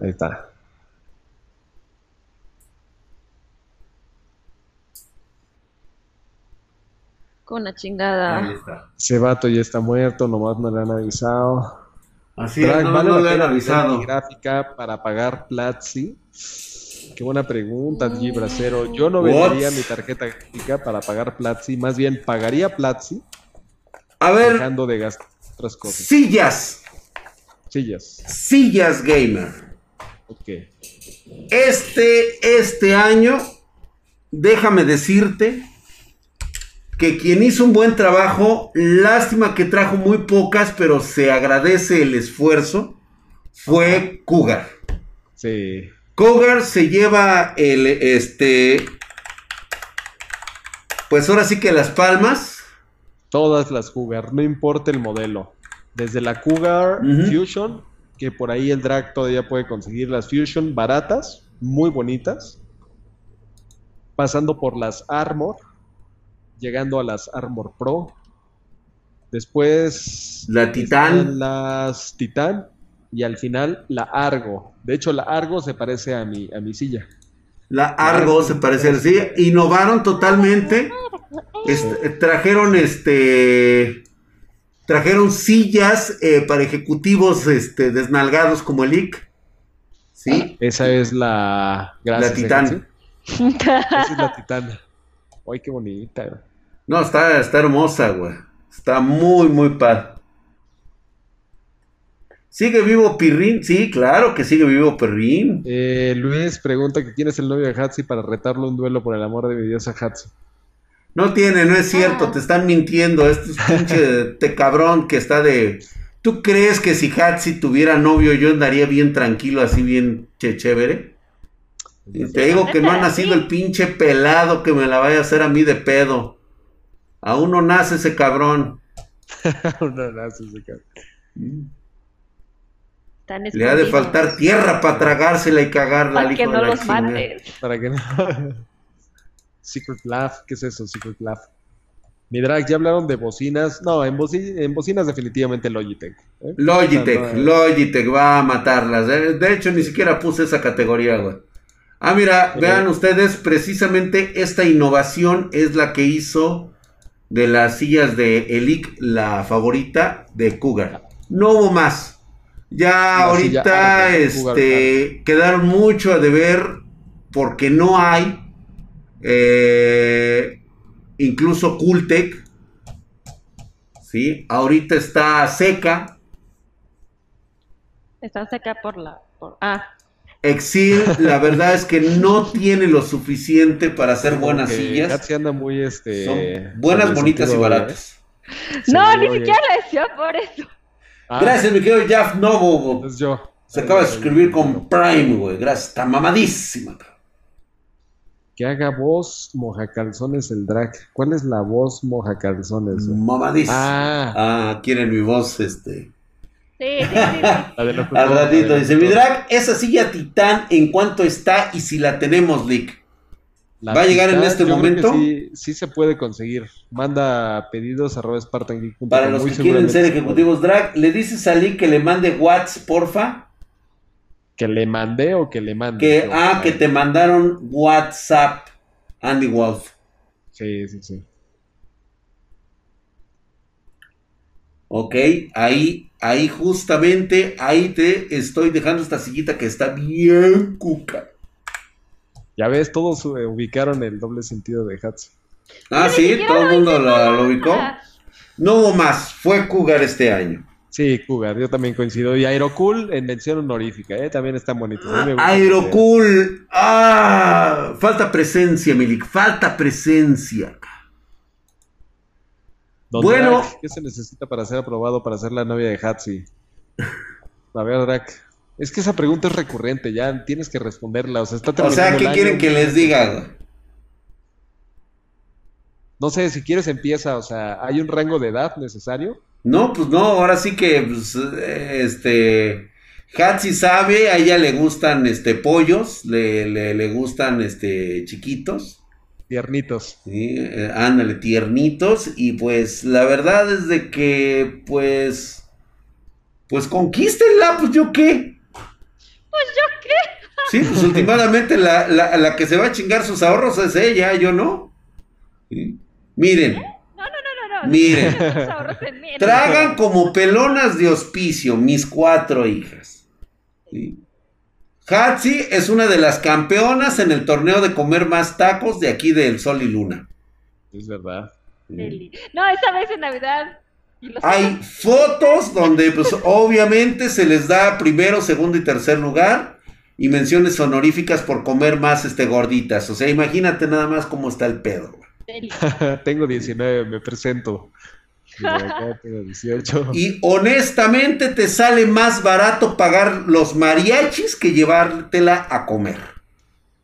B: Ahí está.
C: Con la chingada. Ahí está.
B: Ese vato ya está muerto, nomás no le han avisado.
A: Así es, no, le han avisado.
B: gráfica para pagar Platzi. Qué buena pregunta, G. Bracero. Yo no vendería mi tarjeta gráfica para pagar Platzi, más bien pagaría Platzi.
A: A ver.
B: Dejando de gastar otras cosas.
A: Sillas.
B: Sillas.
A: Sillas gamer.
B: Ok.
A: Este, este año, déjame decirte que quien hizo un buen trabajo, lástima que trajo muy pocas, pero se agradece el esfuerzo, fue Cougar.
B: Sí.
A: Cougar se lleva el, este, pues ahora sí que las palmas.
B: Todas las Cougar, no importa el modelo. Desde la Cougar. Fusion, que por ahí el drag todavía puede conseguir las Fusion baratas, muy bonitas. Pasando por las Armor, llegando a las Armor Pro. Después
A: La Titan.
B: las Titan y al final la Argo. De hecho, la Argo se parece a mi, a mi silla.
A: La Argo se parece así. Innovaron totalmente. Este, trajeron este. Trajeron sillas eh, para ejecutivos este, desnalgados como el IC. ¿Sí?
B: Esa es la... Gracias,
A: La Titan.
B: Ejatzi. Esa es la Titan. Ay, qué bonita.
A: No, está, está hermosa, güey. Está muy, muy padre. ¿Sigue vivo Pirrín? Sí, claro que sigue vivo Pirrín.
B: Eh, Luis pregunta que quién es el novio de Hatsi para retarlo a un duelo por el amor de mi diosa Hatsi.
A: No tiene, no es cierto,
C: Ah.
A: te están mintiendo. Este es pinche te cabrón que está de. ¿Tú crees que si Hatsi tuviera novio yo andaría bien tranquilo, así bien che- chévere? Y te digo que no ha nacido el pinche pelado que me la vaya a hacer a mí de pedo. Aún no nace ese cabrón.
B: No, no, sí, sí, cabrón.
C: Están
A: Le ha de faltar tierra para tragársela y cagarla
C: Para que no
A: la
C: los mates.
B: Para que no. Secret Laugh, ¿qué es eso? Secret Laugh. Mi drag, ya hablaron de bocinas. No, en, boci- en bocinas definitivamente Logitech. ¿eh?
A: Logitech,
B: no,
A: Logitech va a matarlas. De, de hecho, ni siquiera puse esa categoría, güey. Ah, mira, vean ustedes, precisamente esta innovación es la que hizo de las sillas de Elic la favorita de Cougar. No hubo más. Ya ahorita este, quedaron mucho a deber porque no hay eh, incluso Cooltech. ¿sí? Ahorita está seca.
C: Está seca por la. Por... Ah,
A: Exil, la verdad es que no tiene lo suficiente para hacer buenas sillas.
B: Anda muy este.
A: Son buenas, bonitas y baratas.
B: Sí,
C: no, ni
B: oye.
C: siquiera la decía por eso.
B: Ah,
A: Gracias, mi querido Jeff Novo.
B: Es yo.
A: Se acaba de suscribir con Prime, güey. Gracias, está mamadísima. cabrón.
B: Que haga voz mojacalzones el drag. ¿Cuál es la voz mojacalzones?
A: Mamadísima.
B: Ah,
A: Ah, quieren mi voz, este.
C: Sí, sí, sí.
A: Al ratito dice, mi drag, esa silla titán, ¿en cuánto está? Y si la tenemos, Lick.
B: La
A: ¿Va a llegar en este momento?
B: Sí, sí se puede conseguir. Manda pedidos spartangeek.com.
A: Para los que quieren ser ejecutivos drag, ¿le dices a Lick que le mande Whats, porfa?
B: ¿Que le mandé o que le mande?
A: Que, ah, que te mandaron WhatsApp, Andy Wolf.
B: Sí, sí, sí.
A: Ok, ahí, ahí justamente, ahí te estoy dejando esta sillita que está bien cuca.
B: Ya ves, todos eh, ubicaron el doble sentido de Hats.
A: Ah, sí, todo el mundo lo ubicó. No hubo más, fue Cougar este año.
B: Sí, Cougar, yo también coincido. Y Aerocool en mención honorífica, ¿eh? También están bonitos. A mí me gusta
A: Aerocool, ah, falta presencia, Milik, falta presencia.
B: Don
A: Bueno.
B: Drac, ¿qué se necesita para ser aprobado para ser la novia de Hatsi? A ver, Drac. Es que esa pregunta es recurrente, ya tienes que responderla. O sea, está
A: O sea,
B: el
A: ¿qué
B: año.
A: quieren que les diga?
B: No sé, si quieres empieza, o sea, ¿hay un rango de edad necesario?
A: No, pues no, ahora sí que, pues, este, Hatsi sabe, a ella le gustan, este, pollos, le, le, le gustan, este, chiquitos,
B: Tiernitos.
A: ¿sí? Eh, ándale, tiernitos, y pues, la verdad es de que, pues, pues conquístenla, pues yo qué.
C: Pues yo qué.
A: Sí, pues últimamente la, la, la que se va a chingar sus ahorros es ella, yo no. ¿Sí? Miren,
C: No, no, no, no, no.
A: Miren. Tragan como pelonas de hospicio mis cuatro hijas. ¿Sí? Hatsi es una de las campeonas en el torneo de comer más tacos de aquí del Sol y Luna.
B: Es verdad.
C: No, esa vez en Navidad.
A: Hay fotos donde pues obviamente se les da primero, segundo y tercer lugar y menciones honoríficas por comer más este gorditas. O sea, imagínate nada más cómo está el pedo.
B: Tengo 19, me presento.
A: Y honestamente te sale más barato pagar los mariachis que llevártela a comer.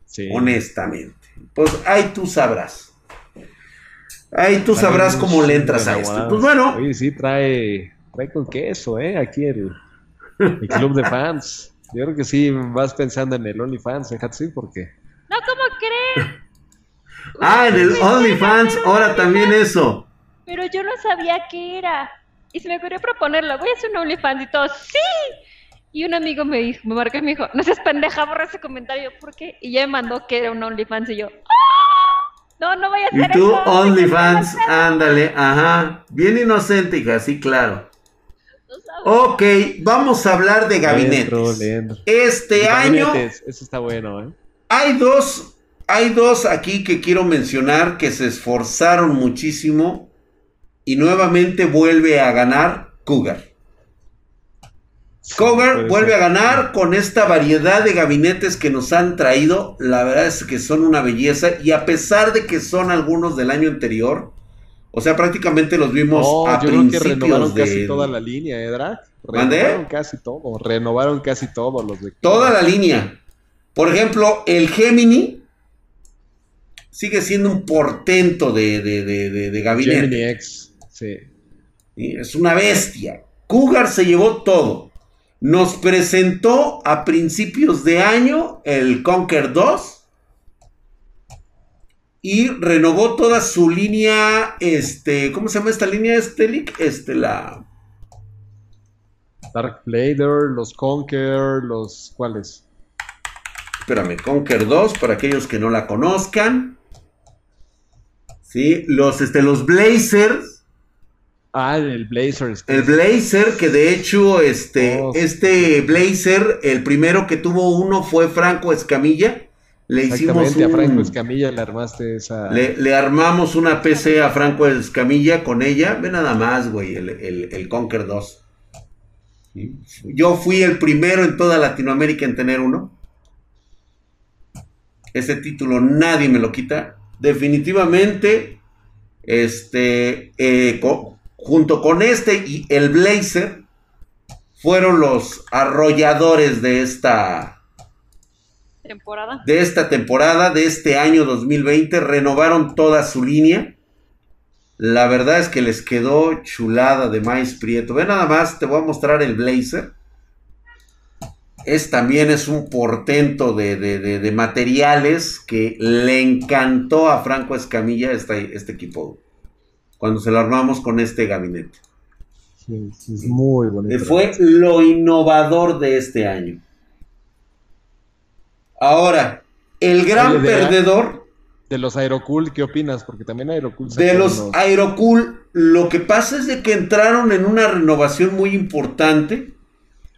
A: Sí. Honestamente. Pues ahí tú sabrás. Ahí tú sabrás cómo le entras a esto. Pues bueno.
B: Oye, sí, trae, trae con queso, ¿eh? Aquí el, el club de fans. Yo creo que sí vas pensando en el OnlyFans, ¿eh, Hatsi? ¿Por qué?
C: No, ¿cómo crees?
A: ah, en el OnlyFans, ahora también eso.
C: Pero yo no sabía qué era. Y se me ocurrió proponerlo. Voy a hacer un OnlyFans y todo. ¡Sí! Y un amigo me dijo, me marcó y me dijo, no seas pendeja, borra ese comentario. ¿Por qué? Y ya me mandó que era un OnlyFans y yo, ¡Ah! No, no voy a
A: eso. Y tú, OnlyFans, ándale, ajá. Bien inocente, hija, sí, claro. Ok, vamos a hablar de gabinetes. Este año.
B: Eso está bueno, ¿eh?
A: Hay dos, hay dos aquí que quiero mencionar que se esforzaron muchísimo y nuevamente vuelve a ganar Cougar. Cougar vuelve a ganar con esta variedad de gabinetes que nos han traído. La verdad es que son una belleza y a pesar de que son algunos del año anterior, o sea, prácticamente los vimos a yo principios creo que renovaron
B: casi toda la línea, ¿eh, Renovaron casi todo, renovaron casi todos los de...
A: Toda la línea. Por ejemplo, el Gemini sigue siendo un portento de, de, gabinete. Gemini X, sí. Es una bestia. Cougar se llevó todo. Nos presentó a principios de año el Conquer 2 y renovó toda su línea, este, ¿cómo se llama esta línea, Stelic? Este, la...
B: Dark Blader, los Conquer, los... ¿Cuáles?
A: Espérame, Conquer 2, para aquellos que no la conozcan. Sí, los, este, los Blazers.
B: Ah, el Blazer.
A: El Blazer, que de hecho, este, oh, este Blazer, el primero que tuvo uno fue Franco Escamilla. Le hicimos
B: a Franco Escamilla le armaste esa...
A: Le, armamos una PC a Franco Escamilla con ella. Ve nada más, güey, el, el, Conquer 2. Yo fui el primero en toda Latinoamérica en tener uno. Ese título nadie me lo quita. Definitivamente, este, eh, junto con este y el Blazer, fueron los arrolladores de esta
C: temporada.
A: De esta temporada, de este año 2020, renovaron toda su línea. La verdad es que les quedó chulada de maíz prieto. Ve nada más, te voy a mostrar el blazer. Es también es un portento de, materiales que le encantó a Franco Escamilla este, este equipo. Cuando se lo armamos con este gabinete.
B: muy bonito.
A: Fue lo innovador de este año. Ahora, el gran perdedor.
B: De los Aerocool, ¿qué opinas? Porque también Aerocool.
A: De los Aerocool, lo que pasa es de que entraron en una renovación muy importante.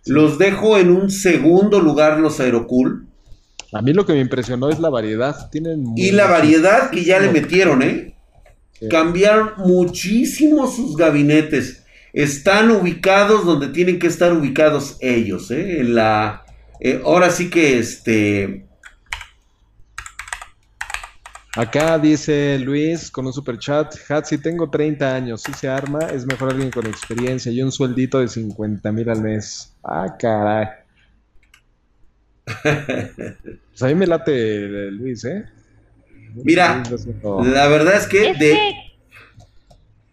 A: Los dejo en un segundo lugar los Aerocool.
B: A mí lo que me impresionó es la variedad. Tienen
A: y la variedad que ya le metieron, ¿eh? Cambiaron muchísimo sus gabinetes. Están ubicados donde tienen que estar ubicados ellos, ¿eh? En la eh, ahora sí que este.
B: Acá dice Luis con un super chat, si tengo 30 años, si se arma, es mejor alguien con experiencia y un sueldito de 50 mil al mes. Ah, caray. pues a mí me late Luis, ¿eh?
A: Mira, la verdad es que... de...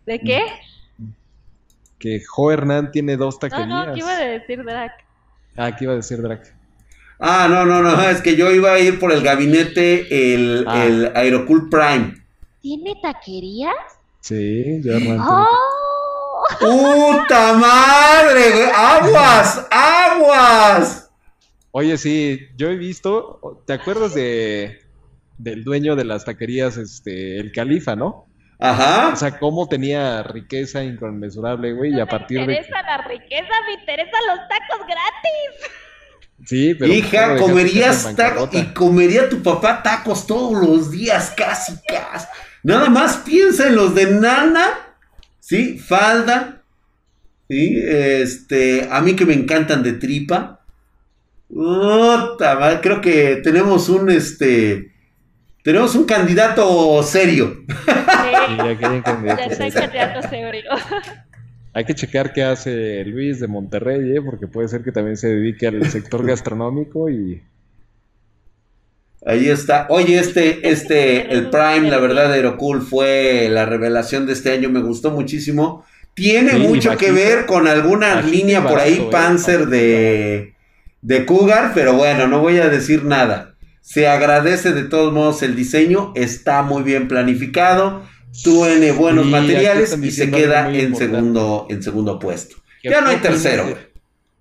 C: ¿De qué?
B: Que Jo Hernán tiene dos taquerías. No,
C: no, ¿qué iba a decir Drac?
B: Ah, ¿qué iba a decir Drac?
A: Ah, no, no, no, es que yo iba a ir por el gabinete, el, ah. el Aerocool Prime.
C: ¿Tiene taquerías?
B: Sí, yo
A: ¡Oh! ¡Puta madre! Güey! ¡Aguas! ¡Aguas!
B: Oye, sí, yo he visto, ¿te acuerdas de del dueño de las taquerías, este, el califa, ¿no?
A: Ajá.
B: O sea, cómo tenía riqueza inconmensurable, güey, y a partir
C: de... Me interesa la riqueza, me interesan los tacos gratis.
B: Sí, pero
A: Hija, comerías tacos y comería tu papá tacos todos los días, casi, casi. Nada más piensa en los de nana, ¿sí? Falda, ¿sí? Este, a mí que me encantan de tripa. creo que tenemos un, este, Tenemos un candidato serio.
C: Sí,
B: hay un
C: ya
B: candidato.
C: está candidato serio.
B: Hay que checar qué hace Luis de Monterrey, ¿eh? porque puede ser que también se dedique al sector gastronómico y
A: Ahí está. Oye, este, este, el Prime, la verdad, de Aerocool fue la revelación de este año. Me gustó muchísimo. Tiene
B: Sí,
A: mucho
B: bajito.
A: que ver con alguna línea por ahí,
B: ¿eh?
A: Panzer de, de Cougar, pero bueno, no voy a decir nada. Se agradece de todos modos el diseño, está muy bien planificado, tiene buenos
B: Sí,
A: materiales y se queda en
B: importante.
A: segundo, en segundo puesto.
B: ¿Qué
A: Ya no hay tercero.
B: de-
A: güey.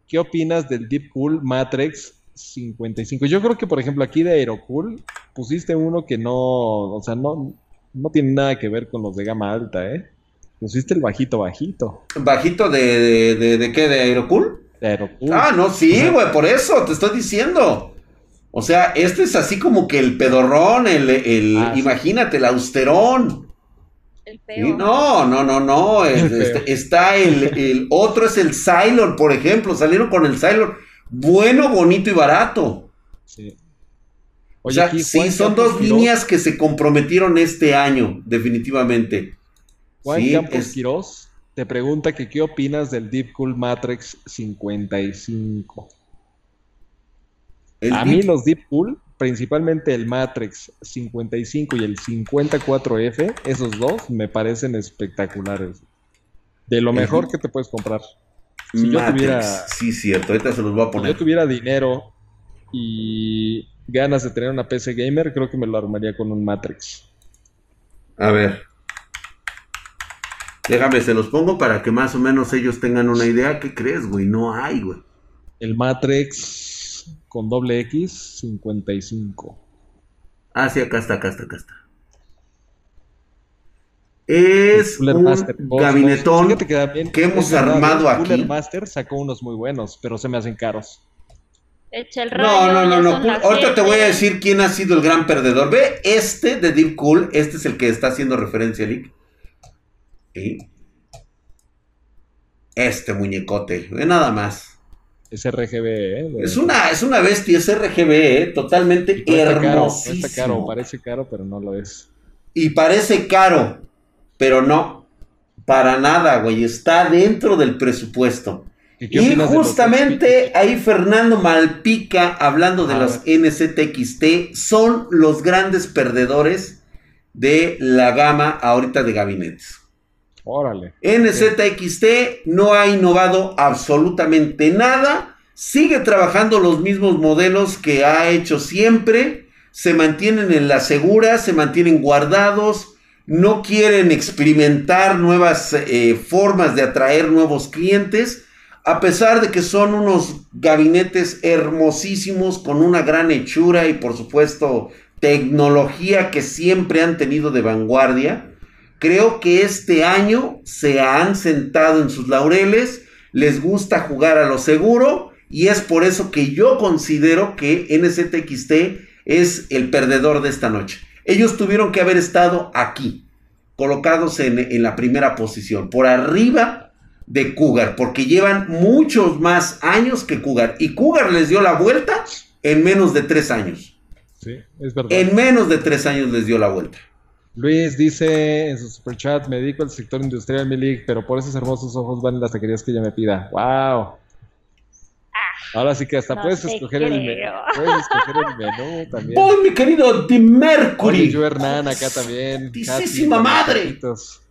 B: ¿Qué opinas del Deep Cool Matrix 55? Yo creo que, por ejemplo, aquí de Aerocool pusiste uno que no, o sea, no, no tiene nada que ver con los de gama alta, ¿eh? Pusiste el bajito, bajito
A: ¿Bajito de, de, de, de qué? ¿De Aerocool?
B: de Aerocool.
A: Ah, no, sí, güey, por eso te estoy diciendo. O sea, este es así como que el pedorrón, el, el
B: Ah,
A: imagínate, el austerón.
C: El
A: Sí,
C: feo.
A: no, no, no, no. es-
B: El feo.
A: este, está el, el otro es el Cylon, por ejemplo. Salieron con el Cylon. Bueno, bonito y barato.
B: Sí.
A: O sea,
B: aquí
A: sí, son dos
B: Quiroz-
A: líneas que se comprometieron este año, definitivamente.
B: Juan
A: Sí,
B: Campos
A: es-
B: Quirós te pregunta que qué opinas del Deep Cool Matrix 55.
A: El
B: A mí los Deep Cool, principalmente el Matrix 55 y el 54F, esos dos me parecen espectaculares. De lo mejor que te puedes comprar. Si yo
A: Matrix.
B: tuviera,
A: Sí, cierto. Ahorita se los voy a
B: si
A: poner.
B: yo tuviera dinero y ganas de tener una PC gamer, creo que me lo armaría con un Matrix.
A: A ver. Déjame, se los pongo para que más o menos ellos tengan una idea. ¿Qué crees, güey? No hay, güey.
B: El Matrix con doble X 55.
A: Ah, sí, acá está, acá está, acá está. Es
B: Cooler
A: un
B: Master
A: gabinetón
B: Fíjate que también
A: que hemos armado aquí.
B: Cooler Master sacó unos muy buenos, pero se me hacen caros.
C: Echa el
A: No,
C: rayo,
A: no, no, no.
C: las
A: Ahorita te voy a decir quién ha sido el gran perdedor. Ve este de Deep Cool. Este es el que está haciendo referencia, Lick. Sí. Este muñecote. Ve nada más.
B: Es RGB, ¿eh? De-
A: Es una, es una bestia, es RGB, ¿eh? totalmente
B: caro,
A: hermosísimo.
B: cuesta caro, parece caro, pero no lo es.
A: Y parece caro, pero no. Para nada, güey. Está dentro del presupuesto.
B: ¿Y
A: justamente ahí Fernando Malpica, hablando de
B: A
A: los NZXT, son los grandes perdedores de la gama ahorita de gabinetes.
B: Órale.
A: NZXT no ha innovado absolutamente nada, sigue trabajando los mismos modelos que ha hecho siempre, se mantienen en la segura, se mantienen guardados, no quieren experimentar nuevas eh, formas de atraer nuevos clientes, a pesar de que son unos gabinetes hermosísimos con una gran hechura y por supuesto tecnología que siempre han tenido de vanguardia. Creo que este año se han sentado en sus laureles, les gusta jugar a lo seguro y es por eso que yo considero que NZXT es el perdedor de esta noche. Ellos tuvieron que haber estado aquí, colocados en, en la primera posición, por arriba de Cougar, porque llevan muchos más años que Cougar y Cougar les dio la vuelta en menos de tres años.
B: Sí, es verdad.
A: En menos de tres años les dio la vuelta.
B: Luis dice en su superchat, me dedico al sector industrial Milik, pero por esos hermosos ojos van las taquerías que ella me pida. ¡Wow! Ahora sí que hasta
C: no
B: puedes escoger el menú. Puedes escoger el menú también.
A: ¡Voy, mi querido Di
B: Oye,
A: Mercury!
B: yo Hernán acá también.
A: Santísima madre.
B: taquitos.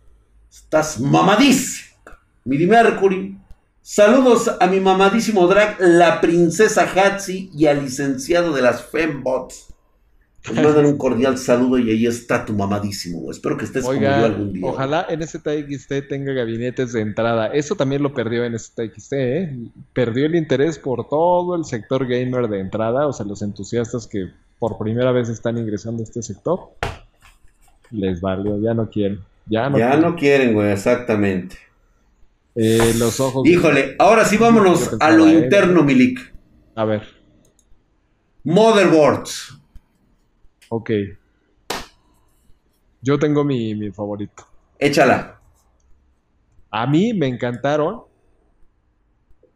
A: Estás mamadísimo. Mi Di Mercury. Saludos a mi mamadísimo drag, la princesa Hatsi y al licenciado de las Fembots. Nos mandan un cordial saludo y ahí está tu mamadísimo. Espero que estés como yo
B: Oiga,
A: algún día.
B: ojalá NZXT tenga gabinetes de entrada. Eso también lo perdió NZXT, ¿eh? Perdió el interés por todo el sector gamer de entrada, o sea, los entusiastas que por primera vez están ingresando a este sector. Les valió, ya no quieren. Ya no
A: ya
B: quieren.
A: no quieren, güey, exactamente.
B: Eh, los ojos.
A: Híjole, ahora sí vámonos a lo interno, Milik.
B: A ver,
A: Motherboards.
B: Ok. Yo tengo mi, mi favorito.
A: Échala.
B: A mí me encantaron.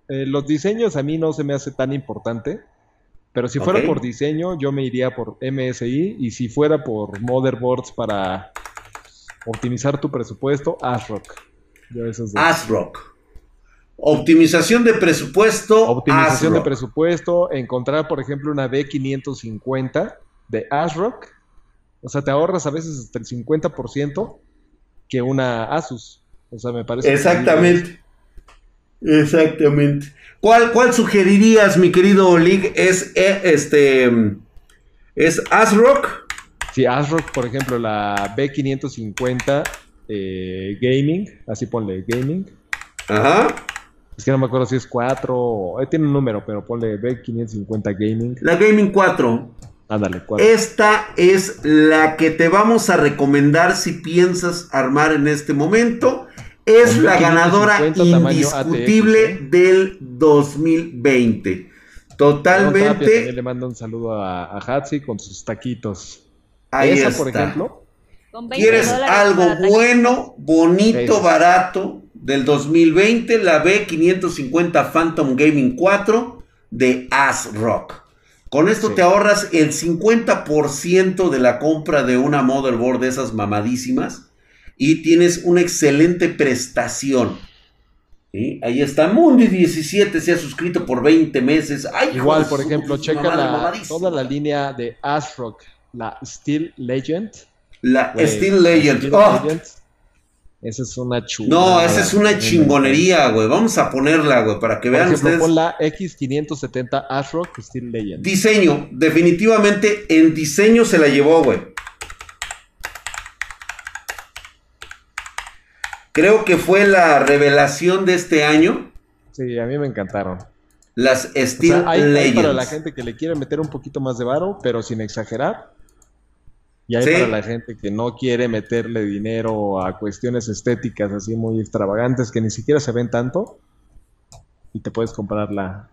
B: Eh, los diseños a mí no se me hace tan importante, Pero si fuera por diseño, yo me iría por MSI. Y si fuera por motherboards para optimizar tu presupuesto, ASRock.
A: ASRock. Optimización de presupuesto.
B: Optimización de presupuesto, encontrar, por ejemplo, una B550 de ASRock. O sea, te ahorras a veces hasta el 50% que una Asus. O sea, me parece.
A: Exactamente. Exactamente. ¿Cuál, ¿Cuál sugerirías, mi querido Olig? ¿Es eh, este. ¿Es ASRock?
B: Sí, ASRock, por ejemplo, la B550 eh, Gaming, así ponle Gaming.
A: Ajá.
B: Es que no me acuerdo si es 4 o... eh, tiene un número, pero ponle B550 Gaming.
A: La Gaming 4.
B: Ándale, 4.
A: Esta es la que te vamos a recomendar si piensas armar en este momento. Es la
B: 1550
A: ganadora indiscutible
B: ATX, ¿eh?
A: del 2020.
B: También
A: Totalmente.
B: le mando un saludo a, a Hatsi con sus taquitos.
A: Ahí
B: Esa,
A: está.
B: por ejemplo,
C: Con 20
A: ¿Quieres algo bueno, bonito, barato del 2020? La B550 Phantom Gaming 4 de ASRock. Con esto
B: Sí.
A: te ahorras el 50% de la compra de una motherboard de esas mamadísimas y tienes una excelente prestación. ¿Sí? Ahí está Mundi 17 se ha suscrito por 20 meses. Ay,
B: igual, por ejemplo, checa la, toda la línea de ASRock, la Steel Legend.
A: La Steel Legend.
B: Steel
A: Oh,
B: Legend. Esa es una chula.
A: No, esa es una chingonería, güey. Vamos a ponerla, güey, para que
B: Por
A: vean
B: ejemplo,
A: ustedes.
B: pon la X570 ASRock Steel Legend.
A: Diseño, definitivamente en diseño se la llevó, güey. Creo que fue la revelación de este año.
B: Sí, a mí me encantaron.
A: Las
B: O
A: Steel
B: sea, hay, hay
A: Legends.
B: para la gente que le quiere meter un poquito más de varo, pero sin exagerar. Y hay
A: Sí.
B: para la gente que no quiere meterle dinero a cuestiones estéticas así muy extravagantes que ni siquiera se ven tanto. Y te puedes comprar la.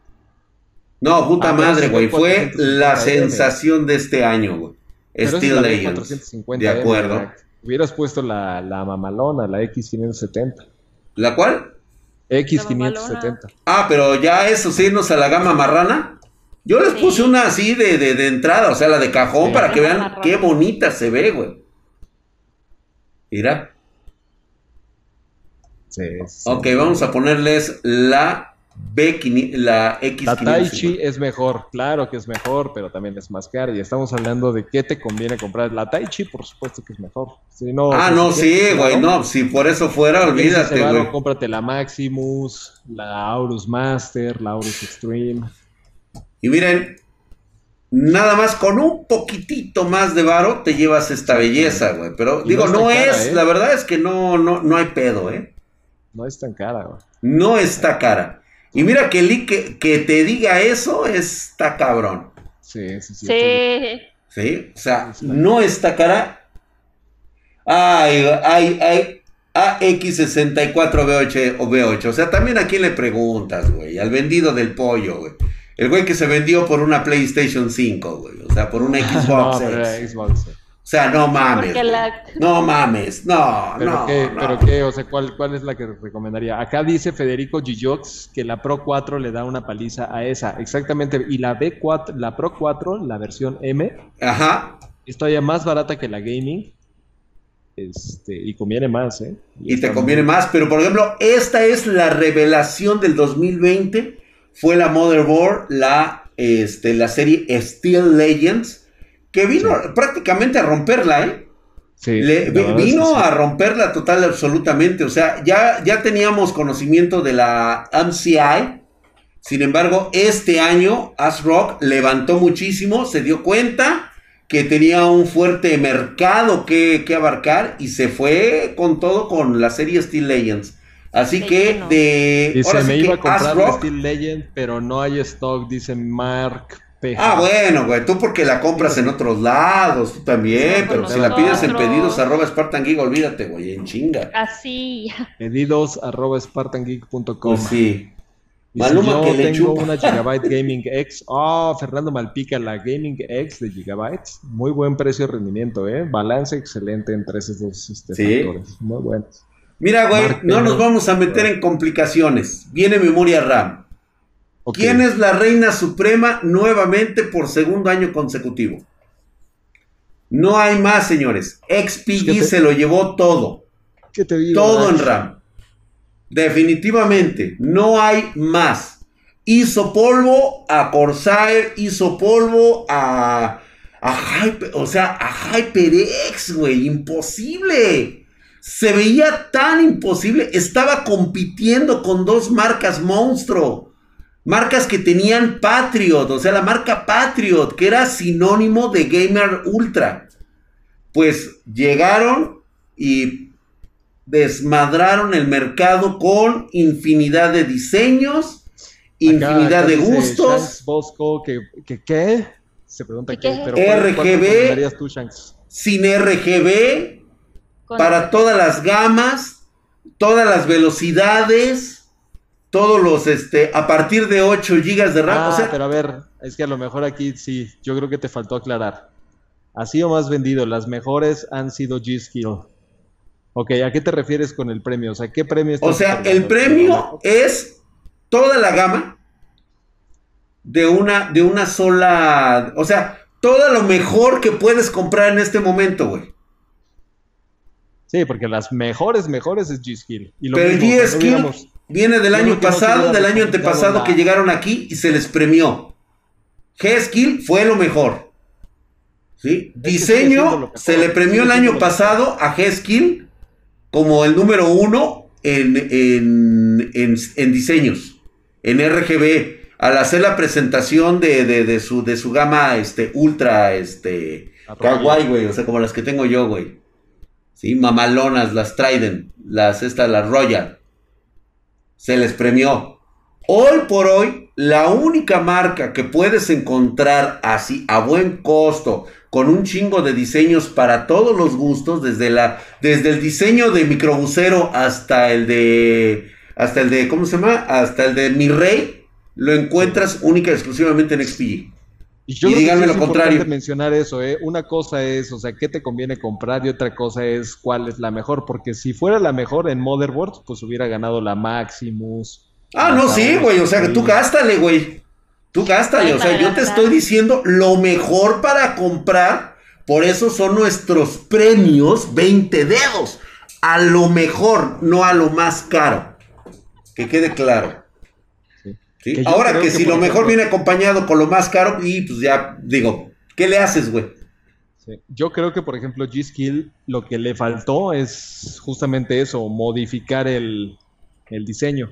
A: No, puta
B: Ah,
A: madre, güey. Fue
B: 450M.
A: la sensación de este año, güey. Steel Legends.
B: 450
A: De acuerdo.
B: Hubieras puesto la, la mamalona, la X570.
A: ¿La cual?
B: X570.
A: Ah, pero ya eso, sí, irnos a la gama marrana. Yo les
C: Sí.
A: puse una así de, de, de entrada, o sea, la de cajón,
B: Sí.
A: para que vean qué bonita se ve, güey. Mira.
B: Sí, sí.
A: Ok, vamos a ponerles la B500, la X550.
B: La Taichi es mejor, claro que es mejor, pero también es más cara. Y estamos hablando de qué te conviene comprar. La Taichi, por supuesto que es mejor. Si no,
A: Ah,
B: pues,
A: no, sí, güey, no, si por eso fuera, olvídate, güey.
B: cómprate la Maximus, la Aurus Master, la Aurus Extreme.
A: Y miren, nada más con un poquitito más de varo te llevas esta belleza, güey. Pero
B: Y
A: digo,
B: no
A: no,
B: está cara,
A: es,
B: ¿eh?
A: la verdad es que no, no, no hay pedo, ¿eh?
B: No es tan cara, güey.
A: No está cara. Y mira que, li- que, que te diga eso está cabrón.
B: Sí, sí, sí.
C: Sí.
A: ¿Sí? O sea, no está cara. Ay, ay, ay. AX64B8 o B8. O sea, también a quién le preguntas, güey. Al vendido del pollo, güey. El güey que se vendió por una PlayStation 5, güey. O sea, por una Xbox
B: No,
A: X.
B: Xbox.
A: O sea, no mames.
C: La-
A: No mames. No,
B: Pero
A: no.
B: qué,
A: no.
B: pero qué, o sea, ¿cuál, cuál es la que recomendaría? Acá dice Federico Gijox que la Pro 4 le da una paliza a esa, exactamente. Y la B4, la Pro 4, la versión M,
A: Ajá.
B: es todavía más barata que la gaming. Este, y conviene más, ¿eh?
A: Y te conviene
B: muy-
A: más. Pero, por ejemplo, esta es la revelación del 2020. Fue la Motherboard, la, este, la serie Steel Legends. Que vino
B: Sí.
A: prácticamente a romperla, ¿eh?
B: Sí,
A: Le- vino
B: sí.
A: a romperla total absolutamente. O sea, ya, ya teníamos conocimiento de la MCI. Sin embargo, este año ASRock levantó muchísimo, se dio cuenta que tenía un fuerte mercado que, que abarcar y se fue con todo con la serie Steel Legends. Así
C: De
A: que
C: lleno.
A: de
B: Dice,
A: ahora sí
B: me iba a comprar la Steel Legend, pero no hay stock, dice Mark P.
A: Ah, bueno, güey, tú porque la compras en otros lados, tú también, pero si la pides en pedidos arroba Spartan Geek, olvídate, güey, en chinga.
C: Así.
B: Pedidos arroba spartangeek.com.
A: Pues sí.
B: Dice,
A: Maluma
B: yo
A: que le
B: tengo
A: chupa.
B: una Gigabyte Gaming X. Ah, Fernando Malpica, la Gaming X de Gigabytes. Muy buen precio rendimiento, ¿eh? Balance excelente entre esos dos este,
A: Sí.
B: factores. Muy buenos.
A: Mira, güey, no nos vamos a meter en complicaciones. Viene memoria RAM. ¿Quién es la reina suprema nuevamente por segundo año consecutivo? No hay más, señores. XPG se lo llevó todo.
B: ¿Qué te digo,
A: todo en RAM. Definitivamente, no hay más. Hizo polvo a Corsair, hizo polvo a, a Hyper, o sea, a HyperX, güey, imposible. Se veía tan imposible, estaba compitiendo con dos marcas monstruo. Marcas que tenían Patriot, o sea, la marca Patriot, que era sinónimo de Gamer Ultra. Pues llegaron y desmadraron el mercado con infinidad de diseños, infinidad de gustos.
B: Bosco, que, qué? Se pregunta qué,
A: pero RGB, sin RGB, para todas las gamas, todas las velocidades todos los, este, a partir de 8 GB de RAM.
B: Ah, pero a ver, es que a lo mejor aquí sí, yo creo que te faltó aclarar. Así o más vendido, las mejores han sido G-Skill. Ok, ¿a qué te refieres con el premio? O sea, ¿qué premio
A: O sea, el premio es toda la gama de una, de una sola. O sea, todo lo mejor que puedes comprar en este momento, güey.
B: Sí, porque las mejores, mejores es G-Skill.
A: Pero el G-Skill Viene del año pasado, del año antepasado que llegaron aquí y se les premió. G-Skill fue lo mejor. ¿Sí? Diseño se le premió el año pasado a G-Skill como el número uno en, en, diseños, en RGB. Al hacer la presentación de, su, de su gama este, ultra este, kawaii, güey. O sea, como las que tengo yo, güey. Mamalonas, las Trident, las, estas, las Royal se les premió. Hoy por hoy, la única marca que puedes encontrar así a buen costo, con un chingo de diseños para todos los gustos, desde, la, desde el diseño de microbusero hasta el de, hasta el de, ¿cómo se llama? Hasta el de mi rey, lo encuentras única y exclusivamente en XPG.
B: Y, yo díganme lo contrario. mencionar eso, ¿eh? Una cosa es, o sea, qué te conviene comprar y otra cosa es cuál es la mejor, porque si fuera la mejor en Motherboard, pues hubiera ganado la Maximus.
A: Ah, no, sí, güey, o sea, que tú gástale, güey. Tú gástale, o sea, yo te estoy diciendo lo mejor para comprar, por eso son nuestros premios 20 dedos. A lo mejor, no a lo más caro. Que quede claro. Ahora que, si lo mejor viene acompañado con lo más caro, y pues ya digo, ¿qué le haces, güey?
B: Yo creo que, por ejemplo, G-Skill lo que le faltó es justamente eso, modificar el, diseño.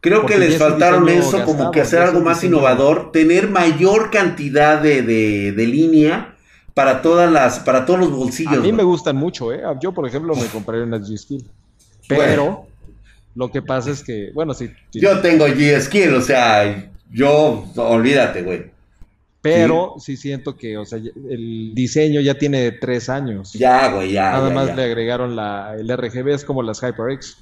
A: Creo que les faltaron eso, como que hacer algo más innovador, tener mayor cantidad de, de, línea para todas las, para todos los bolsillos. A
B: mí me gustan mucho, ¿eh? Yo, por ejemplo, me compré una G-Skill. Pero lo que pasa es que, bueno, si...
A: Yo tengo G-Skill, o sea, yo, olvídate, güey.
B: Pero ¿Sí? siento que, o sea, el diseño ya tiene tres años.
A: Ya, güey, ya.
B: Nada más le agregaron la, el RGB, es como las HyperX.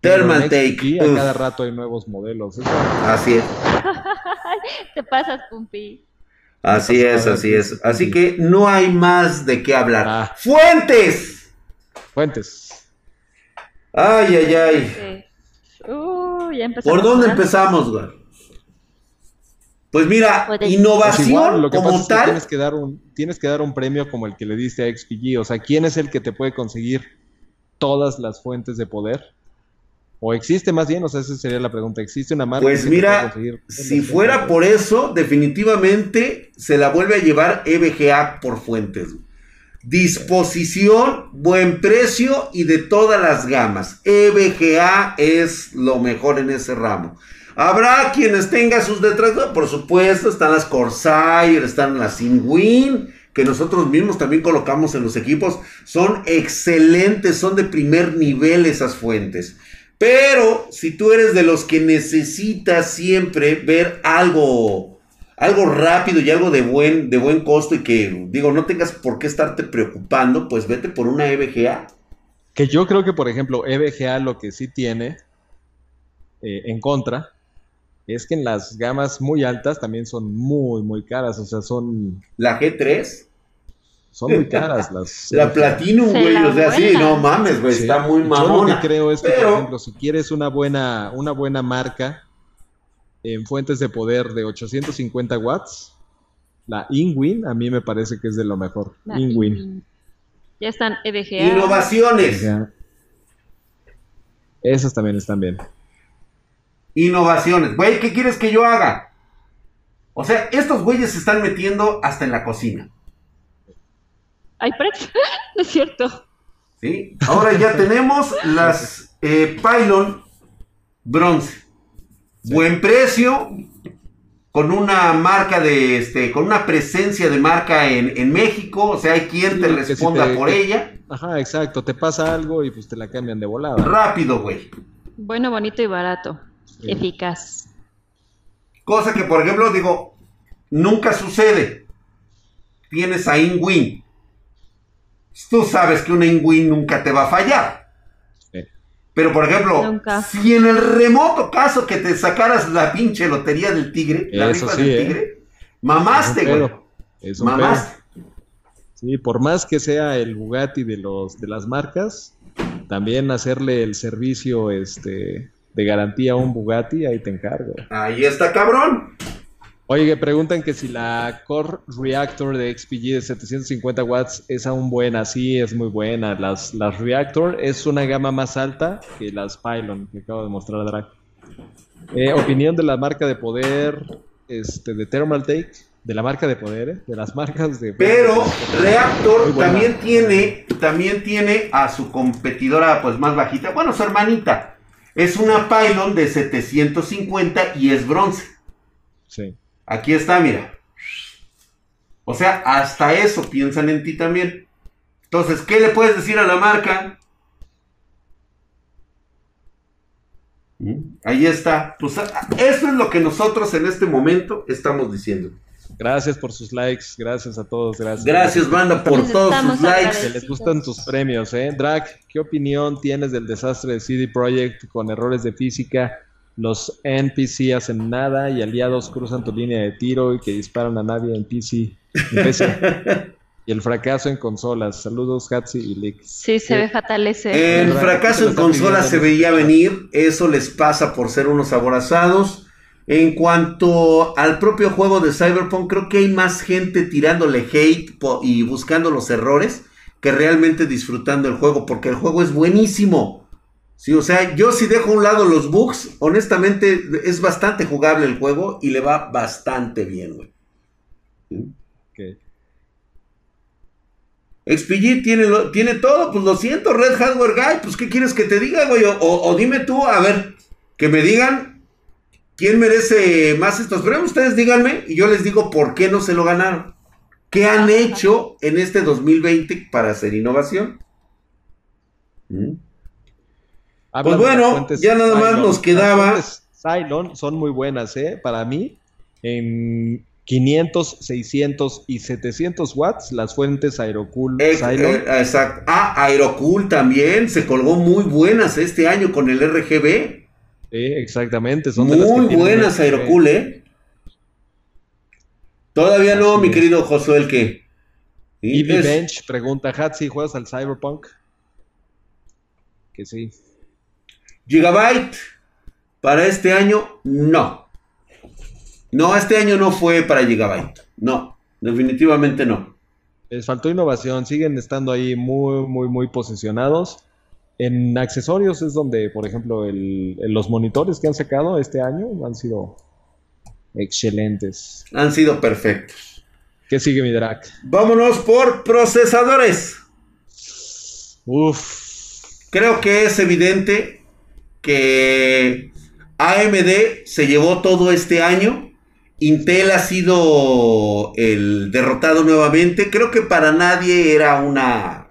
A: Thermal Take.
B: a cada rato hay nuevos modelos.
A: Así es.
C: Te pasas, Pumpi.
A: Así es, así es. Así que no hay más de qué hablar. Ah. ¡Fuentes!
B: Fuentes.
A: Ay, ay, ay. Uh, ¿Por dónde empezamos, güey? Pues mira, pues innovación lo que como tal.
B: tienes, que dar un, tienes que dar un premio como el que le diste a XPG. O sea, ¿quién es el que te puede conseguir todas las fuentes de poder? ¿O existe más bien? O sea, esa sería la pregunta. ¿Existe una marca?
A: Pues mira, si fuera por eso, definitivamente se la vuelve a llevar EVGA por fuentes. Disposición, buen precio y de todas las gamas. EVGA es lo mejor en ese ramo. Habrá quienes tengan sus detractores, por supuesto, están las Corsair, están las Inwin, que nosotros mismos también colocamos en los equipos. Son excelentes, son de primer nivel esas fuentes. Pero si tú eres de los que necesitas siempre ver algo algo rápido y algo de buen, de buen costo y que, digo, no tengas por qué estarte preocupando, pues vete por una EVGA.
B: Que yo creo que, por ejemplo, EVGA lo que sí tiene eh, en contra es que en las gamas muy altas también son muy, muy caras. O sea, son.
A: ¿La G3?
B: Son muy caras las.
A: la Platinum, güey. O sea, sí, no mames, güey. Está muy mamona.
B: Yo lo que creo es que, por ejemplo, si quieres una buena, una buena marca en fuentes de poder de 850 watts. La InWin, a mí me parece que es de lo mejor.
C: La.
B: InWin.
C: Ya están E EVGA.
A: Innovaciones.
B: Ajá. Esas también están bien.
A: Innovaciones. Güey, ¿qué quieres que yo haga? O sea, estos güeyes se están metiendo hasta en la cocina.
C: Hay no es cierto.
A: ¿sí? Ahora ya tenemos las eh, Pylon bronce. Buen precio. Con una marca de este, con una presencia de marca en, en México. O sea, hay quien te
B: si
A: responda
B: te-
A: por ella.
B: Ajá, exacto. Te pasa algo y pues te la cambian de volada.
A: Rápido, güey.
C: Bueno, bonito y barato.
B: Sí.
C: Eficaz.
A: Cosa que, por ejemplo, digo, nunca sucede. Tienes a InWin. Tú sabes que una InWin nunca te va a fallar. Pero, por ejemplo,
C: Nunca.
A: si en el remoto caso que te sacaras la pinche lotería del tigre, la
B: Eso
A: rifa
B: sí,
A: del
B: ¿eh?
A: tigre, mamaste, güey.
B: pedo.
A: Mamaste.
B: Sí, por más que sea el Bugatti de los de las marcas, también hacerle el servicio este de garantía a un Bugatti, ahí te encargo.
A: Ahí está, cabrón.
B: Oye, que preguntan que si la Core Reactor de XPG de 750 watts es aún buena. Sí, es muy buena. Las, las Reactor es una gama más alta que las Pylon que acabo de mostrar a Drag. Eh, opinión de la marca de poder este, de Thermal Take, de la marca de poder, eh, de las marcas de
A: Pero Reactor también tiene, también tiene a su competidora pues más bajita, bueno, su hermanita. Es una Pylon de 750 y es bronce.
B: Sí.
A: Aquí está, mira. O sea, hasta eso piensan en ti también. Entonces, ¿qué le puedes decir a la marca? ¿Mm? Ahí está. Pues eso es lo que nosotros en este momento estamos diciendo.
B: Gracias por sus likes, gracias a todos, gracias.
A: Gracias, banda, por todos sus likes.
B: Que les gustan tus premios, ¿eh? Drag, ¿qué opinión tienes del desastre de CD Projekt con errores de física? Los NPC hacen nada y aliados cruzan tu línea de tiro y que disparan a nadie en PC. en PC. y el fracaso en consolas. Saludos, Hatsi y Lick.
C: Sí, se
B: Sí.
C: ve fatal ese.
A: El fracaso en
B: está
A: consola
B: pidiendo,
A: se veía venir, eso les pasa por ser unos aborazados. En cuanto al propio juego de Cyberpunk, creo que hay más gente tirándole hate y buscando los errores que realmente disfrutando el juego, porque el juego es buenísimo. Sí, o sea, yo si dejo a un lado los bugs, honestamente es bastante jugable el juego y le va bastante bien, güey. XPG tiene, lo- tiene todo, pues lo siento, Red Hardware Guy, pues ¿qué quieres que te diga, güey? O, o- o dime tú, a ver, que me digan quién merece más estos premios, ustedes díganme y yo les digo por qué no se lo ganaron. ¿Qué han hecho en este 2020 para hacer innovación? ¿Mm?
B: Hablan
A: Pues bueno,
B: fuentes
A: ya nada más nos quedaba-
B: Las fuentes Cylon son muy buenas, ¿eh? Para mí, en 500, 600 y 700 watts, las fuentes Aerocool
A: Eh,
B: Cylon.
A: eh, exacto. Ah, Aerocool también se colgó muy buenas este año con el RGB.
B: Sí, exactamente. Son de las que
A: Muy buenas Aerocool, ¿eh? Todavía no, mi querido Josué, el que. Es-
B: Bench pregunta, Hatsi, ¿juegas al Cyberpunk? Que sí.
A: Gigabyte, para este año, no. No, este año no fue para Gigabyte. No, definitivamente no.
B: Les faltó innovación, siguen estando ahí muy, muy, muy posicionados. En accesorios es donde, por ejemplo, el- los monitores que han sacado este año han sido excelentes.
A: Han sido perfectos.
B: ¿Qué sigue mi drag?
A: Vámonos por procesadores.
B: Uf,
A: Creo que es evidente que AMD se llevó todo este año. Intel ha sido el derrotado nuevamente. Creo que para nadie era una.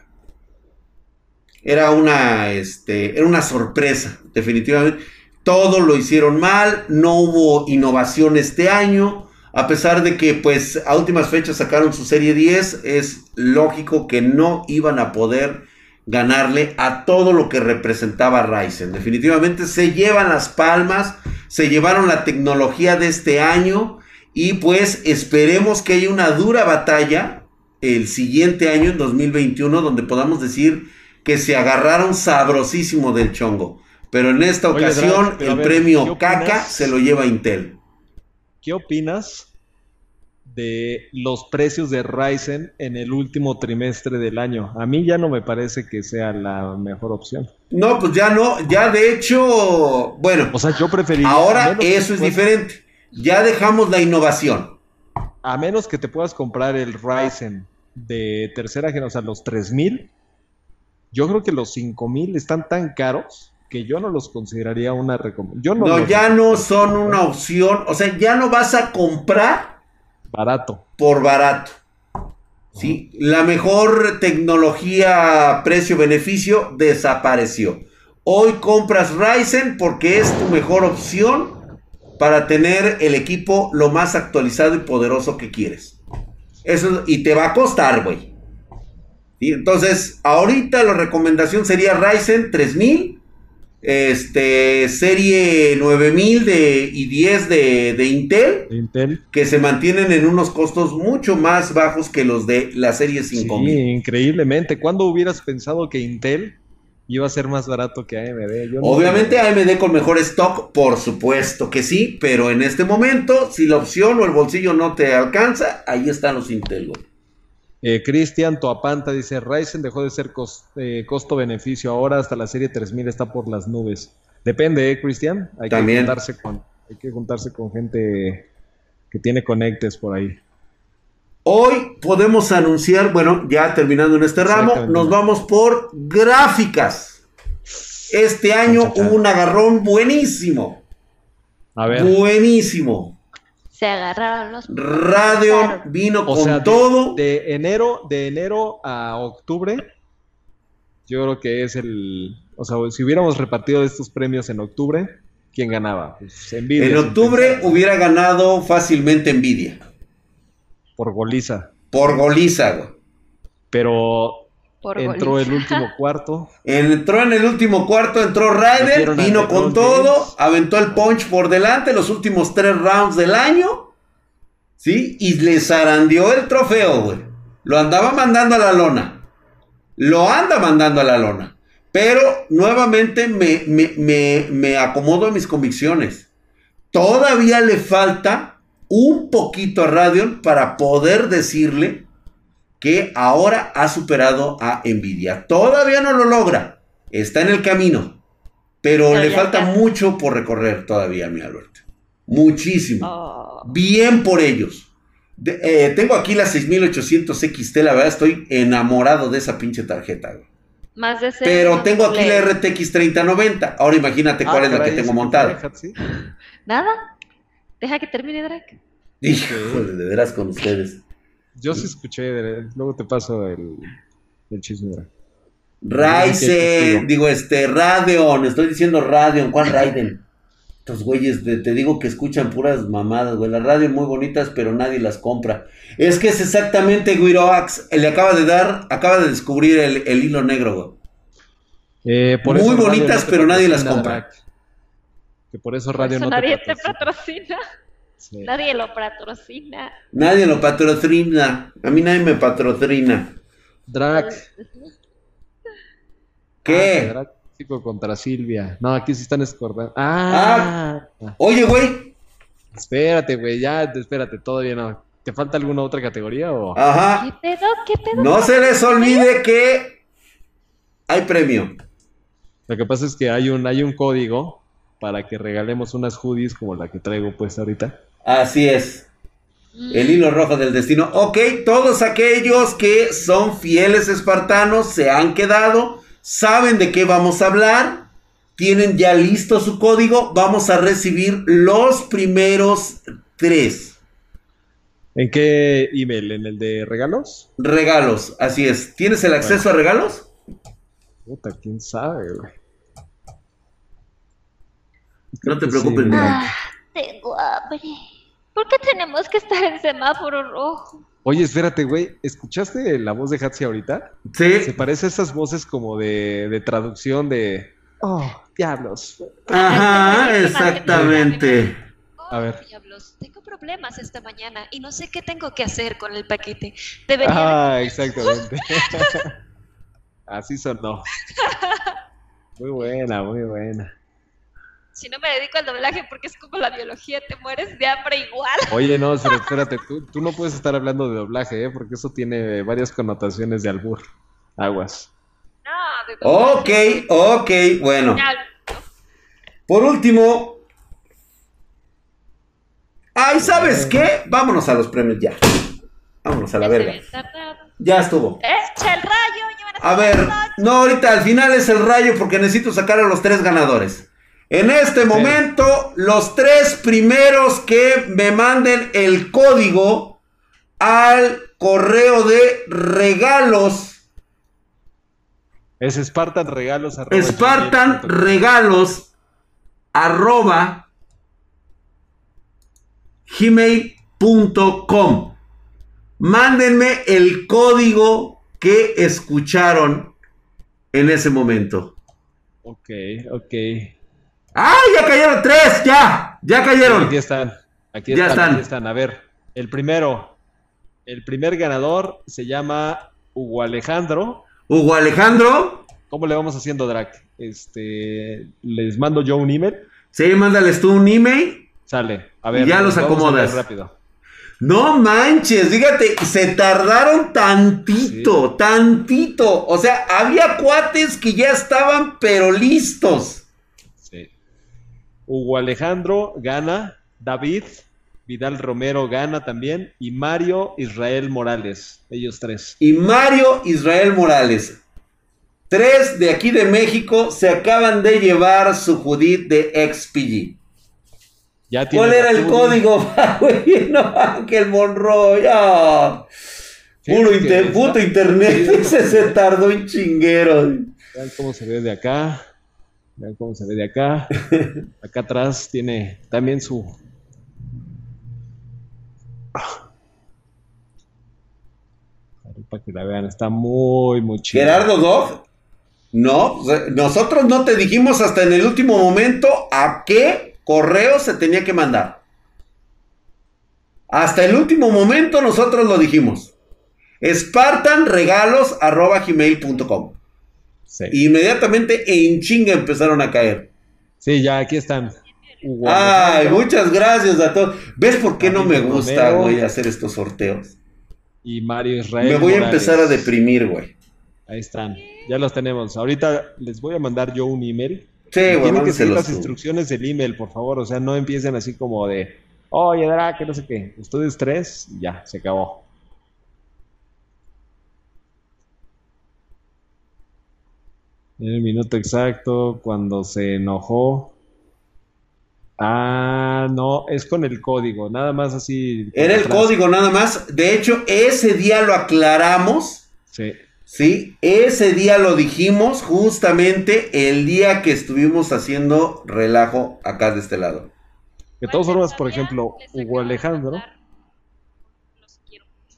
A: Era una. Este. Era una sorpresa. Definitivamente. Todo lo hicieron mal. No hubo innovación este año. A pesar de que, pues, a últimas fechas sacaron su serie 10. Es lógico que no iban a poder ganarle a todo lo que representaba Ryzen. Definitivamente se llevan las palmas, se llevaron la tecnología de este año y pues esperemos que haya una dura batalla el siguiente año, en 2021, donde podamos decir que se agarraron sabrosísimo del chongo. Pero en esta ocasión el
B: ver, ¿qué
A: premio? Caca se lo lleva Intel.
B: ¿qué opinas de los precios de Ryzen en el último trimestre del año? A mí ya no me parece que sea la mejor opción.
A: No, pues ya no, ya de hecho, bueno.
B: O sea, yo preferiría...
A: Ahora eso es diferente. Ya dejamos la innovación.
B: A menos que te puedas comprar el Ryzen de tercera generación, o sea, los 3000, yo creo que los 5000 están tan caros que yo no los consideraría una recomendación.
A: No, ya no son una opción, o sea, ya no vas a comprar
B: barato.
A: Por barato. ¿Sí? La mejor tecnología precio-beneficio desapareció. Hoy compras Ryzen porque es tu mejor opción para tener el equipo lo más actualizado y poderoso que quieres. Eso, y te va a costar, güey. Entonces, ahorita la recomendación sería Ryzen 3000, este, serie 9000 de, y 10 de, Intel,
B: Intel,
A: que se mantienen en unos costos mucho más bajos que los de la serie 5000. Sí,
B: increíblemente. ¿Cuándo hubieras pensado que Intel iba a ser más barato que AMD?
A: Obviamente AMD con mejor stock, por supuesto que sí, pero en este momento, si la opción o el bolsillo no te alcanza, ahí están los Intel.
B: Eh, Cristian Toapanta dice, Ryzen dejó de ser eh, costo-beneficio, ahora hasta la serie 3000 está por las nubes. Depende, ¿eh, Cristian? Hay que juntarse con, hay que juntarse con gente que tiene conectes por ahí.
A: Hoy podemos anunciar, bueno, ya terminando en este ramo, nos vamos por gráficas. Este año hubo un agarrón buenísimo.
B: A ver.
A: Buenísimo.
C: Se agarraron los.
A: Radio vino con todo.
B: De, enero, de enero a octubre, yo creo que es el. O sea, si hubiéramos repartido estos premios en octubre, ¿quién ganaba?
A: Pues en octubre hubiera ganado fácilmente Nvidia.
B: Por goliza.
A: Por goliza, güey.
B: Pero entró el último cuarto.
A: Entró en el último cuarto, entró Ryder, vino con todo, aventó el punch por delante los últimos tres rounds del año. ¿Sí? Y le zarandeó el trofeo, güey. Lo andaba mandando a la lona. Lo anda mandando a la lona. Pero nuevamente me, me, me acomodo a mis convicciones. Todavía le falta un poquito a Radeon para poder decirle que ahora ha superado a Nvidia. Todavía no lo logra, está en el camino, pero le falta mucho por recorrer todavía, mi Alberto. Muchísimo. Oh. Bien por ellos. Eh, tengo aquí la 6800 XT, la verdad estoy enamorado de esa pinche tarjeta.
C: Más de
A: Pero tengo aquí la RTX 3090. Ahora imagínate cuál ah, es la que tengo montada.
C: Nada. Deja que termine Drake.
A: Híjole, de veras con ustedes.
B: Yo sí escuché, luego te paso el, el chisme.
A: Ryzen, digo, este, Radeon, estoy diciendo Radeon, ¿cuál Raiden? Estos güeyes, te, digo que escuchan puras mamadas, güey. Las radios muy bonitas, pero nadie las compra. Es que es exactamente Guiroax, le acaba de dar, acaba de descubrir el, hilo negro, güey.
B: Eh,
A: muy bonitas, pero nadie las compra.
B: Que por eso radio no
C: nadie te patrocina. Nadie lo patrocina.
A: Nadie lo patrocina. A mí nadie me patrocina.
B: Drag.
A: ¿Qué?
B: Ah, contra Silvia. No, aquí sí están escordando. Ah.
A: ah. Oye, güey.
B: Espérate, güey, ya, espérate, todavía no. ¿Te falta alguna otra categoría o?
A: Ajá.
C: ¿Qué pedo? ¿Qué pedo?
A: No se les olvide que hay premio.
B: Lo que pasa es que hay un, hay un código para que regalemos unas hoodies como la que traigo pues ahorita.
A: Así es. El hilo rojo del destino. Ok, todos aquellos que son fieles espartanos se han quedado, saben de qué vamos a hablar, tienen ya listo su código, vamos a recibir los primeros tres.
B: ¿En qué email? ¿En el de regalos?
A: Regalos, así es. ¿Tienes el acceso a regalos?
B: Puta, quién sabe, güey.
A: No te preocupes,
C: ah, Tengo hambre. ¿Por qué tenemos que estar en semáforo rojo?
B: Oye, espérate, güey. ¿Escuchaste la voz de Hatsi ahorita?
A: Sí.
B: Se parece a esas voces como de, de traducción de. Oh, diablos.
A: Ajá, exactamente.
C: a ver. Oh, diablos, tengo problemas esta mañana y no sé qué tengo que hacer con el paquete. Debería.
B: Ah, exactamente. Así sonó. Muy buena, muy buena.
C: Si no me dedico al doblaje porque es como la biología, te mueres de hambre igual.
B: Oye, no, pero espérate, tú, tú no puedes estar hablando de doblaje, ¿eh? porque eso tiene varias connotaciones de albur. Aguas.
C: No, de
A: Ok,
C: doblaje.
A: ok, bueno. Por último. Ay, ¿sabes qué? Vámonos a los premios ya. Vámonos a la verga. Ya estuvo.
C: ¡Echa el rayo!
A: A ver, no, ahorita al final es el rayo porque necesito sacar a los tres ganadores. En este momento, los tres primeros que me manden el código al correo de regalos,
B: Es Spartan Regalos. arroba
A: Spartan
B: gmail.com.
A: regalos arroba gmail.com. Mándenme el código que escucharon en ese momento.
B: Ok, ok.
A: ¡Ay, ya cayeron tres! ¡Ya! ¡Ya cayeron!
B: Aquí están. Aquí
A: Ya
B: están,
A: están.
B: aquí están. A ver, el primero. El primer ganador se llama Hugo Alejandro.
A: Hugo Alejandro.
B: ¿Cómo le vamos haciendo, Drac? Este, les mando yo un email.
A: Sí, mándales tú un email.
B: Sale. A ver,
A: Y ya los acomodas.
B: rápido.
A: No manches, fíjate, se tardaron tantito,
B: Sí.
A: tantito. O sea, había cuates que ya estaban, pero listos.
B: Hugo Alejandro gana. David Vidal Romero gana también. Y Mario Israel Morales. Ellos tres.
A: Y Mario Israel Morales. Tres de aquí de México se acaban de llevar su Judith de XPG.
B: Ya
A: ¿Cuál era el código? Güey, no, Ángel Monroy. ah.
B: Sí,
A: Puro
B: que
A: inter- puto internet. Ese se tardó un chinguero.
B: Vean cómo se ve de acá. Vean cómo se ve de acá. Acá atrás tiene también su. Para que la vean, está muy, muy chido.
A: Gerardo Dog. No, nosotros no te dijimos hasta en el último momento a qué correo se tenía que mandar. Hasta el último momento nosotros lo dijimos. Spartanregalos.gmail.com
B: Sí.
A: Inmediatamente en chinga empezaron a caer.
B: Sí, ya aquí están. Hugo
A: Ay,
B: Alejandro
A: muchas gracias a todos. ¿Ves por qué no me gusta, güey, hacer estos sorteos?
B: Y Mario Israel.
A: Me voy a empezar a deprimir, güey.
B: Ahí están. Ya los tenemos. Ahorita les voy a mandar yo un email.
A: Sí, güey,
B: Tienen que seguir las
A: tú.
B: instrucciones del email, por favor. O sea, no empiecen así como de, oye, Dra, que no sé qué. Ustedes tres, ya, se acabó. En el minuto exacto, cuando se enojó. Ah, no, es con el código, nada más así.
A: Era el código nada más. De hecho, ese día lo aclaramos.
B: Sí,
A: Sí, ese día lo dijimos justamente el día que estuvimos haciendo relajo acá de este lado.
B: de todas formas, por ejemplo, Hugo Alejandro.
C: mandar. Los quiero mucho.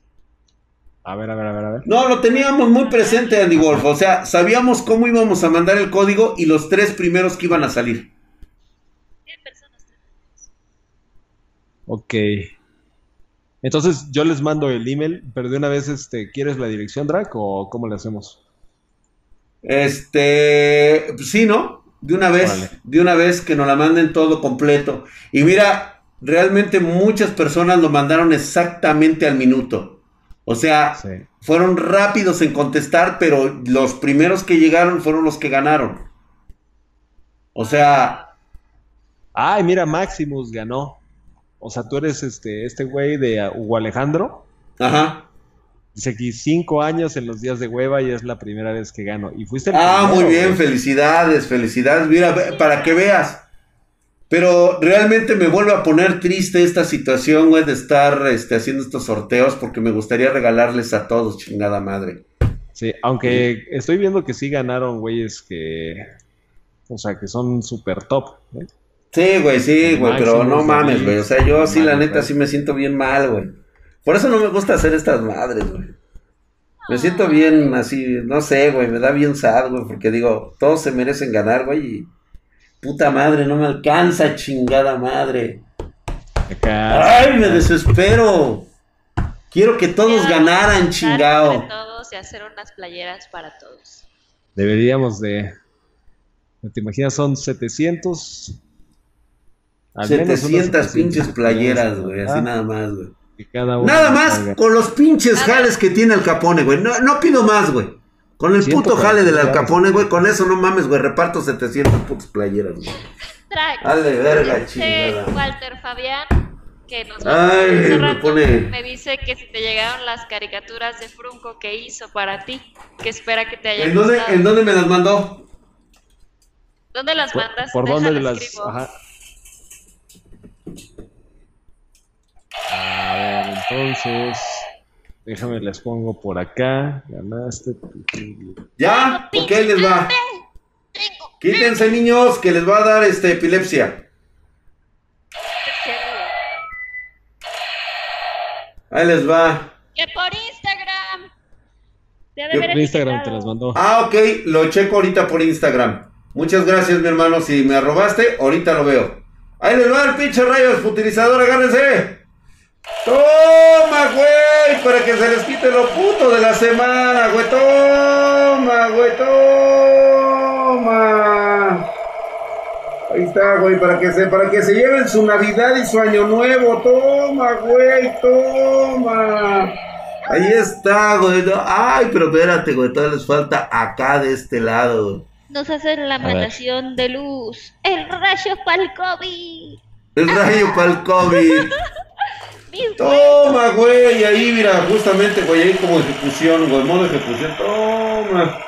B: A ver, a ver, a ver, a ver.
A: No, lo teníamos muy presente, Andy Wolf. O sea, sabíamos cómo íbamos a mandar el código y los tres primeros que iban a salir.
B: Ok. Entonces yo les mando el email, pero de una vez, este, ¿quieres la dirección, Drac, o cómo le hacemos?
A: Este, sí, ¿no? De una vez, de una vez que nos la manden todo completo. Y mira, realmente muchas personas lo mandaron exactamente al minuto. O sea,
B: Sí.
A: fueron rápidos en contestar, pero los primeros que llegaron fueron los que ganaron. O sea,
B: Ay, mira, Maximus ganó. O sea, tú eres este, este güey de uh, Hugo Alejandro.
A: ajá.
B: Dice aquí cinco años en los días de hueva y es la primera vez que gano. Y fuiste el
A: Ah,
B: primero,
A: muy bien,
B: güey.
A: felicidades, felicidades. Mira, para que veas. Pero realmente me vuelve a poner triste esta situación, güey, de estar este, haciendo estos sorteos porque me gustaría regalarles a todos, chingada madre.
B: Sí, aunque estoy viendo que sí ganaron güeyes que, o sea, que son súper top. ¿eh?
A: Sí, güey, sí, güey, pero no mames, güey. O sea, yo sí, la neta, sí me siento bien mal, güey. Por eso no me gusta hacer estas madres, güey. Me siento bien así, no sé, güey, me da bien sad, güey, porque digo, todos se merecen ganar, güey, y puta madre, no me alcanza, chingada madre.
B: Acá.
A: ¡Ay, me desespero! Quiero que todos
C: Quiero
A: ganaran, chingado.
C: entre todos y hacer unas playeras para todos.
B: Deberíamos de... ¿Te imaginas? Son 700 Al menos unos
A: 700 pinches playeras, güey, así nada más, güey. Nada más con los pinches jales que tiene el Capone, güey. No, no pido más, güey. Con el puto jale del Al Capone, güey, con eso no mames, güey, reparto 700 putos playeras, güey.
C: Dale, verga, chingada. Walter Fabián, que nos
A: Ay, me, rato, pone...
C: me dice que si te llegaron las caricaturas de Frunco que hizo para ti, que espera que te haya
A: ¿En dónde, ¿En dónde me las mandó?
C: ¿Dónde las mandas?
B: ¿Por, dónde las...? Ajá. A ver, entonces... Déjame les pongo por acá. Ganaste.
A: ¿Ya? ¿Ok les va? Quítense, niños, que les va a dar este epilepsia. Ahí les va.
C: Que por Instagram.
B: por Instagram te las mandó.
A: Ah, ok, lo checo ahorita por Instagram. Muchas gracias, mi hermano. Si me arrobaste, ahorita lo veo. Ahí les va el pinche rayos utilizador, agárrense. Toma, güey, para que se les quite lo puto de la semana, güey. Toma, güey, toma. Ahí está, güey, para que se, para que se lleven su Navidad y su Año Nuevo. Toma, güey, toma. Ahí está, güey. Ay, pero espérate, güey, todavía les falta acá de este lado.
C: Nos hacen la emanación de luz. El rayo para el COVID.
A: El rayo para el Toma, güey, ahí mira, justamente, güey, ahí como ejecución, güey, modo ejecución, toma.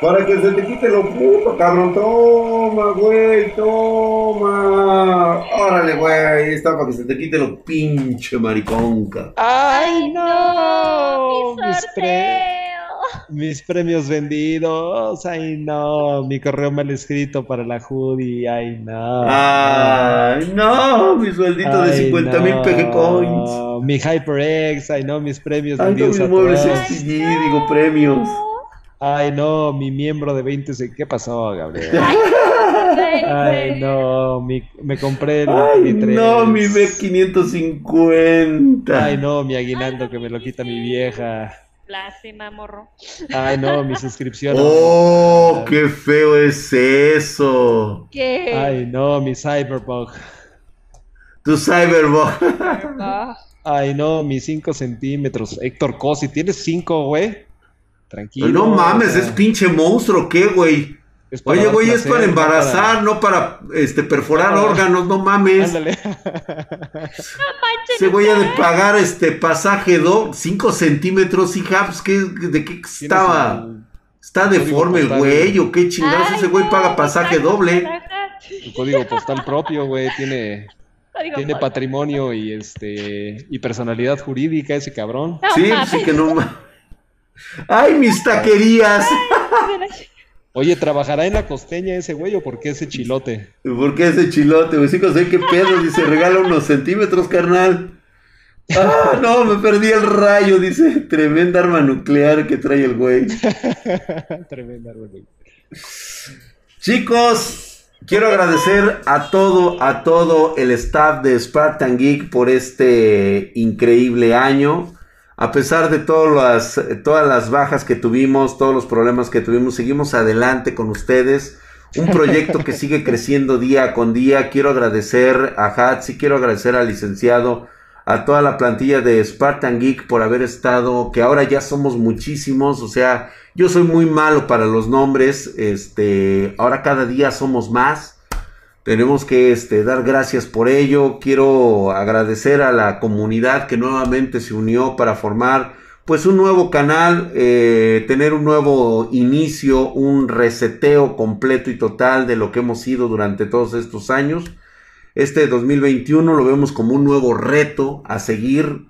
A: Para que se te quite lo puto, cabrón, toma, güey, toma. Órale, güey, ahí está, para que se te quite lo pinche mariconca.
B: ¡Ay, no! Mi mis premios vendidos, ay no, mi correo mal escrito para la Judy, ay no.
A: Ay no, mi sueldito de 50 mil PG coins.
B: Mi HyperX, ay no, mis premios ay, vendidos
A: no, mis muebles digo premios.
B: Ay no, mi miembro de 20, ¿qué pasó, Gabriel? Ay, no, me compré el
A: Ay, no, mi B550.
B: Ay, no, mi aguinaldo que me lo quita mi vieja.
C: Lástima, morro.
B: Ay, no, mi suscripción.
A: ¡Oh, qué feo es eso!
C: ¿Qué?
B: Ay, no, mi Cyberbug.
A: Tu Cyberbug.
B: Ay, no, mis 5 centímetros. Héctor Cosi, ¿tienes 5, güey? Tranquilo.
A: No mames, es pinche monstruo, ¿qué, güey? Oye, güey, es para embarazar, no para este, perforar órganos, no mames. Ándale. Se voy a de pagar este pasaje do 5 centímetros, hija, pues, ¿qué, ¿de qué estaba? ¿Está deforme el güey o qué chingados? Ese güey paga pasaje doble.
B: El código postal propio, güey, tiene tiene patrimonio y este y personalidad jurídica ese cabrón.
A: sí, sí que no. Ay, mis taquerías.
B: Oye, ¿trabajará en la costeña ese güey o por qué ese chilote?
A: ¿Por qué ese chilote? Güey, sí, sé qué pedo, dice, regala unos centímetros, carnal. Ah, no, me perdí el rayo, dice, tremenda arma nuclear que trae el güey. tremenda arma nuclear. Chicos, quiero agradecer a todo, a todo el staff de Spartan Geek por este increíble año a pesar de todas las, todas las bajas que tuvimos, todos los problemas que tuvimos, seguimos adelante con ustedes. Un proyecto que sigue creciendo día con día. Quiero agradecer a Hatsi, quiero agradecer al licenciado, a toda la plantilla de Spartan Geek por haber estado, que ahora ya somos muchísimos, o sea, yo soy muy malo para los nombres, este, ahora cada día somos más. Tenemos que este, dar gracias por ello. Quiero agradecer a la comunidad que nuevamente se unió para formar pues un nuevo canal, eh, tener un nuevo inicio, un reseteo completo y total de lo que hemos sido durante todos estos años. Este 2021 lo vemos como un nuevo reto a seguir,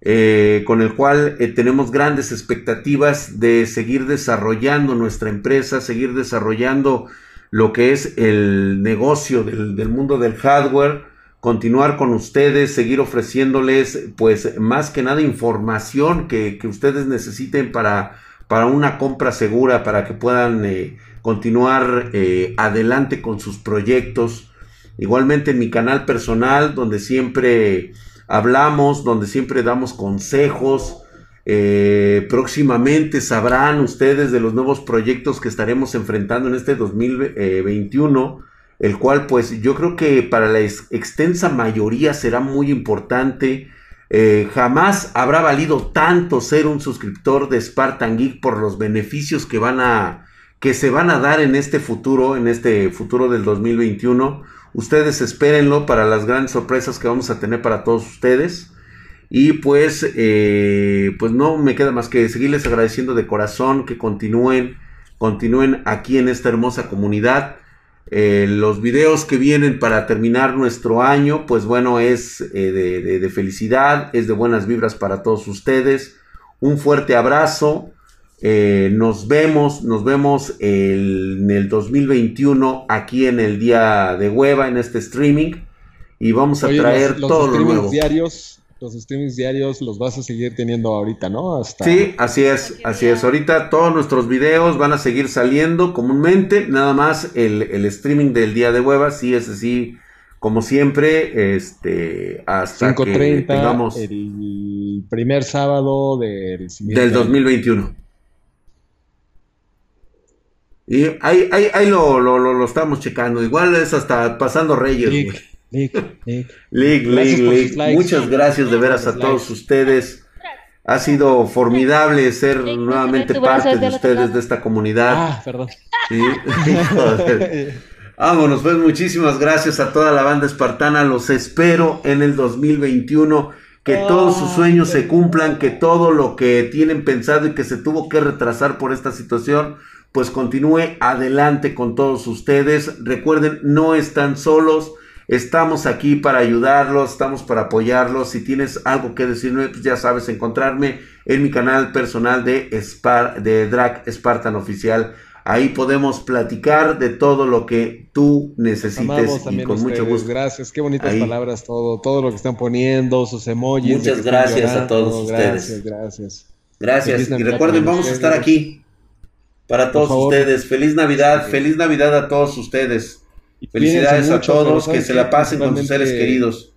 A: eh, con el cual eh, tenemos grandes expectativas de seguir desarrollando nuestra empresa, seguir desarrollando lo que es el negocio del, mundo del hardware, continuar con ustedes, seguir ofreciéndoles pues más que nada información que, ustedes necesiten para, para, una compra segura, para que puedan eh, continuar eh, adelante con sus proyectos. Igualmente en mi canal personal, donde siempre hablamos, donde siempre damos consejos, eh, próximamente sabrán ustedes de los nuevos proyectos que estaremos enfrentando en este 2021. el cual pues yo creo que para la extensa mayoría será muy importante. Eh, jamás habrá valido tanto ser un suscriptor de Spartan Geek por los beneficios que van a que se van a dar en este futuro, en este futuro del 2021. Ustedes espérenlo para las grandes sorpresas que vamos a tener para todos ustedes. Y pues, eh, pues no me queda más que seguirles agradeciendo de corazón que continúen, continúen aquí en esta hermosa comunidad. Eh, los videos que vienen para terminar nuestro año, pues bueno, es eh, de, felicidad, es de buenas vibras para todos ustedes. Un fuerte abrazo. nos vemos, nos vemos en el 2021 aquí en el día de hueva, en este streaming. Y vamos a traer todo lo nuevo.
B: Diarios los streamings diarios los vas a seguir teniendo ahorita, ¿no?
A: Hasta... Sí, así es, así es. Ahorita todos nuestros videos van a seguir saliendo comúnmente, nada más el, streaming del día de hueva, sí es así, como siempre, este, hasta que tengamos...
B: El primer sábado del...
A: Del 2021. Y ahí, ahí, ahí lo, lo, lo, estamos checando. Igual es hasta pasando Reyes, güey. League, League. Muchas gracias de veras a todos ustedes. Ha sido formidable ser nuevamente parte de ustedes, de esta comunidad.
B: Ah, perdón.
A: Vámonos, pues muchísimas gracias a toda la banda espartana. Los espero en el 2021. Que todos sus sueños se cumplan, que todo lo que tienen pensado y que se tuvo que retrasar por esta situación, pues continúe adelante con todos ustedes. Recuerden, no están solos Estamos aquí para ayudarlos, estamos para apoyarlos. Si tienes algo que decirme, pues ya sabes encontrarme en mi canal personal de, de Drag Spartan Oficial. Ahí podemos platicar de todo lo que tú necesites y con mucho gusto.
B: Gracias, qué bonitas palabras todo, todo lo que están poniendo, sus emojis.
A: Muchas gracias a todos ustedes.
B: Gracias,
A: gracias. Y recuerden, vamos a estar aquí para todos ustedes. Feliz Navidad, feliz Navidad a todos ustedes. Felicidades a todos, que se la pasen con sus seres queridos.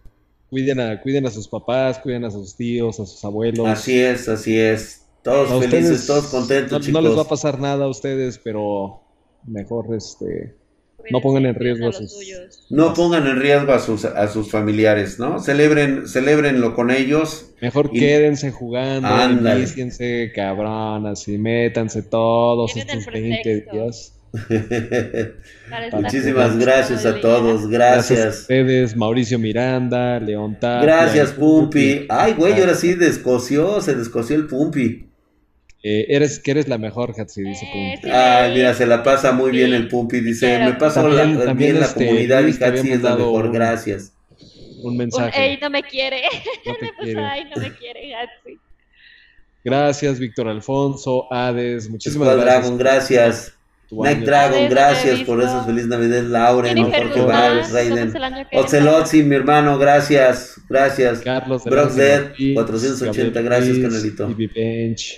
B: Cuiden a, cuiden a sus papás, cuiden a sus tíos, a sus abuelos.
A: Así es, así es. Todos felices, todos contentos,
B: no, chicos. No les va a pasar nada a ustedes, pero mejor este no pongan en riesgo a sus
A: no pongan en riesgo a sus a sus familiares, ¿no? Celebren celebrenlo con ellos.
B: Mejor quédense jugando, Fíjense, cabrón, así métanse todos estos 20 días.
A: Muchísimas gracias a todos, gracias. a
B: ustedes, Mauricio Miranda, León
A: Gracias, Pumpi. Ay, güey, ahora sí descoció, se descoció el Pumpi.
B: Eh, eres que eres la mejor, Hatsi, dice
A: Pumpi. Ay, mira, se la pasa muy bien el Pumpi, dice, me pasa bien la este, comunidad y Hatsi es la mejor, gracias.
B: Un mensaje.
C: ey, no me quiere. No te quiere. Ay, no me quiere, Hatsi.
B: Gracias, Víctor Alfonso, Hades, muchísimas gracias.
A: Gracias. Night Dragon, gracias por esas feliz Navidad, Lauren, Jorge Valls, Raiden, Ocelotzi, mi hermano, gracias, gracias.
B: Carlos,
A: Brock 480, gracias, canalito.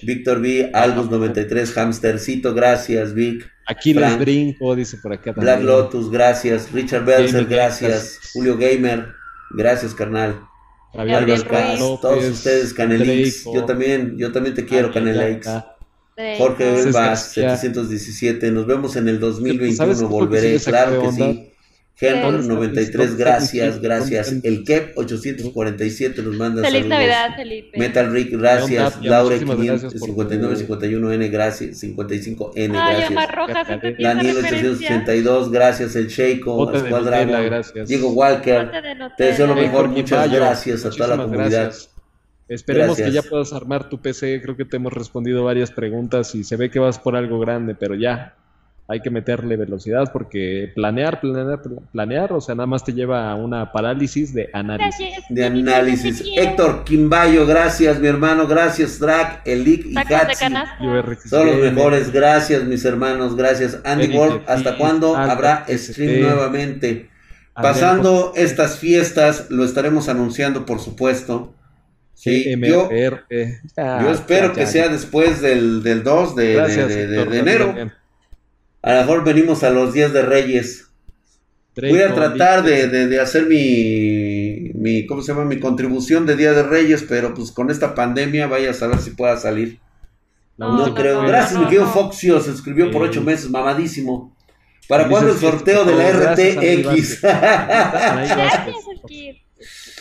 A: Víctor B, Albus 93, Hamstercito, gracias, Vic.
B: Aquí les brinco, dice por acá
A: también. Black Lotus, gracias. Richard Belzer, gracias. Julio Gamer, gracias, carnal. todos ustedes, Canelix. Yo también, yo también te quiero, Canelix. Jorge Elbas, 717. Nos vemos en el 2021. Volveré, claro que sí. Henry 93, gracias, gracias. El Kep 847 nos manda
C: Feliz Navidad, Felipe.
A: Metal Rick, gracias. Laure 5951N, gracias. 55N, gracias. Daniel 882, gracias. El Sheiko, Escuadra. Diego Walker, te deseo lo mejor. Muchas gracias a toda la comunidad.
B: Esperemos que ya puedas armar tu PC. Creo que te hemos respondido varias preguntas y se ve que vas por algo grande, pero ya hay que meterle velocidad porque planear, planear, planear, o sea, nada más te lleva a una parálisis de análisis.
A: De análisis. Héctor Quimbayo, gracias, mi hermano, gracias, Drac, Elic y Hatsi. Son los mejores, gracias, mis hermanos, gracias. Andy Wolf, ¿hasta cuándo habrá stream nuevamente? Pasando estas fiestas, lo estaremos anunciando, por supuesto. Sí, yo, yo, espero que sea después del, del 2 de, de, enero. A lo mejor venimos a los días de Reyes. Voy a tratar de, hacer mi, mi, ¿cómo se llama? Mi contribución de Día de Reyes, pero pues con esta pandemia vaya a saber si pueda salir. No, creo. Gracias, mi querido Foxio, se suscribió por ocho meses, mamadísimo. ¿Para cuándo el sorteo de la RTX?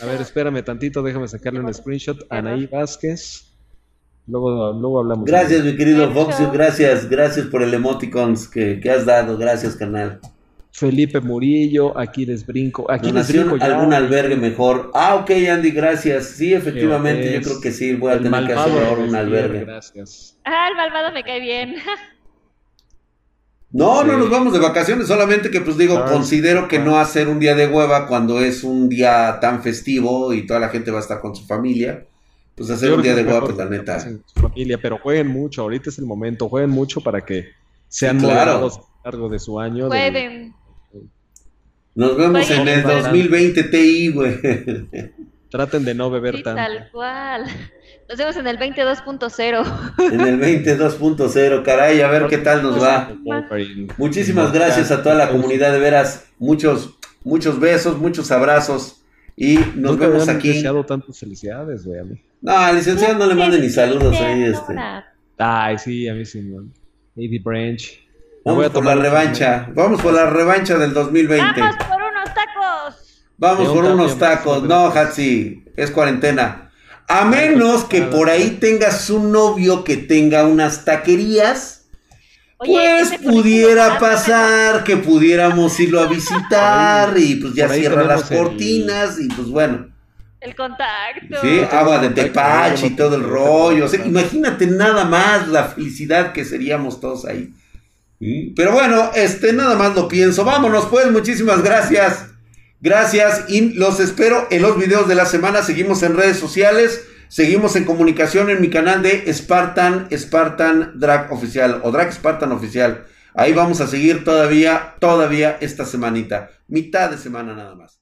B: A ver, espérame tantito, déjame sacarle un screenshot. Anaí Vázquez. Luego, luego hablamos.
A: Gracias, mi querido Fox. Gracias, gracias por el emoticons que, que has dado. Gracias, canal.
B: Felipe Murillo, aquí les brinco. Aquí
A: les brinco ya. algún albergue mejor. Ah, ok, Andy, gracias. Sí, efectivamente, yo creo que sí, voy a tener que hacer ahora un albergue.
C: Gracias. Ah, el malvado me cae bien.
A: No, no nos vamos de vacaciones, solamente que pues digo, considero que no hacer un día de hueva cuando es un día tan festivo y toda la gente va a estar con su familia. Pues hacer un día de hueva, pues la neta.
B: familia, pero jueguen mucho, ahorita es el momento, jueguen mucho para que sean moderados a lo largo de su año.
C: Pueden.
A: Nos vemos en el 2020 TI, güey.
B: Traten de no beber tanto.
C: Tal cual. Nos vemos en el 22.0.
A: En el 22.0, caray, a ver qué tal nos va. Muchísimas gracias a toda la comunidad, de veras. Muchos, muchos besos, muchos abrazos. Y nos vemos aquí.
B: deseado tantas felicidades, güey, a mí.
A: No, al licenciado no le manden ni saludos ahí, este.
B: Ay, sí, a mí sí, man. Lady Branch.
A: Vamos por la revancha. Vamos por la revancha del 2020.
C: Vamos por unos tacos.
A: Vamos por unos tacos. No, Hatsi, es cuarentena. A menos que por ahí tengas un novio que tenga unas taquerías, pues pudiera pasar que pudiéramos irlo a visitar y pues ya cierra las cortinas y pues bueno.
C: El contacto.
A: Sí, agua de tepache y todo el rollo. imagínate nada más la felicidad que seríamos todos ahí. Pero bueno, este nada más lo pienso. Vámonos pues, muchísimas gracias. Gracias y los espero en los videos de la semana. Seguimos en redes sociales. Seguimos en comunicación en mi canal de Spartan, Spartan Drag Oficial o Drag Spartan Oficial. Ahí vamos a seguir todavía, todavía esta semanita. Mitad de semana nada más.